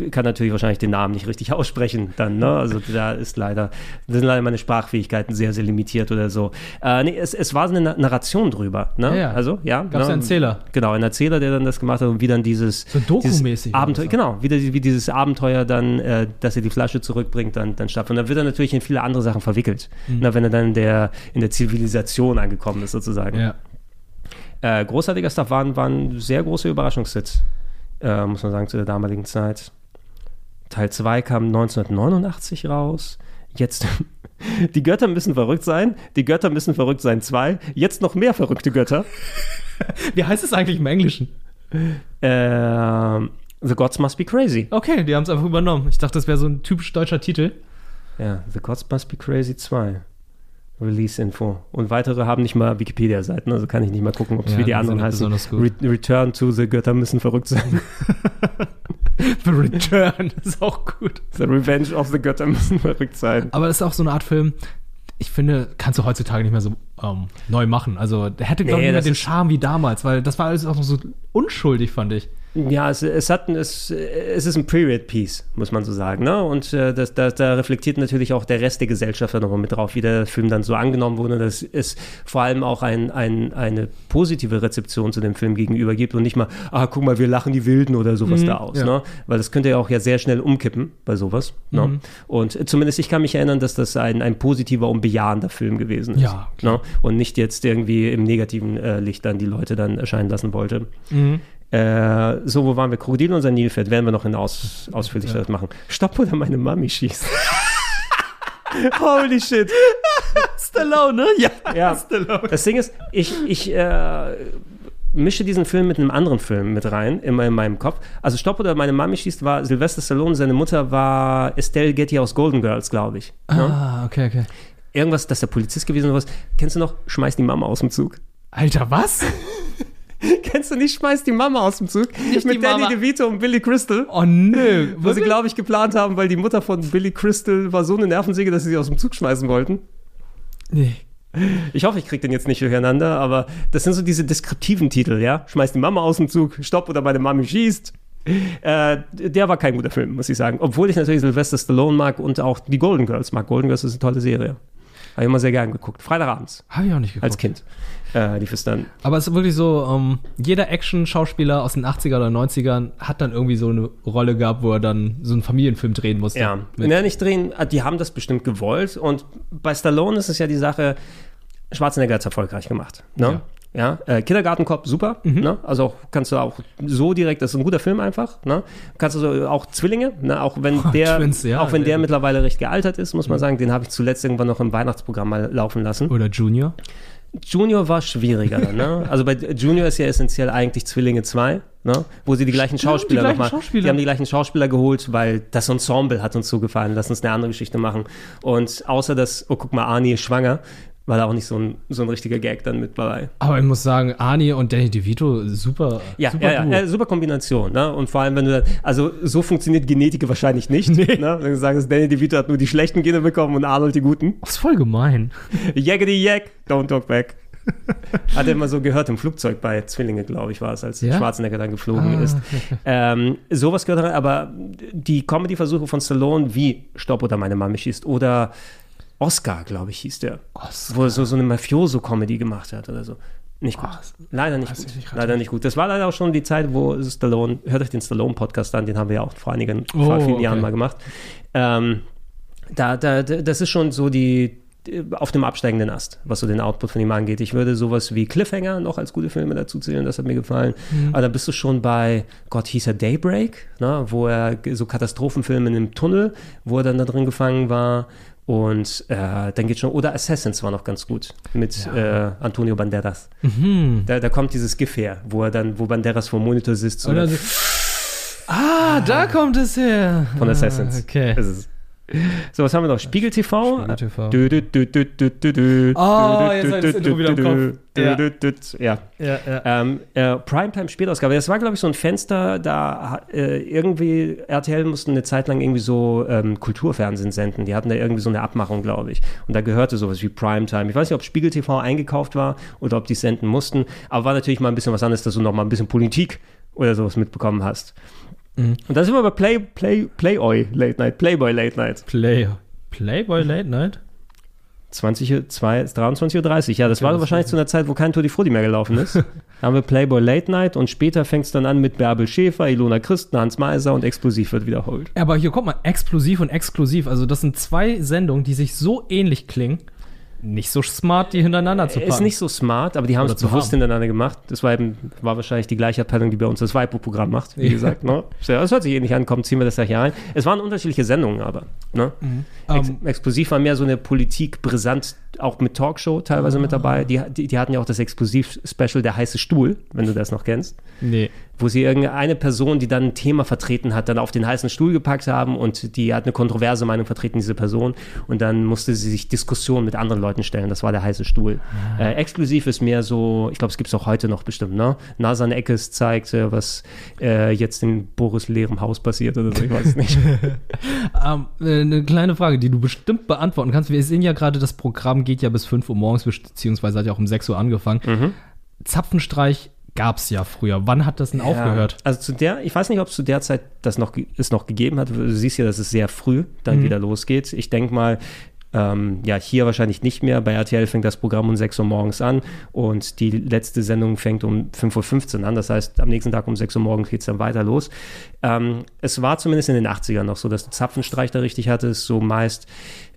äh, kann natürlich wahrscheinlich den Namen nicht richtig aussprechen dann. Ne? Also da ist leider, da sind leider meine Sprachfähigkeiten sehr, sehr limitiert oder so. Äh, nee, es, es war so eine Na- Narration drüber. Ne? Ja, ja. Also, ja. Gab's ne? ja einen Erzähler. Genau, ein Erzähler, der dann das gemacht hat und wie dann dieses, So dieses Abenteuer, genau, wie, wie dieses Abenteuer dann, äh, dass er die Flasche zurückbringt, dann, dann stattfindet. Und dann wird er natürlich in viele andere Sachen verwickelt. Mhm. Na, wenn er dann in der, in der Zivilisation angekommen ist, sozusagen. Ja. Äh, großartiger Stuff waren, waren sehr große Überraschungshits, äh, muss man sagen, zu der damaligen Zeit. Teil 2 kam 1989 raus. Jetzt, die Götter müssen verrückt sein. Die Götter müssen verrückt sein 2. Jetzt noch mehr verrückte Götter. Wie heißt es eigentlich im Englischen? Ähm, The Gods Must Be Crazy. Okay, die haben es einfach übernommen. Ich dachte, das wäre so ein typisch deutscher Titel. Ja, The Gods Must Be Crazy 2. Release-Info. Und weitere haben nicht mal Wikipedia-Seiten, also kann ich nicht mal gucken, ob es Ja, wie die anderen heißen. Re Return to the Götter müssen verrückt sein. The Return ist auch gut. The Revenge of the Götter müssen verrückt sein. Aber das ist auch so eine Art Film, ich finde, kannst du heutzutage nicht mehr so ähm, neu machen. Also, der hätte, glaube Nee, ich, nicht mehr das den Charme wie damals, weil das war alles auch noch so unschuldig, fand ich. Ja, es, es, hat, es, es ist ein Period-Piece, muss man so sagen. Ne? Und äh, das, das, da reflektiert natürlich auch der Rest der Gesellschaft nochmal mit drauf, wie der Film dann so angenommen wurde, dass es vor allem auch ein, ein, eine positive Rezeption zu dem Film gegenüber gibt und nicht mal, ah, guck mal, wir lachen die Wilden oder sowas Mhm, da aus. ja. Ne? Weil das könnte ja auch ja sehr schnell umkippen bei sowas. Ne? Mhm. Und äh, zumindest ich kann mich erinnern, dass das ein, ein positiver und bejahender Film gewesen ist. Ja, ne? Und nicht jetzt irgendwie im negativen äh, Licht dann die Leute dann erscheinen lassen wollte. Mhm. Äh, so, wo waren wir? Krokodil und sein Nilpferd. Werden wir noch in aus, ausführlicher Ja. machen. Stopp oder meine Mami schießt. Holy shit. Stallone, ne? Ja, Ja. Stallone. Das Ding ist, ich, ich äh, mische diesen Film mit einem anderen Film mit rein, immer in meinem Kopf. Also Stopp oder meine Mami schießt war Sylvester Stallone, seine Mutter war Estelle Getty aus Golden Girls, glaube ich. Ne? Ah, okay, okay. Irgendwas, dass der Polizist gewesen oder was. Kennst du noch? Schmeiß die Mama aus dem Zug. Alter, was? Kennst du nicht? Schmeiß die Mama aus dem Zug. Nicht mit Danny. DeVito und Billy Crystal. Oh nö. Wo sie, glaube ich, geplant haben, weil die Mutter von Billy Crystal war so eine Nervensäge, dass sie sie aus dem Zug schmeißen wollten. Nee. Ich hoffe, ich kriege den jetzt nicht durcheinander, aber das sind so diese deskriptiven Titel, ja? Schmeiß die Mama aus dem Zug, stopp oder meine Mami schießt. Äh, der war kein guter Film, muss ich sagen. Obwohl ich natürlich Sylvester Stallone mag und auch die Golden Girls mag. Golden Girls ist eine tolle Serie. Habe ich immer sehr gern geguckt. Freitagabends. Habe ich auch nicht geguckt. Als Kind. Äh, lief es dann. Aber es ist wirklich so, ähm, jeder Action-Schauspieler aus den 80er oder 90ern hat dann irgendwie so eine Rolle gehabt, wo er dann so einen Familienfilm drehen musste. Ja, Mit- ja nicht drehen, äh, die haben das bestimmt gewollt. Und bei Stallone ist es ja die Sache, Schwarzenegger hat es erfolgreich gemacht. Ne? Ja, äh, Kindergartenkopf, super. Mhm. Ne? Also auch, kannst du auch so direkt, das ist ein guter Film einfach. Ne? Kannst du so, auch Zwillinge, ne? auch wenn der, Twins, ja, auch wenn der gut. mittlerweile recht gealtert ist, muss man Mhm. sagen, den habe ich zuletzt irgendwann noch im Weihnachtsprogramm mal laufen lassen. Oder Junior. Junior war schwieriger, ne? Also bei Junior ist ja essentiell eigentlich Zwillinge 2, ne? Wo sie die gleichen Stimmt, Schauspieler die gleichen nochmal. Schauspieler. Die haben die gleichen Schauspieler geholt, weil das Ensemble hat uns so gefallen. Lass uns eine andere Geschichte machen. Und außer dass, oh guck mal, Arnie ist schwanger, war da auch nicht so ein, so ein richtiger Gag dann mit dabei. Aber ich muss sagen, Arnie und Danny DeVito, super, Ja, super ja, ja, super Kombination. Ne? Und vor allem, wenn du dann, also so funktioniert Genetik wahrscheinlich nicht. Ne? Wenn du sagst, Danny DeVito hat nur die schlechten Gene bekommen und Arnold die guten. Das ist voll gemein. Jaggedy Jack, don't talk back. Hat er immer so gehört im Flugzeug bei Zwillinge, glaube ich, war es, als Ja? Schwarzenegger dann geflogen Ah, ist. okay. Ähm, sowas gehört rein, aber die Comedy-Versuche von Stallone, wie Stopp oder meine Mami schießt oder Oscar, glaube ich, hieß der. Wo er so, so eine Mafioso-Comedy gemacht hat oder so. Nicht gut. leider nicht gut. leider nicht gut. Das war leider auch schon die Zeit, wo Stallone, hört euch den Stallone-Podcast an, den haben wir ja auch vor einigen, Oh, vor vielen Jahren okay. mal gemacht. Ähm, da, da, da, das ist schon so die auf dem absteigenden Ast, was so den Output von ihm angeht. Ich würde sowas wie Cliffhanger noch als gute Filme dazu zählen, das hat mir gefallen. Mhm. Aber da bist du schon bei, Gott hieß er Daybreak, ne, wo er so Katastrophenfilme in einem Tunnel, wo er dann da drin gefangen war. Und äh, dann geht schon, oder Assassins war noch ganz gut mit äh, Antonio Banderas. Mhm. Da, da kommt dieses GIF her, wo er dann, wo Banderas vor dem Monitor sitzt. so Oder dann- Ah, da kommt es her. von Assassins. Ah, okay. Das ist- So, was haben wir noch? Spiegel TV. Spiegel TV. Dü, dü, dü. Oh, Dü, jetzt dü, habe ich das dü, Intro wieder im dü, Kopf. dü, Ja. dü, dü, dü. Ja. Ja, ja. Ähm, äh, Primetime Spätausgabe. Das war, glaube ich, so ein Fenster, da äh, irgendwie RTL mussten eine Zeit lang irgendwie so ähm, Kulturfernsehen senden. Die hatten da irgendwie so eine Abmachung, glaube ich. Und da gehörte sowas wie Primetime. Ich weiß nicht, ob Spiegel TV eingekauft war oder ob die senden mussten, aber war natürlich mal ein bisschen was anderes, dass du noch mal ein bisschen Politik oder sowas mitbekommen hast. Mhm. Und da sind wir bei Play, Play, Playoy Late Night, Playboy Late Night. Play, Playboy Late Night? 20, Uhr- zwei- 23.30 Uhr, ja, das war das wahrscheinlich zu einer Zeit, wo kein Tutti Frutti mehr gelaufen ist. da haben wir Playboy Late Night und später fängt es dann an mit Bärbel Schäfer, Ilona Christen, Hans Meiser und Explosiv wird wiederholt. Ja, aber hier, guck mal, explosiv und exklusiv. Also, das sind zwei Sendungen, die sich so ähnlich klingen. Nicht so smart, die hintereinander zu packen. Ist nicht so smart, aber die haben Oder es bewusst haben. hintereinander gemacht. Das war eben, war wahrscheinlich die gleiche Abteilung, die bei uns das Weibo-Programm macht, wie Ja. gesagt. Ne? Das hört sich ähnlich an, komm, ziehen wir das gleich hier ein. Es waren unterschiedliche Sendungen aber. Ne? Mhm. Ex Ähm, Explosiv war mehr so eine Politik brisant, auch mit Talkshow teilweise mit Ah. dabei. Die, die, die hatten ja auch das Explosiv-Special Der heiße Stuhl, wenn du das noch kennst. Nee. Wo sie irgendeine Person, die dann ein Thema vertreten hat, dann auf den heißen Stuhl gepackt haben und die hat eine kontroverse Meinung vertreten, diese Person. Und dann musste sie sich Diskussionen mit anderen Leuten stellen. Das war der heiße Stuhl. Ah. Äh, exklusiv ist mehr so, ich glaube, es gibt es auch heute noch bestimmt, ne? Nasan Eckes zeigt, äh, was äh, jetzt in Boris leerem Haus passiert oder so, ich weiß nicht. Ähm, äh, eine kleine Frage, die du bestimmt beantworten kannst. Wir sehen ja gerade, das Programm geht ja bis 5 Uhr morgens, beziehungsweise hat ja auch um 6 Uhr angefangen. Mhm. Zapfenstreich gab es ja früher. Wann hat das denn aufgehört? Ja, also zu der, ich weiß nicht, ob es zu der Zeit das noch, es noch gegeben hat. Du siehst ja, dass es sehr früh dann Mhm. wieder losgeht. Ich denke mal, ähm, ja, hier wahrscheinlich nicht mehr. Bei RTL fängt das Programm um 6 Uhr morgens an und die letzte Sendung fängt um 5.15 Uhr an. Das heißt, am nächsten Tag um 6 Uhr morgens geht es dann weiter los. Ähm, es war zumindest in den 80ern noch so, dass du Zapfenstreich da richtig hattest, so meist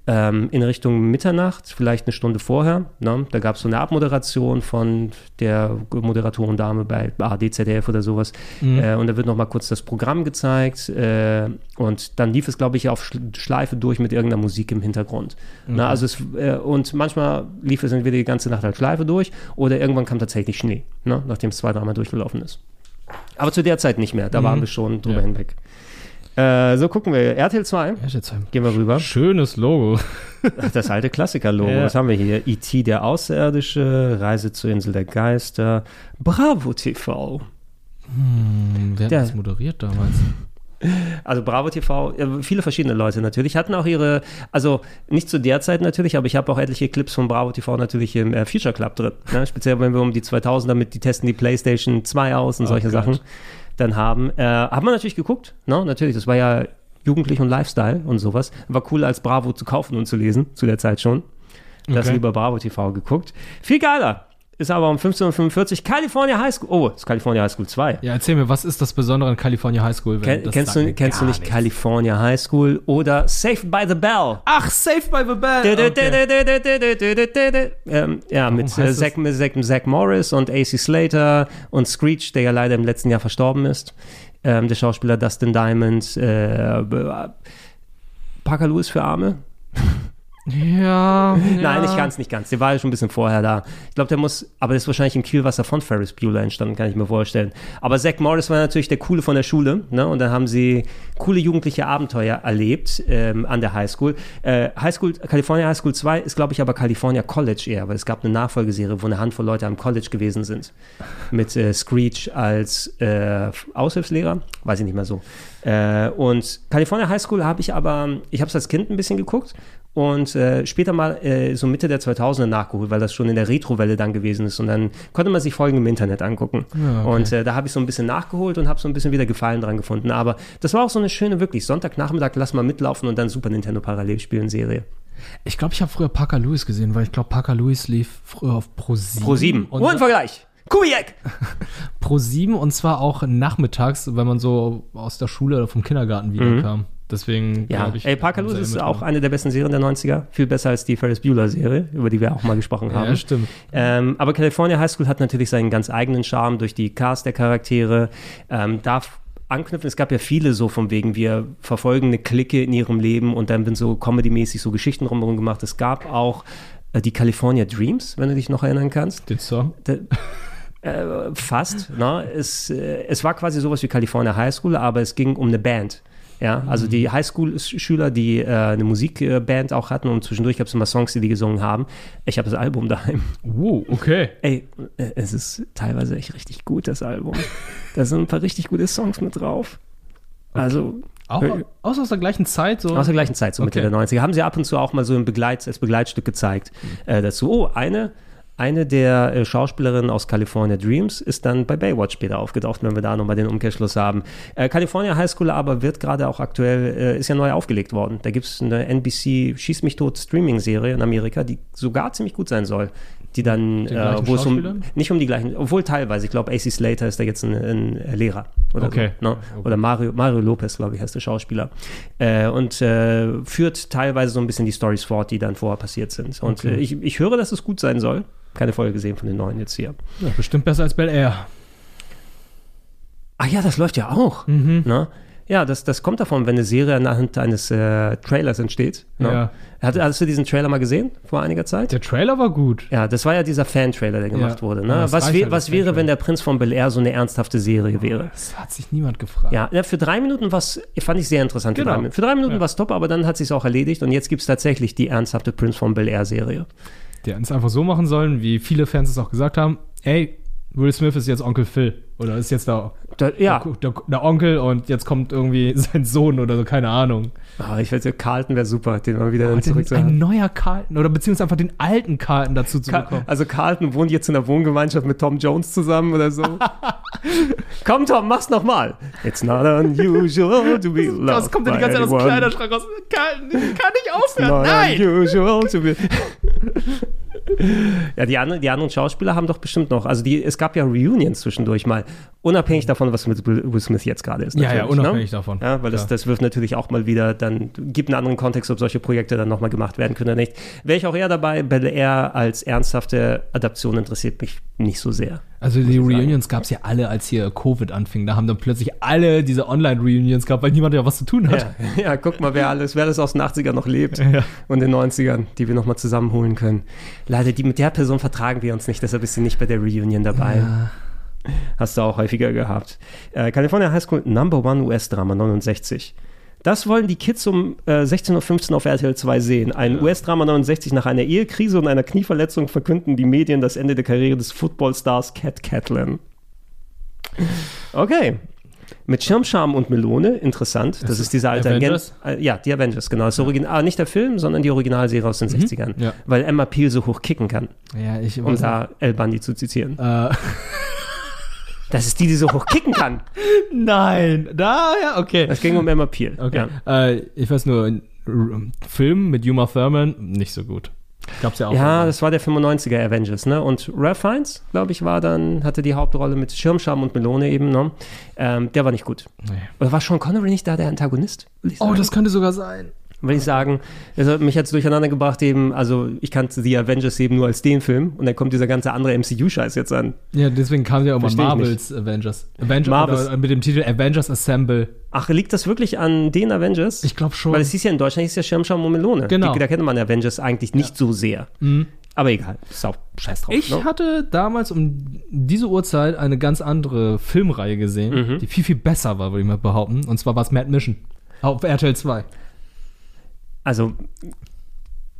ähm, in Richtung Mitternacht, vielleicht eine Stunde vorher. Ne? Da gab es so eine Abmoderation von der Moderatorendame bei ARD, ZDF oder sowas. Mhm. Äh, und da wird noch mal kurz das Programm gezeigt. Äh, und dann lief es, glaube ich, auf Schl- Schleife durch mit irgendeiner Musik im Hintergrund. Mhm. Na, also es, äh, und manchmal lief es entweder die ganze Nacht als Schleife durch oder irgendwann kam tatsächlich Schnee, ne? nachdem es zwei, dreimal durchgelaufen ist. Aber zu der Zeit nicht mehr. Da Mhm. waren wir schon drüber Ja. hinweg. Äh, so gucken wir. RTL 2. RTL 2. Gehen wir rüber. Schönes Logo. Das alte Klassiker-Logo. Ja. Was haben wir hier? E.T. der Außerirdische, Reise zur Insel der Geister, Bravo TV. Hm, wer hat Der- das moderiert damals? Also Bravo TV, äh, viele verschiedene Leute natürlich, hatten auch ihre, also nicht zu der Zeit natürlich, aber ich habe auch etliche Clips von Bravo TV natürlich im äh, Future Club drin. Ne? Speziell wenn wir um die 2000er mit, die testen die Playstation 2 aus und Oh solche Gott. Sachen dann haben. Äh, hat man natürlich geguckt, ne? natürlich, das war ja jugendlich und Lifestyle und sowas. War cool als Bravo zu kaufen und zu lesen, zu der Zeit schon. Das Okay. lieber Bravo TV geguckt. Viel geiler. Ist aber um 15.45 Uhr California High School. Oh, ist California High School 2. Ja, erzähl mir, was ist das Besondere an California High School? Ken, kennst du, kennst du nicht nichts. California High School oder Saved by the Bell? Ach, Saved by the Bell. Okay. Ja, mit äh, mit Zach, Zach Morris und AC Slater und Screech, der ja leider im letzten Jahr verstorben ist. Ähm, der Schauspieler Dustin Diamond. Äh, Parker Lewis für Arme. Ja. Nein, nicht ganz, nicht ganz. Der war ja schon ein bisschen vorher da. Ich glaube, der muss, aber der ist wahrscheinlich im Kielwasser von Ferris Bueller entstanden, kann ich mir vorstellen. Aber Zach Morris war natürlich der Coole von der Schule, ne? Und dann haben sie coole jugendliche Abenteuer erlebt ähm, an der Highschool. Äh, Highschool, California High School 2 ist, glaube ich, aber California College eher, weil es gab eine Nachfolgeserie, wo eine Handvoll Leute am College gewesen sind. Mit äh, Screech als äh, Aushilfslehrer, weiß ich nicht mehr so. Äh, und California High School habe ich aber, ich habe es als Kind ein bisschen geguckt und äh, später mal äh, so Mitte der 2000er nachgeholt, weil das schon in der Retrowelle dann gewesen ist und dann konnte man sich Folgen im Internet angucken. Ja, okay. Und äh, da habe ich so ein bisschen nachgeholt und habe so ein bisschen wieder Gefallen dran gefunden. Aber das war auch so eine schöne, wirklich Sonntagnachmittag, lass mal mitlaufen und dann Super Nintendo parallel spielen Serie. Ich glaube, ich habe früher Parker Lewis gesehen, weil ich glaube, Parker Lewis lief früher auf Pro 7. Pro 7. Und Hohen Vergleich. Kubiak! Pro 7 und zwar auch nachmittags, wenn man so aus der Schule oder vom Kindergarten wiederkam. Deswegen Ja, glaub ich. ey, Parker Lewis ist auch eine der besten Serien der 90er. Viel besser als die Ferris Bueller-Serie, über die wir auch mal gesprochen haben. Ja, stimmt. Ähm, aber California High School hat natürlich seinen ganz eigenen Charme durch die Cast der Charaktere. Ähm, darf anknüpfen, es gab ja viele so von wegen, wir verfolgen eine Clique in ihrem Leben und dann wird so comedy-mäßig so Geschichten drumherum gemacht. Es gab auch äh, die California Dreams, wenn du dich noch erinnern kannst. Den Song? Der, äh, fast. Ne? Es, äh, es war quasi sowas wie California High School, aber es ging um eine Band. Ja, also die Highschool-Schüler, die äh, eine Musikband auch hatten und zwischendurch gab es immer Songs, die die gesungen haben. Ich habe das Album daheim. Oh, okay. Ey, äh, es ist teilweise echt richtig gut, das Album. da sind ein paar richtig gute Songs mit drauf. Also, Auch, auch aus der gleichen Zeit so? aus der gleichen Zeit, so Mitte Okay. der 90er. Haben sie ab und zu auch mal so im Begleit, als Begleitstück gezeigt äh, dazu. Oh, eine, eine der äh, Schauspielerinnen aus California Dreams ist dann bei Baywatch später aufgetaucht, wenn wir da nochmal den Umkehrschluss haben. Äh, California High School aber wird gerade auch aktuell, äh, ist ja neu aufgelegt worden. Da gibt es eine NBC Schieß mich tot Streaming-Serie in Amerika, die sogar ziemlich gut sein soll. Die dann, äh, wo es um, nicht um die gleichen, obwohl teilweise, ich glaube, AC Slater ist da jetzt ein, ein Lehrer oder Okay. so. Ne? Oder Mario, Mario Lopez, glaube ich, heißt der Schauspieler. Äh, und führt teilweise so ein bisschen die Stories fort, die dann vorher passiert sind. Und Okay. ich, ich höre, dass es gut sein soll. Keine Folge gesehen von den neuen jetzt hier. Ja, bestimmt besser als Bel Air. Ah ja, das läuft ja auch. Mhm. Ne? Ja, das, das kommt davon, wenn eine Serie anhand eines äh, Trailers entsteht. Ne? Ja. Hat, hast du diesen Trailer mal gesehen vor einiger Zeit? Der Trailer war gut. Ja, das war ja dieser Fan-Trailer, der gemacht Ja. wurde. Ja, Ne? das was wär, halt was wäre, Fan-Trailer. wenn der Prinz von Bel Air so eine ernsthafte Serie wäre? Das hat sich niemand gefragt. Ja, ja, für drei Minuten war fand ich sehr interessant. für Genau. drei Minuten. Für drei Minuten Ja. war es top, aber dann hat sich auch erledigt und jetzt gibt es tatsächlich die ernsthafte Prince von Bel Air Serie. Die hätten es einfach so machen sollen, wie viele Fans es auch gesagt haben. Ey, Will Smith ist jetzt Onkel Phil. Oder ist jetzt der, Da, ja, der, der Onkel und jetzt kommt irgendwie sein Sohn oder so, keine Ahnung. Ah, ich weiß, Carlton wäre super, den mal wieder Oh, zurück zu ein haben. neuer Carlton oder beziehungsweise einfach den alten Carlton dazu zu bekommen. Also Carlton wohnt jetzt in der Wohngemeinschaft mit Tom Jones zusammen oder so. Komm Tom, mach's nochmal. It's not unusual to be loved Das kommt ja die ganze Zeit aus dem. Kleiderschrank raus. Kann, kann nicht It's aufhören. not Nein! unusual to be Ja, die anderen, die anderen Schauspieler haben doch bestimmt noch, also die, es gab ja Reunions zwischendurch mal, unabhängig davon, was mit Will Smith jetzt gerade ist. Ja, ja, natürlich, unabhängig ne? davon. Ja, weil das, das wirft natürlich auch mal wieder, dann gibt einen anderen Kontext, ob solche Projekte dann nochmal gemacht werden können oder nicht. Wäre ich auch eher dabei, Bel Air als ernsthafte Adaption interessiert mich nicht so sehr. Also die Reunions gab es ja alle, als hier Covid anfing. Da haben dann plötzlich alle diese Online-Reunions gehabt, weil niemand ja was zu tun hat. Ja, ja, guck mal, wer alles, wer alles aus den 80ern noch lebt Ja. und den 90ern, die wir nochmal zusammenholen können. Leider, die, mit der Person vertragen wir uns nicht, deshalb ist sie nicht bei der Reunion dabei. Hast du auch häufiger gehabt. Äh, California High School Number One US-Drama 69. Das wollen die Kids um äh, 16.15 Uhr auf RTL 2 sehen. Ein US-Drama 69 nach einer Ehekrise und einer Knieverletzung verkünden die Medien das Ende der Karriere des Footballstars Cat Catlin. Okay. Mit Schirmscham und Melone, interessant. Das, ist diese alte Avengers? Agent- äh, ja, die Avengers, genau. Das Original, ah, nicht der Film, sondern die Originalserie aus den 60ern. ja. Weil Emma Peel so hoch kicken kann. Ja, ich Um da El Bandi zu zitieren. Äh, Das ist die, die so hoch kicken kann. nein, da, ja, okay. Es ging um Emma Peel. Okay. Ja. Äh, ich weiß nur, Film mit Uma Thurman, nicht so gut. Gab's ja auch. Ja, das war der 95er Avengers, ne? Und Ralph Fiennes, glaube ich, war dann, hatte die Hauptrolle mit Schirmscham und Melone eben, ne? Ähm, der war nicht gut. Nee. Oder war Sean Connery nicht da der Antagonist? Oh, das könnte sogar sein. Würde ich sagen, also mich hat es durcheinander gebracht eben, also ich kannte die Avengers eben nur als den Film und dann kommt dieser ganze andere MCU-Scheiß jetzt an. Ja, deswegen kam ja auch mal Marvels Avengers. Avengers Marvels. Mit dem Titel Avengers Assemble. Ach, liegt das wirklich an den Avengers? Ich glaube schon. Weil es hieß ja in Deutschland hieß ja Schirmschau Melone. Genau. Die, da kennt man Avengers eigentlich nicht so sehr. Mhm. Aber egal, ist auch scheiß drauf. Ich ne? hatte damals um diese Uhrzeit eine ganz andere Filmreihe gesehen, Mhm. die viel, viel besser war, würde ich mal behaupten. Und zwar war es Mad Mission. Auf RTL 2. Also,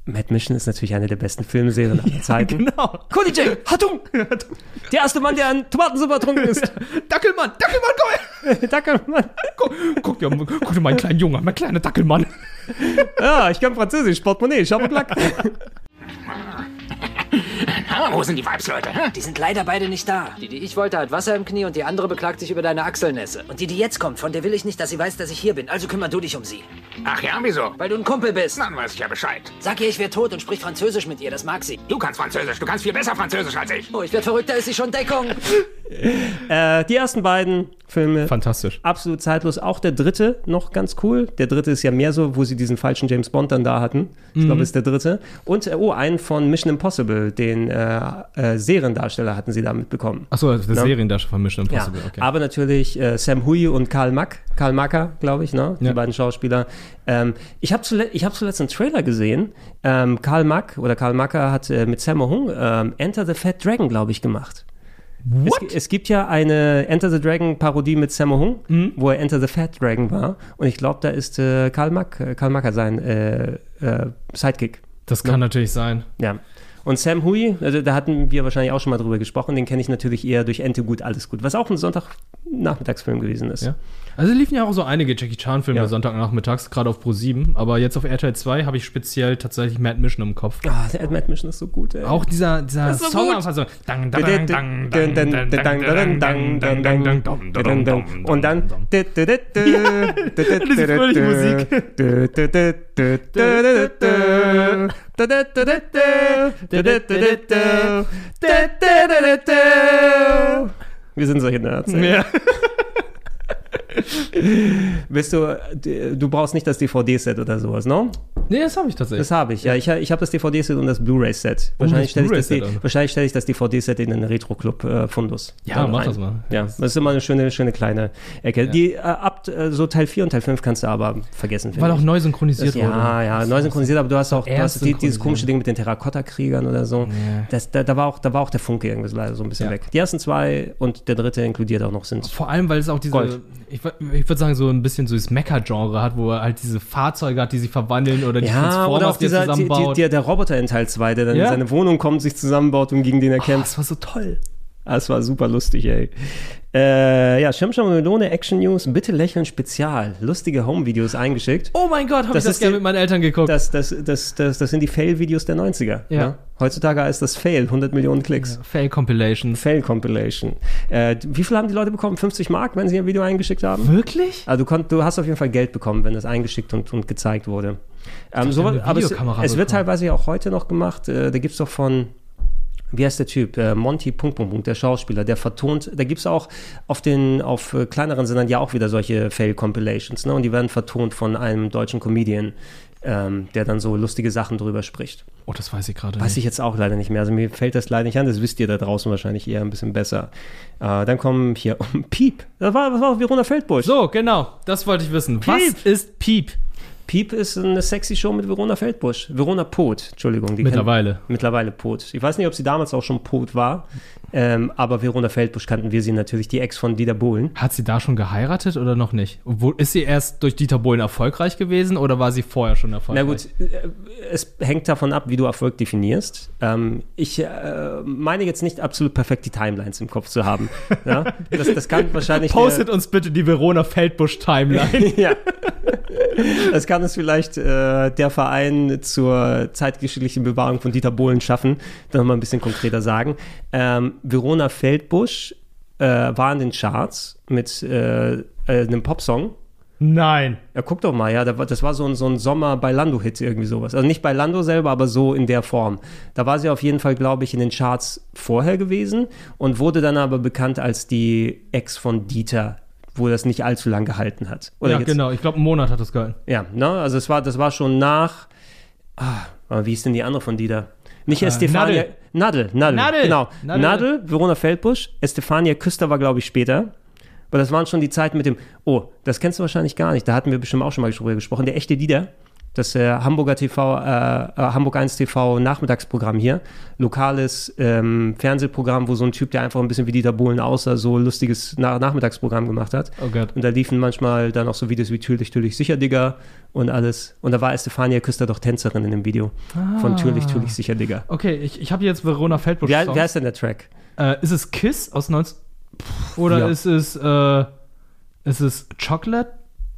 Mad Mission ist natürlich eine der besten Filmserien aller Zeiten. Genau. Kollege, Hattung! Der erste Mann, der an Tomatensuppe ertrunken ist. Dackelmann, Dackelmann, komm Dackelmann. Guck, guck, dir, guck dir meinen kleinen Jungen an, mein kleiner Dackelmann. Ja, ich kann Französisch, Portemonnaie, Schabernack. Wo sind die Weibsleute? Hm? Die sind leider beide nicht da. Die, die ich wollte, hat Wasser im Knie und die andere beklagt sich über deine Achselnässe. Und die, die jetzt kommt, von der will ich nicht, dass sie weiß, dass ich hier bin. Also kümmer du dich um sie. Ach ja, wieso? Weil du ein Kumpel bist. Dann weiß ich ja Bescheid. Sag ihr, ich wäre tot und sprich Französisch mit ihr, das mag sie. Du kannst Französisch, du kannst viel besser Französisch als ich. Oh, ich werde verrückt, da ist sie schon Deckung. äh, die ersten beiden Filme. Fantastisch. Absolut zeitlos. Auch der dritte noch ganz cool. Der dritte ist ja mehr so, wo sie diesen falschen James Bond dann da hatten. Ich Mhm. glaube, ist der dritte. Und, äh, oh, einen von Mission Impossible, den äh, äh, Seriendarsteller hatten sie damit bekommen. Achso, ist der Ne? Seriendarsteller von Mission Ja, Impossible. Okay. aber natürlich äh, Sam Hui und Karl Mack, Karl Macker, glaube ich, ne? Die Ja. beiden Schauspieler. Ähm, ich habe zule ich hab zuletzt einen Trailer gesehen. Ähm, Karl Mack oder Karl Macker hat äh, mit Sammo Hung ähm, Enter the Fat Dragon, glaube ich, gemacht. Es, es gibt ja eine Enter the Dragon Parodie mit Sammo Hung, Mhm. wo er Enter the Fat Dragon war. Und ich glaube, da ist äh, Karl, Mack, äh, Karl Macker sein äh, äh, Sidekick. Das kann natürlich sein. Ja. Und Sam Hui, also da hatten wir wahrscheinlich auch schon mal drüber gesprochen, den kenne ich natürlich eher durch Ente gut, alles gut, was auch ein Sonntagnachmittagsfilm gewesen ist. Ja. Also liefen ja auch so einige Jackie Chan-Filme ja. Sonntagnachmittags, gerade auf Pro 7. Aber jetzt auf RTL 2 habe ich speziell tatsächlich Mad Mission im Kopf. Ah, der Mad Mission ist so gut, ey. Auch dieser, dieser Song-Anfassung. Und dann. Ja. Das Musik. Wir sind solche Nerds. Ja. Bist du, du brauchst nicht das DVD-Set oder sowas, ne? Nee, das habe ich tatsächlich. Das habe ich, ja. Ich, ich habe das DVD-Set und das Blu-ray-Set. Wahrscheinlich stelle ich, stell ich das DVD-Set in den Retro-Club-Fundus. Ja, mach das mal. Ja, das ist immer eine schöne, schöne kleine Ecke. Die äh, ab äh, so Teil 4 und Teil 5 kannst du aber vergessen. Weil auch ich. neu synchronisiert das, wurde. Ja, ja, neu synchronisiert, aber du hast auch du hast die, dieses komische Ding mit den Terrakotta-Kriegern oder so. Das, da, da, war auch, da war auch der Funke irgendwie leider so ein bisschen Ja. weg. Die ersten zwei und der dritte inkludiert auch noch sind. Vor allem, weil es auch diese, Gold. ich, ich würde sagen, so ein bisschen so das Mecha-Genre hat, wo er halt diese Fahrzeuge hat, die sich verwandeln oder die Ja, Transformers, oder auch die er dieser, die, die, zusammenbaut. der, Roboter in Teil 2, der dann Ja. in seine Wohnung kommt, sich zusammenbaut und gegen den er kämpft. das war so toll. Das war super lustig, ey. Äh, ja, Schirmschau Melone Action News, bitte lächeln Spezial. Lustige Home-Videos eingeschickt. Oh mein Gott, habe ich das gerne mit meinen Eltern geguckt. Das, das, das, das, das sind die Fail-Videos der 90er. Ja. ne? Heutzutage ist das Fail, 100 Millionen Klicks. Fail-Compilations. Fail-Compilation. Äh, wie viel haben die Leute bekommen? 50 Mark, wenn sie ein Video eingeschickt haben? Wirklich? Also du, konnt, du hast auf jeden Fall Geld bekommen, wenn das eingeschickt und, und gezeigt wurde. Ähm, so, aber es, es wird teilweise ja auch heute noch gemacht. Äh, da gibt es doch von, wie heißt der Typ? Äh, Monty Punkt, Punkt, Punkt, der Schauspieler, der vertont, da gibt es auch auf den, auf äh, kleineren Sendern ja auch wieder solche Fail-Compilations, ne? Und die werden vertont von einem deutschen Comedian, ähm, der dann so lustige Sachen drüber spricht. Oh, das weiß ich gerade Weiß nicht. ich jetzt auch leider nicht mehr. Also mir fällt das leider nicht an. Das wisst ihr da draußen wahrscheinlich eher ein bisschen besser. Äh, dann kommen hier um, Piep. Das war, das war Verona Feldbusch. So, genau, das wollte ich wissen. Was ist Piep? Piep ist eine sexy Show mit Verona Feldbusch. Verona Pot, Entschuldigung. Die Mittlerweile. Mittlerweile Pot. Ich weiß nicht, ob sie damals auch schon Pot war, ähm, aber Verona Feldbusch kannten wir sie natürlich, die Ex von Dieter Bohlen. Hat sie da schon geheiratet oder noch nicht? Obwohl, ist sie erst durch Dieter Bohlen erfolgreich gewesen oder war sie vorher schon Na erfolgreich? gut, äh, es hängt davon ab, wie du Erfolg definierst. Ähm, ich äh, meine jetzt nicht absolut perfekt die Timelines im Kopf zu haben. ja? das, das kann wahrscheinlich. Postet uns bitte die Verona Feldbusch Timeline. ja. Das kann es vielleicht äh, der Verein zur zeitgeschichtlichen Bewahrung von Dieter Bohlen schaffen, dann mal ein bisschen konkreter sagen. Ähm, Verona Feldbusch äh, war in den Charts mit äh, äh, einem Popsong. Nein. Ja, guck doch mal, ja, das war so ein, so ein Sommer-Bailando-Hit, irgendwie sowas. Also nicht Bailando selber, aber so in der Form. Da war sie auf jeden Fall, glaube ich, in den Charts vorher gewesen und wurde dann aber bekannt als die Ex von Dieter, wo das nicht allzu lang gehalten hat. ja, jetzt- genau. Ich glaube, einen Monat hat das gehalten. Ja, ne? Also es war, das war schon nach. Ah, wie ist denn die andere von die da? Nicht Äh, Estefania. Nadel, Nadel, Nadel. Genau. Nadel. Nadel, Verona Feldbusch, Estefania Küster war, glaube ich, später. Aber das waren schon die Zeiten mit dem. Oh, das kennst du wahrscheinlich gar nicht. Da hatten wir bestimmt auch schon mal drüber gesprochen. Der echte Dieter. Das äh, Hamburger TV, äh, äh, Hamburg 1 TV Nachmittagsprogramm hier. Lokales ähm, Fernsehprogramm, wo so ein Typ, der einfach ein bisschen wie Dieter Bohlen aussah, so lustiges Na Nachmittagsprogramm gemacht hat. Oh Gott. Und da liefen manchmal dann auch so Videos wie Türlich, Türlich, Sicher, Digga und alles. Und da war Estefania Küster doch Tänzerin in dem Video. Von Ah. Türlich, Türlich, Sicher, Digga. Okay, ich, ich habe jetzt Verona Feldbusch. Songs. wie heißt denn der Track? Äh, ist es Kiss aus 19. Oder Ja. ist es, äh, ist es Chocolate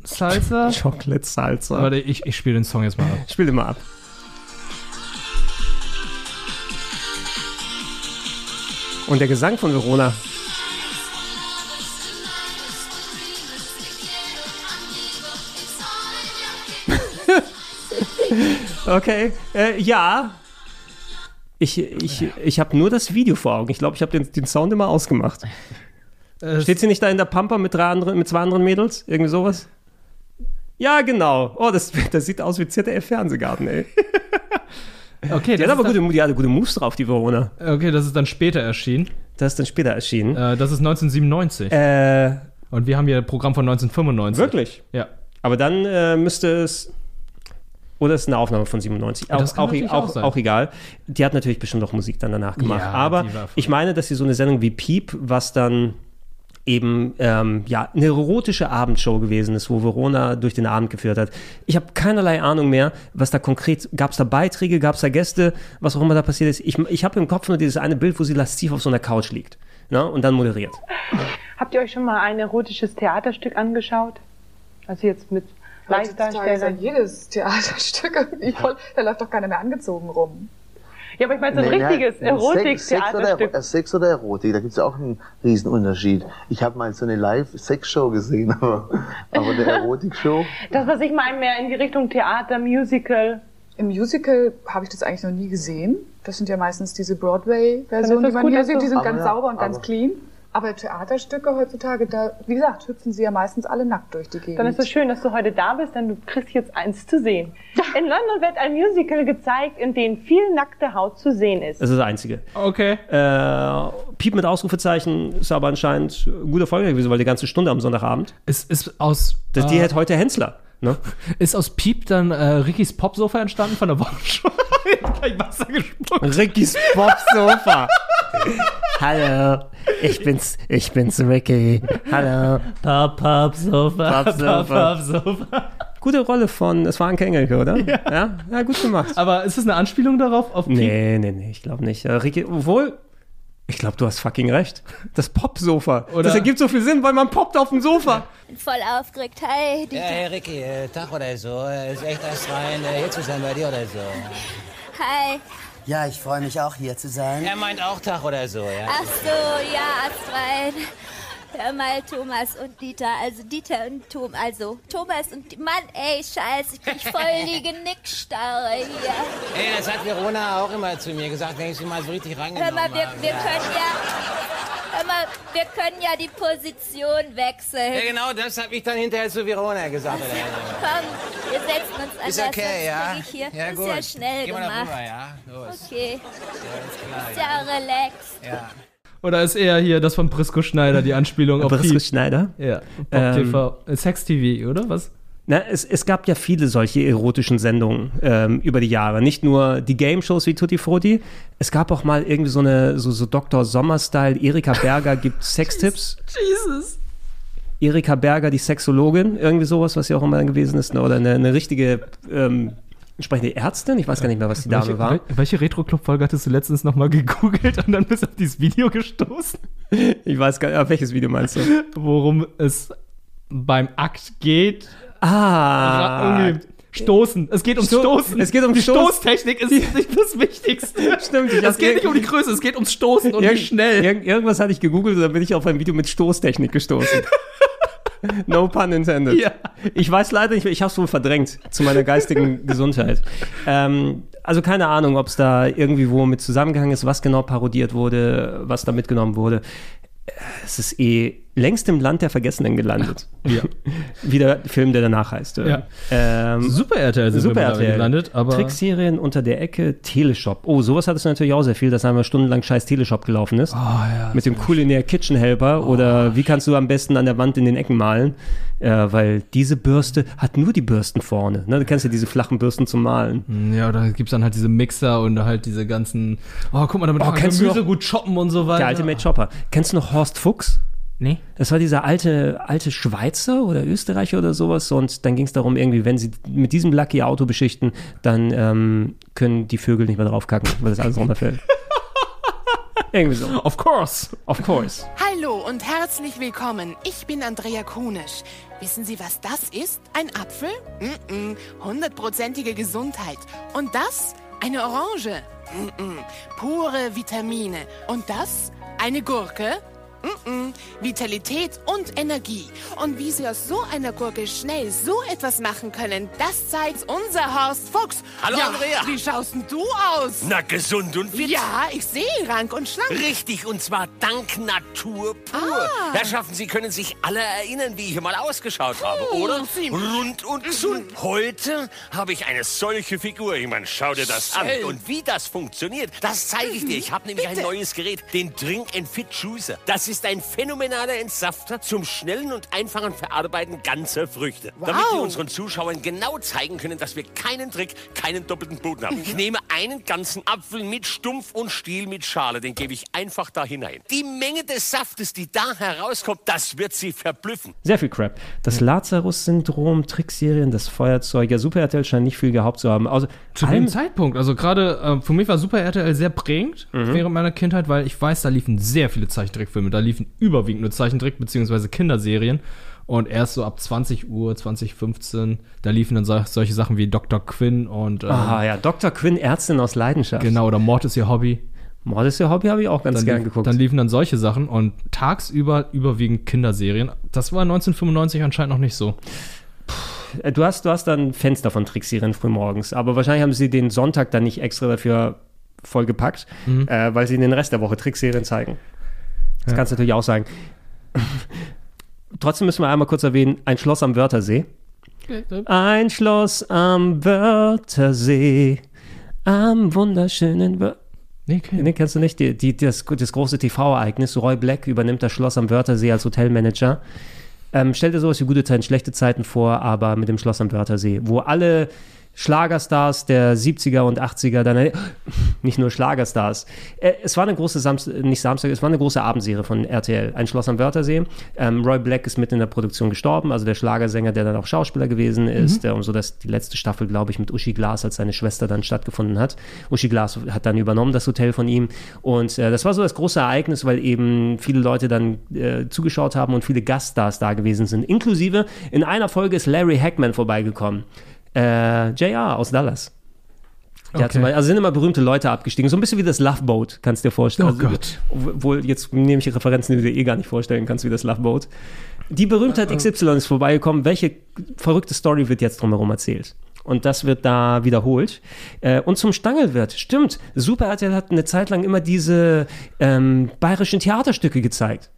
Salsa? Chocolate Salsa. Warte, ich, ich spiele den Song jetzt mal ab. Spiel den mal ab. Und der Gesang von Verona. okay, äh, ja. Ich, ich, ich habe nur das Video vor Augen. Ich glaube, ich habe den, den Sound immer ausgemacht. Äh, Steht sie nicht da in der Pampa mit, drei anderen, mit zwei anderen Mädels? Irgendwie sowas? Ja, genau. Oh, das, das sieht aus wie ZDF-Fernsehgarten, ey. Okay, die das hat aber gute, die hatte gute Moves drauf, die Verona. Okay, das ist dann später erschienen. Das ist dann später erschienen. Äh, das ist 1997. Äh, Und wir haben hier ein Programm von 1995. Wirklich? Ja. Aber dann äh, müsste es. Oder es ist eine Aufnahme von 97. Ja, Auch, auch, auch, auch sein. auch egal. Die hat natürlich bestimmt auch Musik dann danach gemacht. Ja, Aber ich meine, dass sie so eine Sendung wie Piep, was dann eben ähm, ja eine erotische Abendshow gewesen ist, wo Verona durch den Abend geführt hat. Ich habe keinerlei Ahnung mehr, was da konkret gab es da Beiträge, gab es da Gäste, was auch immer da passiert ist. Ich, ich habe im Kopf nur dieses eine Bild, wo sie lasziv auf so einer Couch liegt ne, und dann moderiert. Habt ihr euch schon mal ein erotisches Theaterstück angeschaut? Also jetzt mit Live-Darstellern. jedes Theaterstück irgendwie voll, da läuft doch keiner mehr angezogen rum. Ja, aber ich meine so ein Nee, richtiges nein, Sex, Erotik-Theaterstück. Ero- Sex oder Erotik, da gibt es ja auch einen riesen Unterschied. Ich habe mal so eine Live-Sex-Show gesehen, aber, aber eine Erotik-Show. Das, was ich meine, mehr in die Richtung Theater, Musical. Im Musical habe ich das eigentlich noch nie gesehen. Das sind ja meistens diese Broadway-Versionen, die man gut, hier sieht. Die sind Aber ganz ja, sauber und ganz clean. Aber Theaterstücke heutzutage, da, wie gesagt, hüpfen sie ja meistens alle nackt durch die Gegend. Dann ist es schön, dass du heute da bist, denn du kriegst jetzt eins zu sehen. In London wird ein Musical gezeigt, in dem viel nackte Haut zu sehen ist. Das ist das Einzige. Okay. Äh, Piep mit Ausrufezeichen ist aber anscheinend ein guter Folge gewesen, weil die ganze Stunde am Sonntagabend. Es ist aus. Das, die äh, hat heute Hensler. Ne? Ist aus Piep dann äh, Rickys Popsofa entstanden von der Wochenschau? Gleich Wasser gespuckt. Rickys Popsofa. Hallo, ich bin's, ich bin's Ricky. Hallo. Pop, Pop, Sofa. Popsofa. Pop, Pop, Sofa. Gute Rolle von, es war ein Engelke, oder? Ja. ja. Ja, gut gemacht. Aber ist das eine Anspielung darauf? Auf Piep? Nee, nee, nee, ich glaube nicht. Äh, Ricky, obwohl, ich glaube, du hast fucking recht. Das Popsofa. Das ergibt so viel Sinn, weil man poppt auf dem Sofa. Bin voll aufgeregt. Hi, Ja, hey Ricky, äh, Tag oder so. Äh, Ist echt erst rein, äh, hier zu sein bei dir oder so. Hi. Ja, ich freue mich auch hier zu sein. Er meint auch Tag oder so, ja. Ach so, ja, astrein. Hör mal, Thomas und Dieter, also Dieter und Tom, also Thomas und Mann, ey, scheiße, ich bin voll die Genickstarre hier. Ey, das hat Verona auch immer zu mir gesagt, wenn ich sie mal so richtig Hör rangenommen mal, wir, wir können ja, hör mal, wir können ja die Position wechseln. Ja, genau, das habe ich dann hinterher zu Verona gesagt. Komm, wir setzen uns anders. Ist okay, das ja? krieg Ich hier. Ja, ist gut. ja schnell Geh mal gemacht. rüber, ja? Los. Okay. Ja, Ist ja relaxed. Ja. Oder ist eher hier das von Prisco Schneider, die Anspielung auf Prisco Piep? Schneider? Ja. Pop Ähm, TV. Äh, Sex TV, oder was? Na, es, es gab ja viele solche erotischen Sendungen ähm, über die Jahre. Nicht nur die Game-Shows wie Tutti Frutti. Es gab auch mal irgendwie so eine, so, so Dr. Sommer-Style. Erika Berger gibt Sextipps. Jesus. Erika Berger, die Sexologin. Irgendwie sowas, was ja auch immer gewesen ist. ne? Oder eine, eine richtige ähm, entsprechende Ärztin. Ich weiß gar nicht mehr, was die Dame welche, war. wel- Welche Retro-Club-Folge hattest du letztens nochmal gegoogelt und dann bist du auf dieses Video gestoßen? Ich weiß gar nicht, auf welches Video meinst du? Worum es beim Akt geht. Ah. Stoßen. Es geht ums Sto- Stoßen. es geht um die Stoß- Stoßtechnik ist nicht das Wichtigste. Stimmt, Es geht nicht um die Größe, es geht ums Stoßen und wie Irgend- schnell. Irgend, irgendwas hatte ich gegoogelt und dann bin ich auf ein Video mit Stoßtechnik gestoßen. no pun intended. Ja. Ich weiß leider nicht, ich habe es wohl verdrängt zu meiner geistigen Gesundheit. Ähm, also keine Ahnung, ob es da irgendwie wo mit zusammengehangen ist, was genau parodiert wurde, was da mitgenommen wurde. Es ist eh längst im Land der Vergessenen gelandet. Ja. Wie der Film, der danach heißt. Ja. Ähm, Super RTL sind Super RTL. gelandet, aber- Trickserien unter der Ecke, Teleshop. Oh, sowas hattest du natürlich auch sehr viel, dass einmal stundenlang scheiß Teleshop gelaufen ist. ja, Mit dem Culinary Kitchen Helper oder wie kannst du am besten an der Wand in den Ecken malen? Äh, weil diese Bürste hat nur die Bürsten vorne. Ne? Du kennst ja diese flachen Bürsten zum Malen. Hm, Ja, da gibt's dann halt diese Mixer und halt diese ganzen. Oh, guck mal, damit Oh, kann man Gemüse noch- gut choppen und so weiter. Der Ultimate Chopper. Kennst du noch Horst Fuchs? Nee. Das war dieser alte, alte Schweizer oder Österreicher oder sowas. Und dann ging es darum, irgendwie, wenn sie mit diesem Lack ihr Auto beschichten, dann ähm, können die Vögel nicht mehr draufkacken, weil das alles runterfällt. irgendwie so. Of course. Of course. Hallo und herzlich willkommen. Ich bin Andrea Kunisch. Wissen Sie, was das ist? Ein Apfel? Mm-mm. Hundertprozentige Gesundheit. Und das? Eine Orange? Mm-mm. Pure Vitamine. Und das? Eine Gurke? Mm-mm. Vitalität und Energie. Und wie Sie aus so einer Gurke schnell so etwas machen können, das zeigt unser Horst Fuchs. Hallo, ja, Andrea. Wie schaust denn du aus? Na, gesund und fit. Ja, ich sehe rank und schlank. Richtig, und zwar dank Natur pur. Ah. Herrschaften, Sie können sich alle erinnern, wie ich hier mal ausgeschaut habe, Hm, oder? ziemlich. Rund und gesund. Heute habe ich eine solche Figur. Ich meine, schau dir das an. Schön. Und wie das funktioniert, das zeige ich dir. Ich habe nämlich ein Bitte. neues Gerät, den Drink and Fit Juicer. Das ist ein phänomenaler Entsafter zum schnellen und einfachen Verarbeiten ganzer Früchte. Wow. Damit wir unseren Zuschauern genau zeigen können, dass wir keinen Trick, keinen doppelten Boden haben. Ich nehme einen ganzen Apfel mit Stumpf und Stiel mit Schale, den gebe ich einfach da hinein. Die Menge des Saftes, die da herauskommt, das wird Sie verblüffen. Sehr viel Crap. Das Lazarus-Syndrom, Trickserien, das Feuerzeug. Ja, Super RTL scheint nicht viel gehabt zu haben. Also, Zu dem Zeitpunkt, also gerade äh, für mich war Super RTL sehr prägend Mhm. während meiner Kindheit, weil ich weiß, da liefen sehr viele Zeichentrickfilme. Da liefen überwiegend nur Zeichentrick- bzw. Kinderserien. Und erst so ab 20 Uhr, 2015, da liefen dann so, solche Sachen wie Dr. Quinn und. ähm, ah ja, Dr. Quinn, Ärztin aus Leidenschaft. Genau, oder Mord ist ihr Hobby. Mord ist ihr Hobby, habe ich auch ganz dann gern lief, geguckt. Dann liefen dann solche Sachen und tagsüber überwiegend Kinderserien. Das war 1995 anscheinend noch nicht so. Äh, Du hast, du hast dann Fenster von Trickserien frühmorgens, aber wahrscheinlich haben sie den Sonntag dann nicht extra dafür vollgepackt, Mhm. äh, weil sie den Rest der Woche Trickserien zeigen. Das Ja. kannst du natürlich auch sagen. Trotzdem müssen wir einmal kurz erwähnen, ein Schloss am Wörthersee. Ein Schloss am Wörthersee, am wunderschönen Wör Nee, nee, kennst du nicht? Die, die, das, das große TV-Ereignis. Roy Black übernimmt das Schloss am Wörthersee als Hotelmanager. Ähm, stell dir sowas wie gute Zeiten, schlechte Zeiten vor, aber mit dem Schloss am Wörthersee, wo alle Schlagerstars der 70er und 80er, dann nicht nur Schlagerstars. Äh, es war eine große Samstag, nicht Samstag, es war eine große Abendserie von RTL. Ein Schloss am Wörthersee. Ähm, Roy Black ist mitten in der Produktion gestorben, also der Schlagersänger, der dann auch Schauspieler gewesen ist, Mhm. äh, und so dass die letzte Staffel, glaube ich, mit Uschi Glas als seine Schwester dann stattgefunden hat. Uschi Glas hat dann übernommen das Hotel von ihm und äh, das war so das große Ereignis, weil eben viele Leute dann äh, zugeschaut haben und viele Gaststars da gewesen sind. Inklusive in einer Folge ist Larry Hackman vorbeigekommen. Äh, JR aus Dallas. Der Okay. Beispiel, also sind immer berühmte Leute abgestiegen. So ein bisschen wie das Love Boat, kannst du dir vorstellen. Oh also, Gott. Wohl, jetzt nehme ich Referenzen, die du dir eh gar nicht vorstellen kannst, wie das Love Boat. Die Berühmtheit XY ist vorbeigekommen. Welche verrückte Story wird jetzt drumherum erzählt? Und das wird da wiederholt. Äh, und zum Stangelwirt, stimmt, Super RTL hat eine Zeit lang immer diese ähm, bayerischen Theaterstücke gezeigt.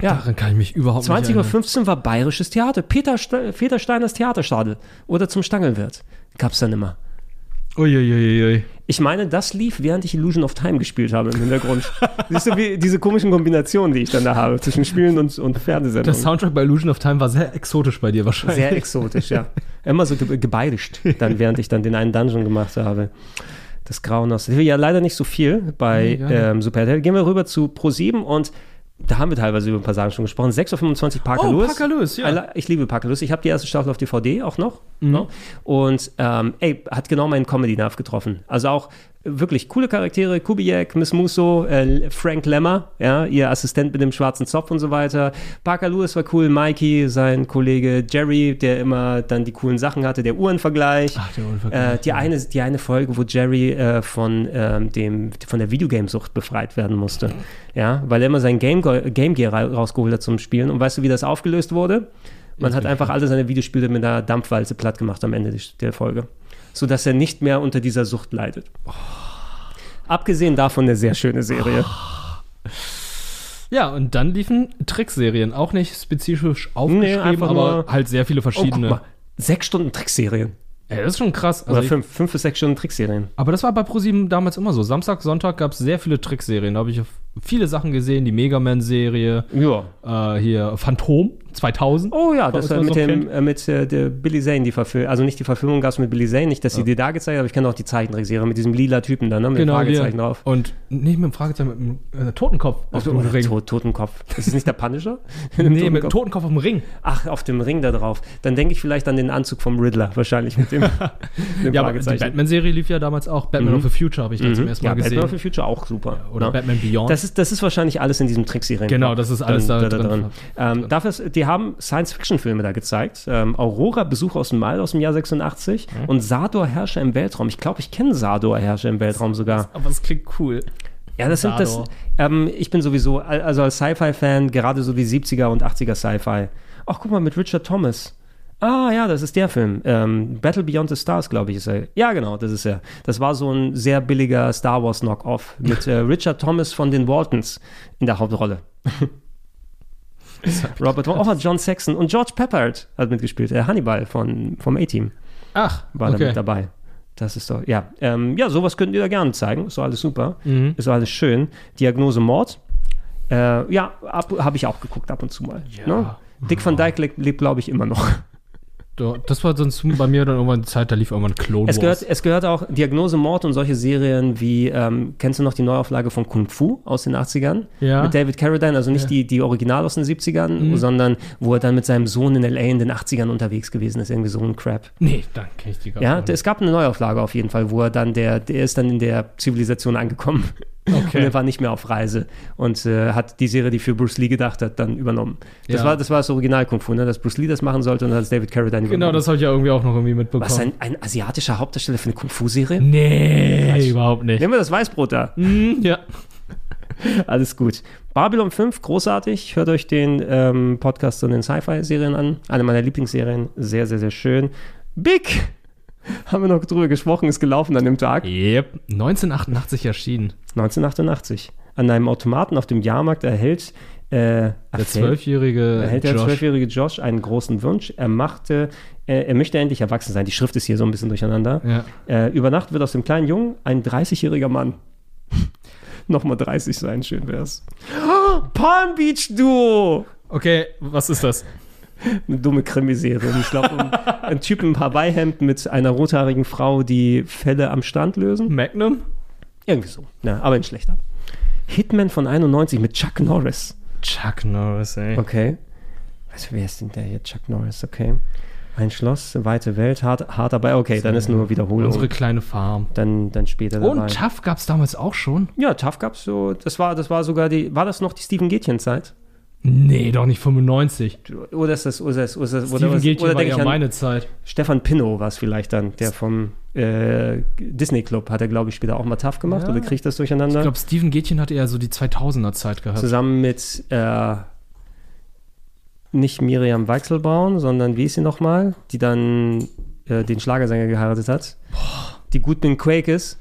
Ja. Daran kann ich mich überhaupt nicht erinnern. 20.15 Uhr war bayerisches Theater. Peter, Sta Peter Steiners Theaterstadel. Oder zum Stangelwirt. Gab's dann immer. Uiuiuiui. Ich meine, das lief, während ich Illusion of Time gespielt habe im Hintergrund. Siehst du, wie diese komischen Kombinationen, die ich dann da habe, zwischen Spielen und, und Der Fernsehsendungen. Soundtrack bei Illusion of Time war sehr exotisch bei dir wahrscheinlich. Sehr exotisch, ja. Immer so ge dann, während ich dann den einen Dungeon gemacht habe. Das Grauen aus. Ja, leider nicht so viel bei Nee, nicht. ähm, Super RTL. Gehen wir rüber zu Pro7 und da haben wir teilweise über ein paar Sachen schon gesprochen. 6.25 Uhr Parker Oh, Lewis. Parker Lewis, ja. Ich liebe Parker Lewis. Ich habe die erste Staffel auf DVD auch noch. Mhm. Ne? Und ähm, ey, hat genau meinen Comedy-Nerv getroffen. Also auch wirklich coole Charaktere. Kubiak, Miss Musso, äh, Frank Lemmer, ja, ihr Assistent mit dem schwarzen Zopf und so weiter. Parker Lewis war cool. Mikey, sein Kollege Jerry, der immer dann die coolen Sachen hatte. Der Uhrenvergleich. Ach, der Uhrenvergleich, Äh, die, eine, die eine Folge, wo Jerry äh, von, ähm, dem, von der Videogamesucht befreit werden musste. Ja, weil er immer sein Game, Game Gear ra- rausgeholt hat zum Spielen. Und weißt du, wie das aufgelöst wurde? Man hat einfach alle seine Videospiele mit einer Dampfwalze platt gemacht am Ende der Folge. Sodass er nicht mehr unter dieser Sucht leidet. Abgesehen davon eine sehr schöne Serie. Ja, und dann liefen Trickserien, auch nicht spezifisch aufgeschrieben, einfach aber halt sehr viele Oh, guck verschiedene. mal. Sechs Stunden Trickserien. Ja, das ist schon krass. Oder ich- fünf, fünf bis sechs Stunden Trickserien. Aber das war bei ProSieben damals immer so. Samstag, Sonntag gab es sehr viele Trickserien. Da habe ich viele Sachen gesehen. Die Mega Man-Serie. Ja. Äh, hier Phantom 2000. Oh ja, das war mit, so dem, äh, mit äh, der Billy Zane, die Verfilmung. Also nicht die Verfilmung gab es mit Billy Zane, nicht, dass sie die da gezeigt hat, aber ich kenne auch die Zeichentrickserie mit diesem lila Typen da, ne? Mit dem Fragezeichen hier. drauf. Und nicht mit dem Fragezeichen, mit dem äh, Totenkopf auf Ach, dem Ring. Tot, Totenkopf. Ist es nicht der Punisher? nee, mit dem Totenkopf auf dem Ring. Ach, auf dem Ring da drauf. Dann denke ich vielleicht an den Anzug vom Riddler, wahrscheinlich mit dem, dem Ja, aber die Batman-Serie lief ja damals auch. Batman Mhm. of the Future habe ich zum Mhm. ersten Mal ja, gesehen. Batman of the Future auch super. Oder Ja. Batman Beyond. Das ist, das ist wahrscheinlich alles in diesem Trickserien. Genau, das ist alles da drin. Ähm, dafür ist, die haben Science-Fiction-Filme da gezeigt. Ähm, Aurora, Besuch aus dem All aus dem Jahr 86 Mhm. und Sador, Herrscher im Weltraum. Ich glaube, ich kenne Sador, Herrscher im Weltraum sogar. Aber es klingt cool. Ja, das sind das. Ähm, ich bin sowieso, al- also als Sci-Fi-Fan, gerade so die 70er und 80er Sci-Fi. Ach, guck mal, mit Richard Thomas. Ah, ja, das ist der Film. Ähm, Battle Beyond the Stars, glaube ich, ist er. Ja, genau, das ist er. Das war so ein sehr billiger Star Wars Knock-Off mit äh, Richard Thomas von den Waltons in der Hauptrolle. Robert, auch John Saxon und George Peppard hat mitgespielt. Äh, Hannibal von, vom A-Team Ach, war da okay. mit dabei. Das ist doch, ja. Ähm, ja, sowas könnten die da gerne zeigen. Ist doch alles super. Mhm. Ist doch alles schön. Diagnose Mord. Äh, ja, habe ich auch geguckt ab und zu mal. Ne? Dick van Dyke lebt, lebt glaube ich, immer noch. Da- Das war sonst bei mir dann irgendwann die Zeit, da lief irgendwann Clone Es Wars. gehört, es gehört auch Diagnose Mord und solche Serien wie, ähm, kennst du noch die Neuauflage von Kung Fu aus den 80ern? Ja. Mit David Carradine, also nicht Ja. die, die Original aus den 70ern, Mhm. sondern wo er dann mit seinem Sohn in L.A. in den 80ern unterwegs gewesen ist, irgendwie so ein Crap. Nee, dann kenn ich die gar Ja, nicht. es gab eine Neuauflage auf jeden Fall, wo er dann, der, der ist dann in der Zivilisation angekommen. Okay. Und er war nicht mehr auf Reise und äh, hat die Serie, die für Bruce Lee gedacht hat, dann übernommen. Das, Ja. war, das war das Original Kung Fu, ne? dass Bruce Lee das machen sollte und dann hat David Carradine Genau, übernommen. das habe ich ja irgendwie auch noch irgendwie mitbekommen. Was, ein, ein asiatischer Hauptdarsteller für eine Kung Fu-Serie? Nee, Quatsch. überhaupt nicht. Nehmen wir das Weißbrot da. Mhm, ja. Alles gut. Babylon 5, großartig. Hört euch den ähm, Podcast zu den Sci-Fi-Serien an. Eine meiner Lieblingsserien. Sehr, sehr, sehr schön. Big! Haben wir noch drüber gesprochen, ist gelaufen an dem Tag. Yep. 1988 erschienen. 1988. An einem Automaten auf dem Jahrmarkt erhält äh, Der zwölfjährige erhält der Josh. zwölfjährige Josh einen großen Wunsch. Er machte, äh, er möchte endlich erwachsen sein. Die Schrift ist hier so ein bisschen durcheinander. Ja. Äh, über Nacht wird aus dem kleinen Jungen ein 30-jähriger Mann. Nochmal 30 sein, schön wär's. Palm Beach Duo! Okay, was ist das? Eine dumme Krimiserie. Ich glaube, um ein Typ im Hawaii-Hemd mit einer rothaarigen Frau, die Fälle am Strand lösen. Magnum? Irgendwie so. Ja, aber ein schlechter. Hitman von 91 mit Chuck Norris. Chuck Norris, ey. Okay. Weißt du, wer ist denn der hier? Chuck Norris, okay. Ein Schloss, weite Welt, hart, hart dabei. Okay, dann ist nur Wiederholung. Unsere kleine Farm. Dann, dann später dabei. Und Tough gab es damals auch schon? Ja, Tough gab's so. Das war, das war sogar die. War das noch die Steven Gätchen-Zeit? Nee, doch nicht 95. Oder ist das, oder ist das, oder ist oder, Gätchen oder war ja meine Zeit. Stefan Pinnow war es vielleicht dann, der vom äh, Disney Club hat er, glaube ich, später auch mal Tough gemacht. Ja. Oder kriege ich das durcheinander? Ich glaube, Steven Gätchen hatte ja so die 2000er Zeit gehabt. Zusammen mit äh, nicht Miriam Weichselbraun, sondern wie ist sie nochmal? Die dann äh, den Schlagersänger geheiratet hat. Die Gutbin Quake ist.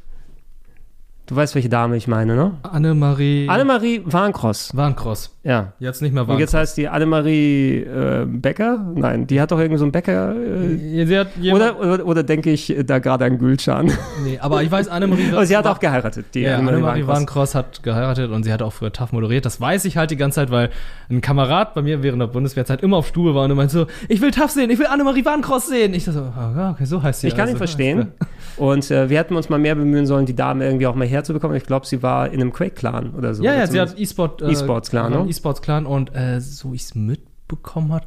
Du weißt, welche Dame ich meine, ne? Annemarie. Annemarie Warncross. Warncross. Ja. Jetzt nicht mehr Und jetzt heißt die Annemarie äh, Becker? Nein, die hat doch irgendwie so einen Bäcker. Äh, Sie hat oder, oder, oder denke ich äh, da gerade an Gülcan? Nee, aber ich weiß, Annemarie Aber sie hat auch geheiratet, die ja, Annemarie Annemarie Warncross. Warncross hat geheiratet und sie hat auch früher TAF moderiert. Das weiß ich halt die ganze Zeit, weil ein Kamerad bei mir während der Bundeswehrzeit immer auf Stube war und meinte so, ich will TAF sehen, ich will Annemarie Warncross sehen. Ich dachte so, ja, okay, so heißt sie. Ich kann ihn also. verstehen. Und äh, wir hätten uns mal mehr bemühen sollen, die Dame irgendwie auch mal herzubekommen. Ich glaube, sie war in einem Quake-Clan oder so. Ja, Oder ja, sie hat E-Sport. äh, E-Sports-Clan, ne? E-Sports-Clan und äh, so ich es mitbekommen hat,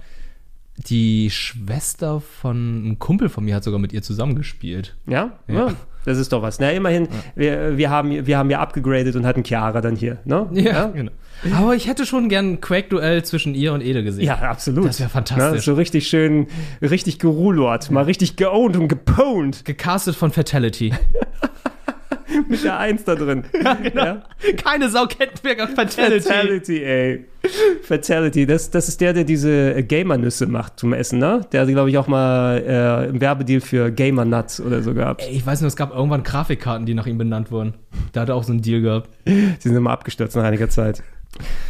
die Schwester von einem Kumpel von mir hat sogar mit ihr zusammengespielt. Ja? Ja. ja? Das ist doch was. Na, immerhin, wir, wir, haben, wir haben ja abgegradet und hatten Chiara dann hier. Ne? Ja, genau. Aber ich hätte schon gern ein Quake-Duell zwischen ihr und Ede gesehen. Ja, absolut. Das wäre fantastisch. So richtig schön, richtig gerulort, mal richtig geowned und gepwned. Gecastet von Fatality. Mit der Eins da drin. ja, genau. Keine Sau kennt mehr Fatality. Fatality, ey. Fatality, das, das ist der, der diese äh, Gamer-Nüsse macht zum Essen, ne? Der hat, glaube ich, auch mal äh, einen Werbedeal für Gamer Nuts oder so gehabt. Ey, ich weiß nur, es gab irgendwann Grafikkarten, die nach ihm benannt wurden. Da hat er auch so einen Deal gehabt. Die sind immer abgestürzt nach einiger Zeit.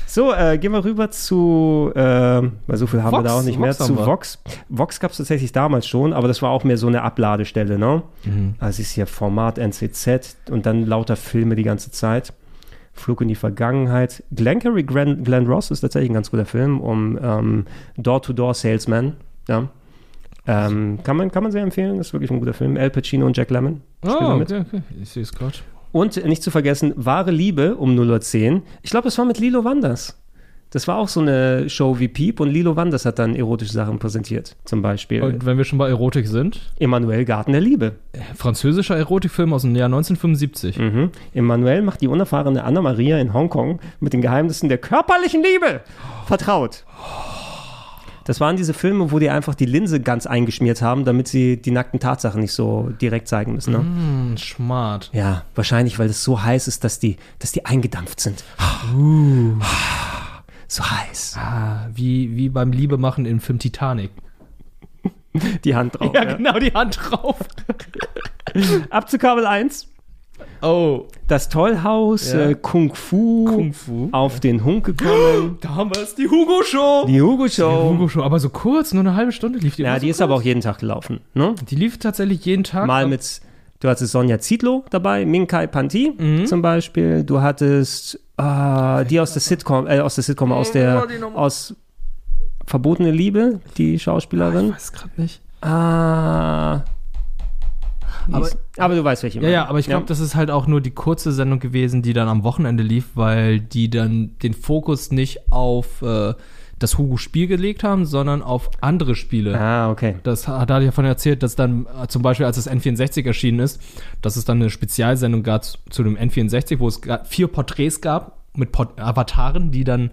So, äh, gehen wir rüber zu, äh, weil so viel haben wir Vox, da auch nicht mehr, Vox zu wir. Vox. Vox gab es tatsächlich damals schon, aber das war auch mehr so eine Abladestelle, ne? Mhm. Also es ist hier Format NCZ und dann lauter Filme die ganze Zeit. Flug in die Vergangenheit. Glengarry Glenn, Glenn Ross ist tatsächlich ein ganz guter Film um ähm, Door-to-Door-Salesman. Ja. Ähm, kann, man, kann man sehr empfehlen, ist wirklich ein guter Film. Al Pacino und Jack Lemmon Oh, okay, okay. Ich sehe es gerade. Und nicht zu vergessen, Wahre Liebe um 0.10 Uhr. Ich glaube, das war mit Lilo Wanders. Das war auch so eine Show wie Piep und Lilo Wanders hat dann erotische Sachen präsentiert. Zum Beispiel Und wenn wir schon bei Erotik sind, Emanuel Garten der Liebe. französischer Erotikfilm aus dem Jahr 1975. Mhm. Emanuel macht die unerfahrene Anna-Maria in Hongkong mit den Geheimnissen der körperlichen Liebe vertraut. Das waren diese Filme, wo die einfach die Linse ganz eingeschmiert haben, damit sie die nackten Tatsachen nicht so direkt zeigen müssen. Ne? Mm, smart. Ja, wahrscheinlich, weil es so heiß ist, dass die, dass die eingedampft sind. Uh. So heiß. Ah, wie, wie beim Liebe machen im Film Titanic. Die Hand drauf. Ja, genau, die Hand drauf. Ab zu Kabel 1. Oh. Das Tollhaus, Ja. äh, Kung Fu, Kung Fu. auf den Hund gekommen. Da haben wir es, die Hugo-Show. Die Hugo-Show. Die Hugo-Show, aber so kurz, nur eine halbe Stunde lief die. Ja, die so ist aber kurz. auch jeden Tag gelaufen. Ne? Die lief tatsächlich jeden Tag. Mal aber- mit, du hattest Sonja Zietlow dabei, Minkai Panti Mhm. zum Beispiel. Du hattest ah, die aus der Sitcom, äh, aus der Sitcom, aus der, aus Verbotene Liebe, die Schauspielerin. Ich weiß gerade nicht. Ah. Aber- aber du weißt, welche. Ja, ja, aber ich glaube, das ist halt auch nur die kurze Sendung gewesen, die dann am Wochenende lief, weil die dann den Fokus nicht auf äh, das Hugo-Spiel gelegt haben, sondern auf andere Spiele. Ah, okay. Das hat er davon erzählt, dass dann äh, zum Beispiel, als das N64 erschienen ist, dass es dann eine Spezialsendung gab zu, zu dem N64, wo es vier Porträts gab mit Port Avataren, die dann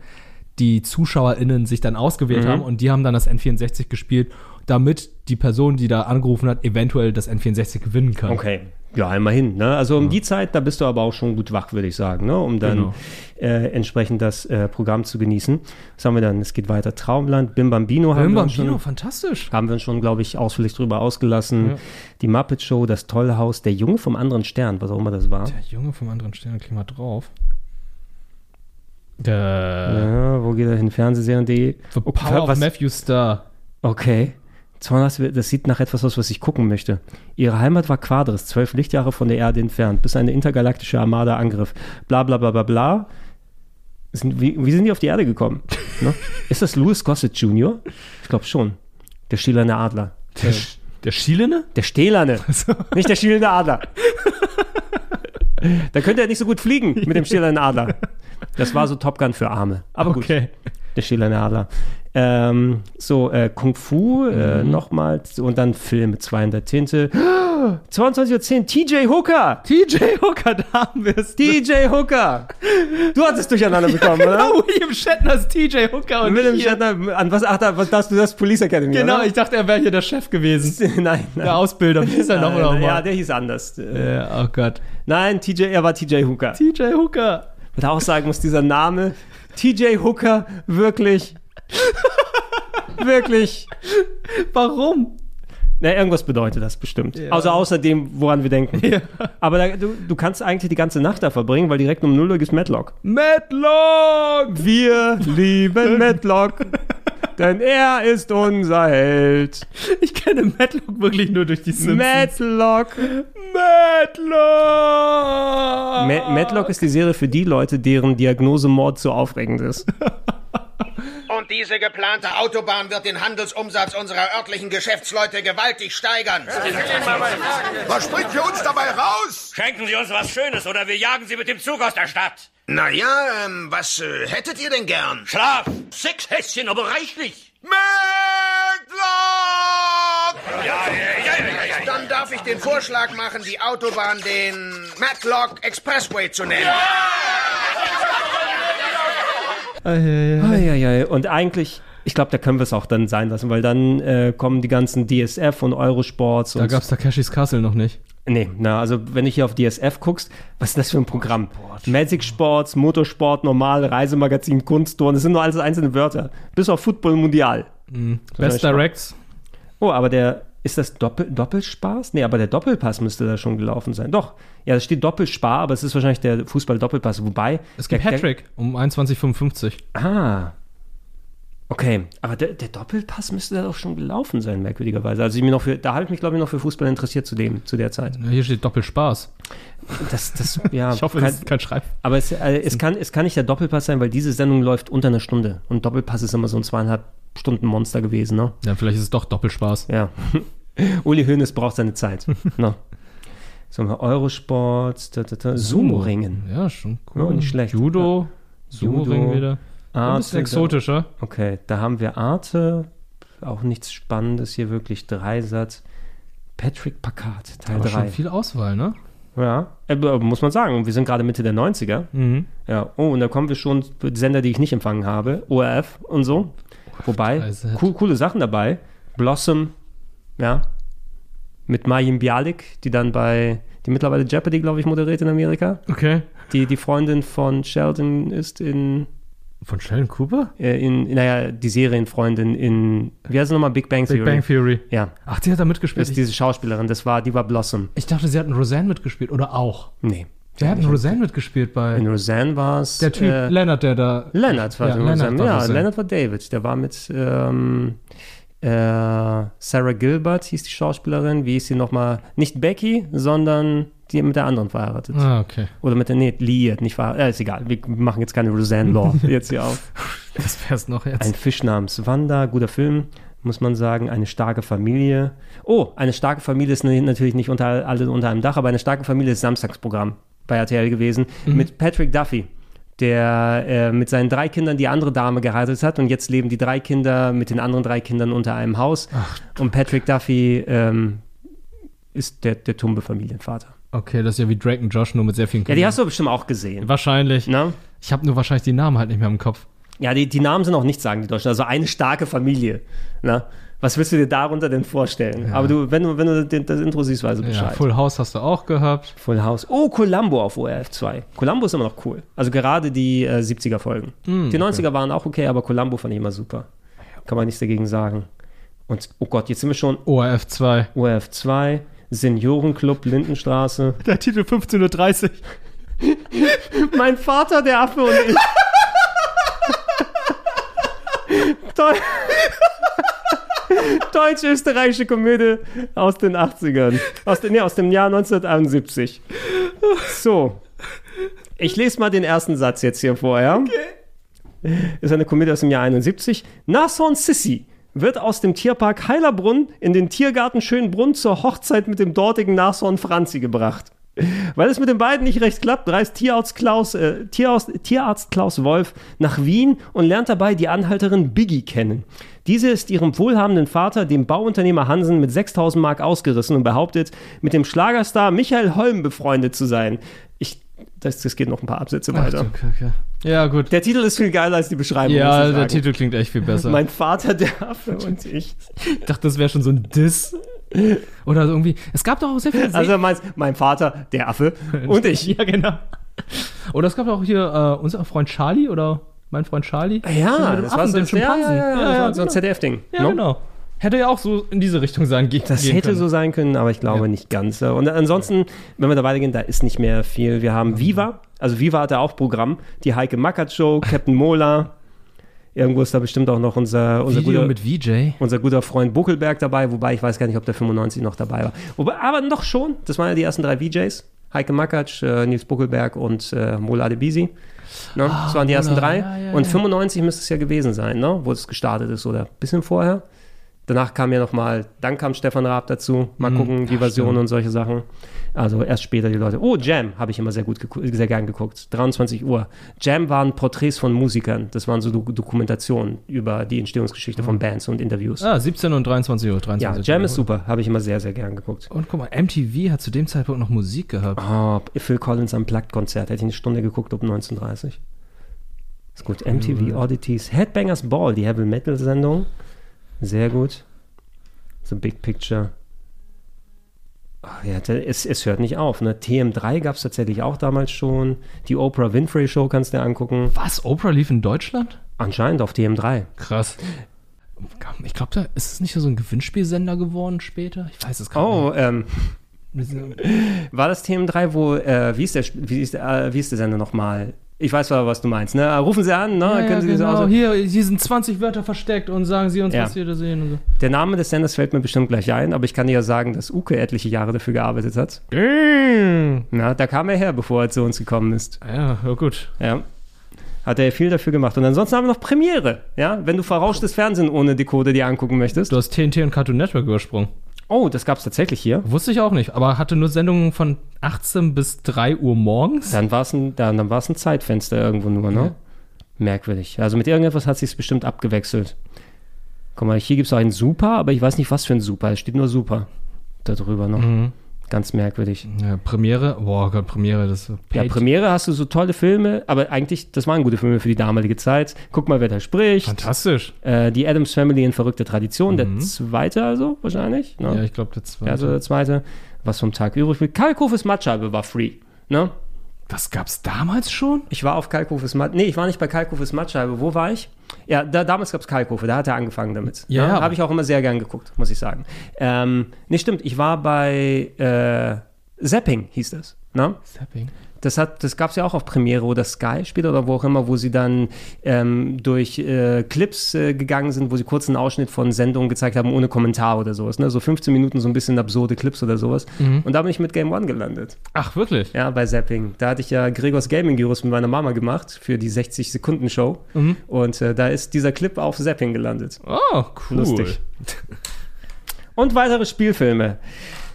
die ZuschauerInnen sich dann ausgewählt Mhm. haben und die haben dann das N64 gespielt, damit die Person, die da angerufen hat, eventuell das N64 gewinnen kann. Okay. Ja, immerhin. Ne? Also um die Zeit, da bist du aber auch schon gut wach, würde ich sagen, ne? um dann Genau. äh, entsprechend das äh, Programm zu genießen. Was haben wir dann? Es geht weiter. Traumland, Bim Bambino haben Bim wir uns Bambino, schon, fantastisch. haben wir uns schon, glaube ich, ausführlich drüber ausgelassen. Ja. Die Muppet Show, das tolle Haus, der Junge vom anderen Stern, was auch immer das war. Der Junge vom anderen Stern, klick mal drauf. Der Ja, wo geht er hin? Fernsehserien.de. The Power of Matthew Star. Okay. Das das sieht nach etwas aus, was ich gucken möchte. Ihre Heimat war Quadris, zwölf Lichtjahre von der Erde entfernt, bis eine intergalaktische Armada angriff. Bla bla bla bla bla. Sind, wie, wie sind die auf die Erde gekommen? ne? Ist das Louis Gossett Jr.? Ich glaube schon. Der stählerne Adler. Der, der Schielene? Der stählerne. Nicht der schielende Adler. da könnte er nicht so gut fliegen mit dem stählernen Adler. Das war so Top Gun für Arme. Aber gut. Okay. Der stählerne Adler. Ähm, so, äh, Kung Fu äh, Mhm. nochmals und dann der Tinte. 22.10 Uhr, TJ Hooker! TJ Hooker, da haben wir es. DJ Hooker! Du hast es durcheinander bekommen, genau, oder? William Shatner ist TJ Hooker und William. Shatner, an was, ach, da, was darfst du das? Police Academy, Genau, oder? ich dachte, er wäre hier der Chef gewesen. nein, nein. Der Ausbilder. Wie ist er noch noch Ja, der hieß anders. Äh, Ja, oh Gott. Nein, TJ, er war TJ Hooker. TJ Hooker. Würde auch sagen muss, dieser Name TJ Hooker wirklich, wirklich, Warum? na, irgendwas bedeutet das bestimmt. Ja. Also außer dem, woran wir denken. Aber da, du, du kannst eigentlich die ganze Nacht da verbringen, weil direkt um 0 Uhr ist Matlock. Matlock! Wir lieben Matlock, denn er ist unser Held. Ich kenne Matlock wirklich nur durch die Simpsons. Matlock. Matlock! Ma Matlock ist die Serie für die Leute, deren Diagnose Mord so aufregend ist. Und diese geplante Autobahn wird den Handelsumsatz unserer örtlichen Geschäftsleute gewaltig steigern. Was springt für uns dabei raus? Schenken Sie uns was Schönes oder wir jagen Sie mit dem Zug aus der Stadt. Naja, ähm, was äh, hättet ihr denn gern? Schlaf! Sechs Häschen, aber reichlich. Matlock! Ja, ja, ja, ja, ja, ja. Dann darf ich den Vorschlag machen, die Autobahn den Matlock Expressway zu nennen. Eieiei. Und eigentlich, ich glaube, da können wir es auch dann sein lassen, weil dann äh, kommen die ganzen DSF und Eurosports Da und gab's Takeshis Castle noch nicht. Nee, na, also wenn ich hier auf DSF guckst, was ist das für ein Programm? Magic Sports, Motorsport, Normal, Reisemagazin, Kunstturnen, das sind nur alles einzelne Wörter. Bis auf Football Mundial. Mhm. Best Directs. Oh, aber der Ist das Doppel, Doppelspaß? Nee, aber der Doppelpass müsste da schon gelaufen sein. Doch, ja, es steht Doppelspar, aber es ist wahrscheinlich der Fußball-Doppelpass. Wobei. Es gibt der, Hattrick um 21,55. Der, ah. Okay, aber der, der, Doppelpass müsste da doch schon gelaufen sein, merkwürdigerweise. Also ich mir noch für, da habe ich mich, glaube ich, noch für Fußball interessiert zu dem, zu der Zeit. Hier steht Doppelspaß. Das, das, ja, ich hoffe, das ist kein Schreib. Aber es, äh, es, kann, es kann nicht der Doppelpass sein, weil diese Sendung läuft unter einer Stunde. Und Doppelpass ist immer so ein zweieinhalb Stunden Monster gewesen, ne? Ja, vielleicht ist es doch Doppelspaß. Ja. Uli Hoeneß braucht seine Zeit. ne? So, Eurosport, da, da, da. Sumo-Ringen. Ja, schon cool. Oh, nicht schlecht. Judo, Sumo-Ring wieder. Arte, ein bisschen exotischer. Okay, da haben wir Arte, auch nichts Spannendes hier wirklich, Dreisatz. Patrick Packard, Teil 3. schon viel Auswahl, ne? Ja, muss man sagen. Wir sind gerade Mitte der 90er. Mhm. Ja, oh, und da kommen wir schon zu Sender, die ich nicht empfangen habe. ORF und so. Wobei, cool, coole Sachen dabei. Blossom, ja. Mit Mayim Bialik, die dann bei, die mittlerweile Jeopardy, glaube ich, moderiert in Amerika. Okay. Die die Freundin von Sheldon ist in von Sheldon Cooper? Äh, in, naja, die Serienfreundin in, wie heißt sie nochmal? Big Bang Theory. Big Bang Theory. Ja. Ach, die hat da mitgespielt. Das ist diese Schauspielerin, das war, die war Blossom. Ich dachte, sie hat in Roseanne mitgespielt, oder auch? Nee. Wer hat in Roseanne mitgespielt bei. In Roseanne war es. Der Typ, äh, Leonard, der da. Leonard war ja, in Roseanne. Ja, Roseanne. Leonard war David. Der war mit ähm, äh, Sarah Gilbert, hieß die Schauspielerin. Wie hieß sie nochmal? Nicht Becky, sondern die mit der anderen verheiratet. Ah, okay. Oder mit der, nee, liiert, nicht verheiratet. Ja, ist egal. Wir machen jetzt keine Roseanne-Law jetzt hier auf. Was wär's noch jetzt? Ein Fisch namens Wanda, guter Film, muss man sagen. Eine starke Familie. Oh, eine starke Familie ist natürlich nicht unter, alle unter einem Dach, aber eine starke Familie ist Samstagsprogramm bei RTL gewesen. Mhm. Mit Patrick Duffy, der äh, mit seinen drei Kindern die andere Dame geheiratet hat und jetzt leben die drei Kinder mit den anderen drei Kindern unter einem Haus. Ach, und Patrick Duffy ähm, ist der, der tumbe Familienvater. Okay, das ist ja wie Drake und Josh, nur mit sehr vielen Ja, die hast du bestimmt auch gesehen. Wahrscheinlich. Na? Ich habe nur wahrscheinlich die Namen halt nicht mehr im Kopf. Ja, die, die Namen sind auch nicht sagen, die Deutschen. Also eine starke Familie. Na? Was willst du dir darunter denn vorstellen? Ja. Aber du, wenn du, wenn du das Intro siehst, weißt du Ja, Bescheid. Full House hast du auch gehabt. Full House. Oh, Columbo auf ORF 2. Columbo ist immer noch cool. Also gerade die äh, 70er-Folgen. Mm, die 90er okay. waren auch okay, aber Columbo fand ich immer super. Kann man nichts dagegen sagen. Und, oh Gott, jetzt sind wir schon. ORF 2. ORF 2. Seniorenclub Lindenstraße. Der Titel 15.30 Uhr. mein Vater, der Affe und ich. Toll. Deutsch-österreichische Komödie aus den 80ern. Aus, den, nee, aus dem Jahr 1971. So. Ich lese mal den ersten Satz jetzt hier vor, ja? Okay. Ist eine Komödie aus dem Jahr 71. Nason Sissi wird aus dem Tierpark Heilerbrunn in den Tiergarten Schönbrunn zur Hochzeit mit dem dortigen Nashorn Franzi gebracht. Weil es mit den beiden nicht recht klappt, reist Tierarzt Klaus, äh, Tierarzt, Tierarzt Klaus Wolf nach Wien und lernt dabei die Anhalterin Biggie kennen. Diese ist ihrem wohlhabenden Vater, dem Bauunternehmer Hansen, mit 6000 Mark ausgerissen und behauptet, mit dem Schlagerstar Michael Holm befreundet zu sein. Ich, das, das geht noch ein paar Absätze weiter. Ach, okay, okay. Ja, gut. Der Titel ist viel geiler als die Beschreibung. Ja, der. Titel klingt echt viel besser. Mein Vater, der Affe und ich. ich dachte, das wäre schon so ein Diss. Oder irgendwie. Es gab doch auch sehr viele. Also meinst mein Vater, der Affe und ich. ja, genau. Oder es gab auch hier äh, unser Freund Charlie oder mein Freund Charlie. Ja, mit dem das Affen, war so, dem Schimpansen. Ja, ja, ja, ja, so ein genau. ZDF-Ding. Ja, ne? genau. Hätte ja auch so in diese Richtung sein ge Das gehen hätte können. so sein können, aber ich glaube nicht ganz. Und ansonsten, wenn wir da weitergehen, da ist nicht mehr viel. Wir haben Viva, also Viva hatte auch Programm, die Heike Mackert Show, Captain Mola. Irgendwo ist da bestimmt auch noch unser, unser, Video guter, mit VJ. unser guter Freund Buckelberg dabei, wobei ich weiß gar nicht, ob der 95 noch dabei war. Wobei, aber doch schon, das waren ja die ersten drei VJs. Heike Mackert, äh, Nils Buckelberg und äh, Mola Adebisi. Ne? Ah, das waren die ersten Mola, drei. ja, ja, und ja. 95 müsste es ja gewesen sein, ne? wo es gestartet ist oder ein bisschen vorher. Danach kam ja noch mal, dann kam Stefan Raab dazu. Mal Mhm. gucken, die Version und solche Sachen. Also erst später die Leute. Oh, Jam habe ich immer sehr gut sehr gern geguckt. 23 Uhr. Jam waren Porträts von Musikern. Das waren so Do Dokumentationen über die Entstehungsgeschichte von Bands und Interviews. Ah, 17 und 23 Uhr. 23 ja, Jam Uhr. ist super. Habe ich immer sehr, sehr gern geguckt. Und guck mal, MTV hat zu dem Zeitpunkt noch Musik gehabt. Oh, Phil Collins am Plug-Konzert. Hätte ich eine Stunde geguckt um 1930. Ist gut. MTV Oddities. Headbangers Ball, die Heavy Metal Sendung. Sehr gut. So Big Picture. Oh, ja, es, es hört nicht auf. Ne? TM3 gab es tatsächlich auch damals schon. Die Oprah Winfrey Show kannst du dir angucken. Was? Oprah lief in Deutschland? Anscheinend auf TM3. Krass. Ich glaube, da ist es nicht so ein Gewinnspielsender geworden später. Ich weiß es gar Oh, nicht. ähm. War das TM3, wo, äh, wie ist der, wie ist der, äh, wie ist der Sender nochmal? Ich weiß aber, was du meinst, ne? Rufen Sie an, ne? Ja, ja, Können Sie das genau. aus- Hier, hier sind 20 Wörter versteckt und sagen Sie uns, Ja. was Sie da sehen. Und so. Der Name des Senders fällt mir bestimmt gleich ein, aber ich kann dir ja sagen, dass Uke etliche Jahre dafür gearbeitet hat. Na, da kam er her, bevor er zu uns gekommen ist. Ja, ja gut. Ja. Hat er viel dafür gemacht. Und ansonsten haben wir noch Premiere, ja? Wenn du verrauschtes Fernsehen ohne Decoder dir angucken möchtest. Du hast TNT und Cartoon Network übersprungen. Oh, das gab's tatsächlich hier. Wusste ich auch nicht, aber hatte nur Sendungen von 18 bis 3 Uhr morgens. Dann war es ein, dann, dann war's ein Zeitfenster irgendwo nur, ne? Ja. Merkwürdig. Also mit irgendetwas hat sich's bestimmt abgewechselt. Guck mal, hier gibt's auch einen Super, aber ich weiß nicht, was für ein Super. Es steht nur Super da drüber noch. Mhm. Ganz merkwürdig. Ja, Premiere, boah Gott, Premiere, das ist Ja, Premiere hast du so tolle Filme, aber eigentlich, das waren gute Filme für die damalige Zeit. Guck mal, wer da spricht. Fantastisch. Äh, die Adams Family in verrückte Tradition, der zweite also wahrscheinlich. Ne? Ja, ich glaube, der zweite. Ja, also der zweite. Was vom Tag übrig blieb. Kalkofes Mattscheibe war free. Ne? Das gab's damals schon? Ich war auf Kalkofes Matt. Nee, ich war nicht bei Kalkofes Mattscheibe. Wo war ich? Ja, da, damals gab es Kalkofe, da hat er angefangen damit. Ja, ja. Habe ich auch immer sehr gern geguckt, muss ich sagen. Ähm, nee, stimmt, ich war bei äh, Zapping, hieß das. Ne? Zapping. Das, hat, das gab es ja auch auf Premiere oder Sky später oder wo auch immer, wo sie dann ähm, durch äh, Clips äh, gegangen sind, wo sie kurz einen Ausschnitt von Sendungen gezeigt haben, ohne Kommentar oder sowas. Ne? So 15 Minuten, so ein bisschen absurde Clips oder sowas. Mhm. Und da bin ich mit Game One gelandet. Ach, wirklich? Ja, bei Zapping. Da hatte ich ja Gregors Gaming Gyros mit meiner Mama gemacht für die 60-Sekunden-Show. Mhm. Und äh, da ist dieser Clip auf Zapping gelandet. Oh, cool. Lustig. Und weitere Spielfilme.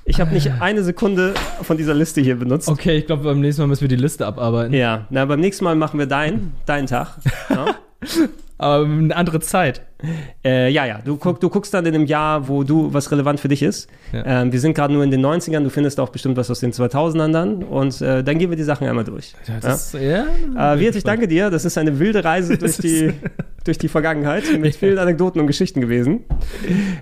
Ich habe nicht eine Sekunde von dieser Liste hier benutzt. Okay, ich glaube, beim nächsten Mal müssen wir die Liste abarbeiten. Ja, na, beim nächsten Mal machen wir deinen, deinen Tag. Ja. Aber eine andere Zeit. Äh, ja, ja, du, guck, du guckst dann in einem Jahr, wo du, was relevant für dich ist. Ja. Ähm, wir sind gerade nur in den 90ern, du findest auch bestimmt was aus den 2000ern dann und äh, dann gehen wir die Sachen einmal durch. Ja, das ist- ja, Äh, Wirt, ich danke dir, das ist eine wilde Reise durch die, durch die Vergangenheit mit vielen Anekdoten und Geschichten gewesen.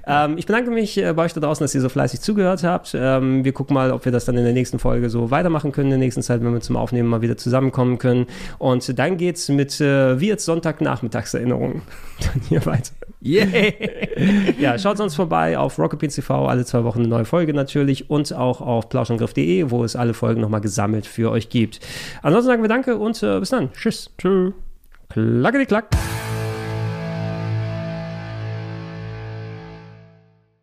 Ähm, ich bedanke mich äh, bei euch da draußen, dass ihr so fleißig zugehört habt. Ähm, wir gucken mal, ob wir das dann in der nächsten Folge so weitermachen können, in der nächsten Zeit, wenn wir zum Aufnehmen mal wieder zusammenkommen können. Und dann geht's mit äh, Wirts Sonntagnachmittagserinnerungen dann hier weiter. Yeah. ja, schaut sonst vorbei auf Rocket Beans TV, alle zwei Wochen eine neue Folge natürlich und auch auf plauschangriff.de, wo es alle Folgen nochmal gesammelt für euch gibt. Ansonsten sagen wir Danke und äh, bis dann. Tschüss. Tschüss. Klackety klack.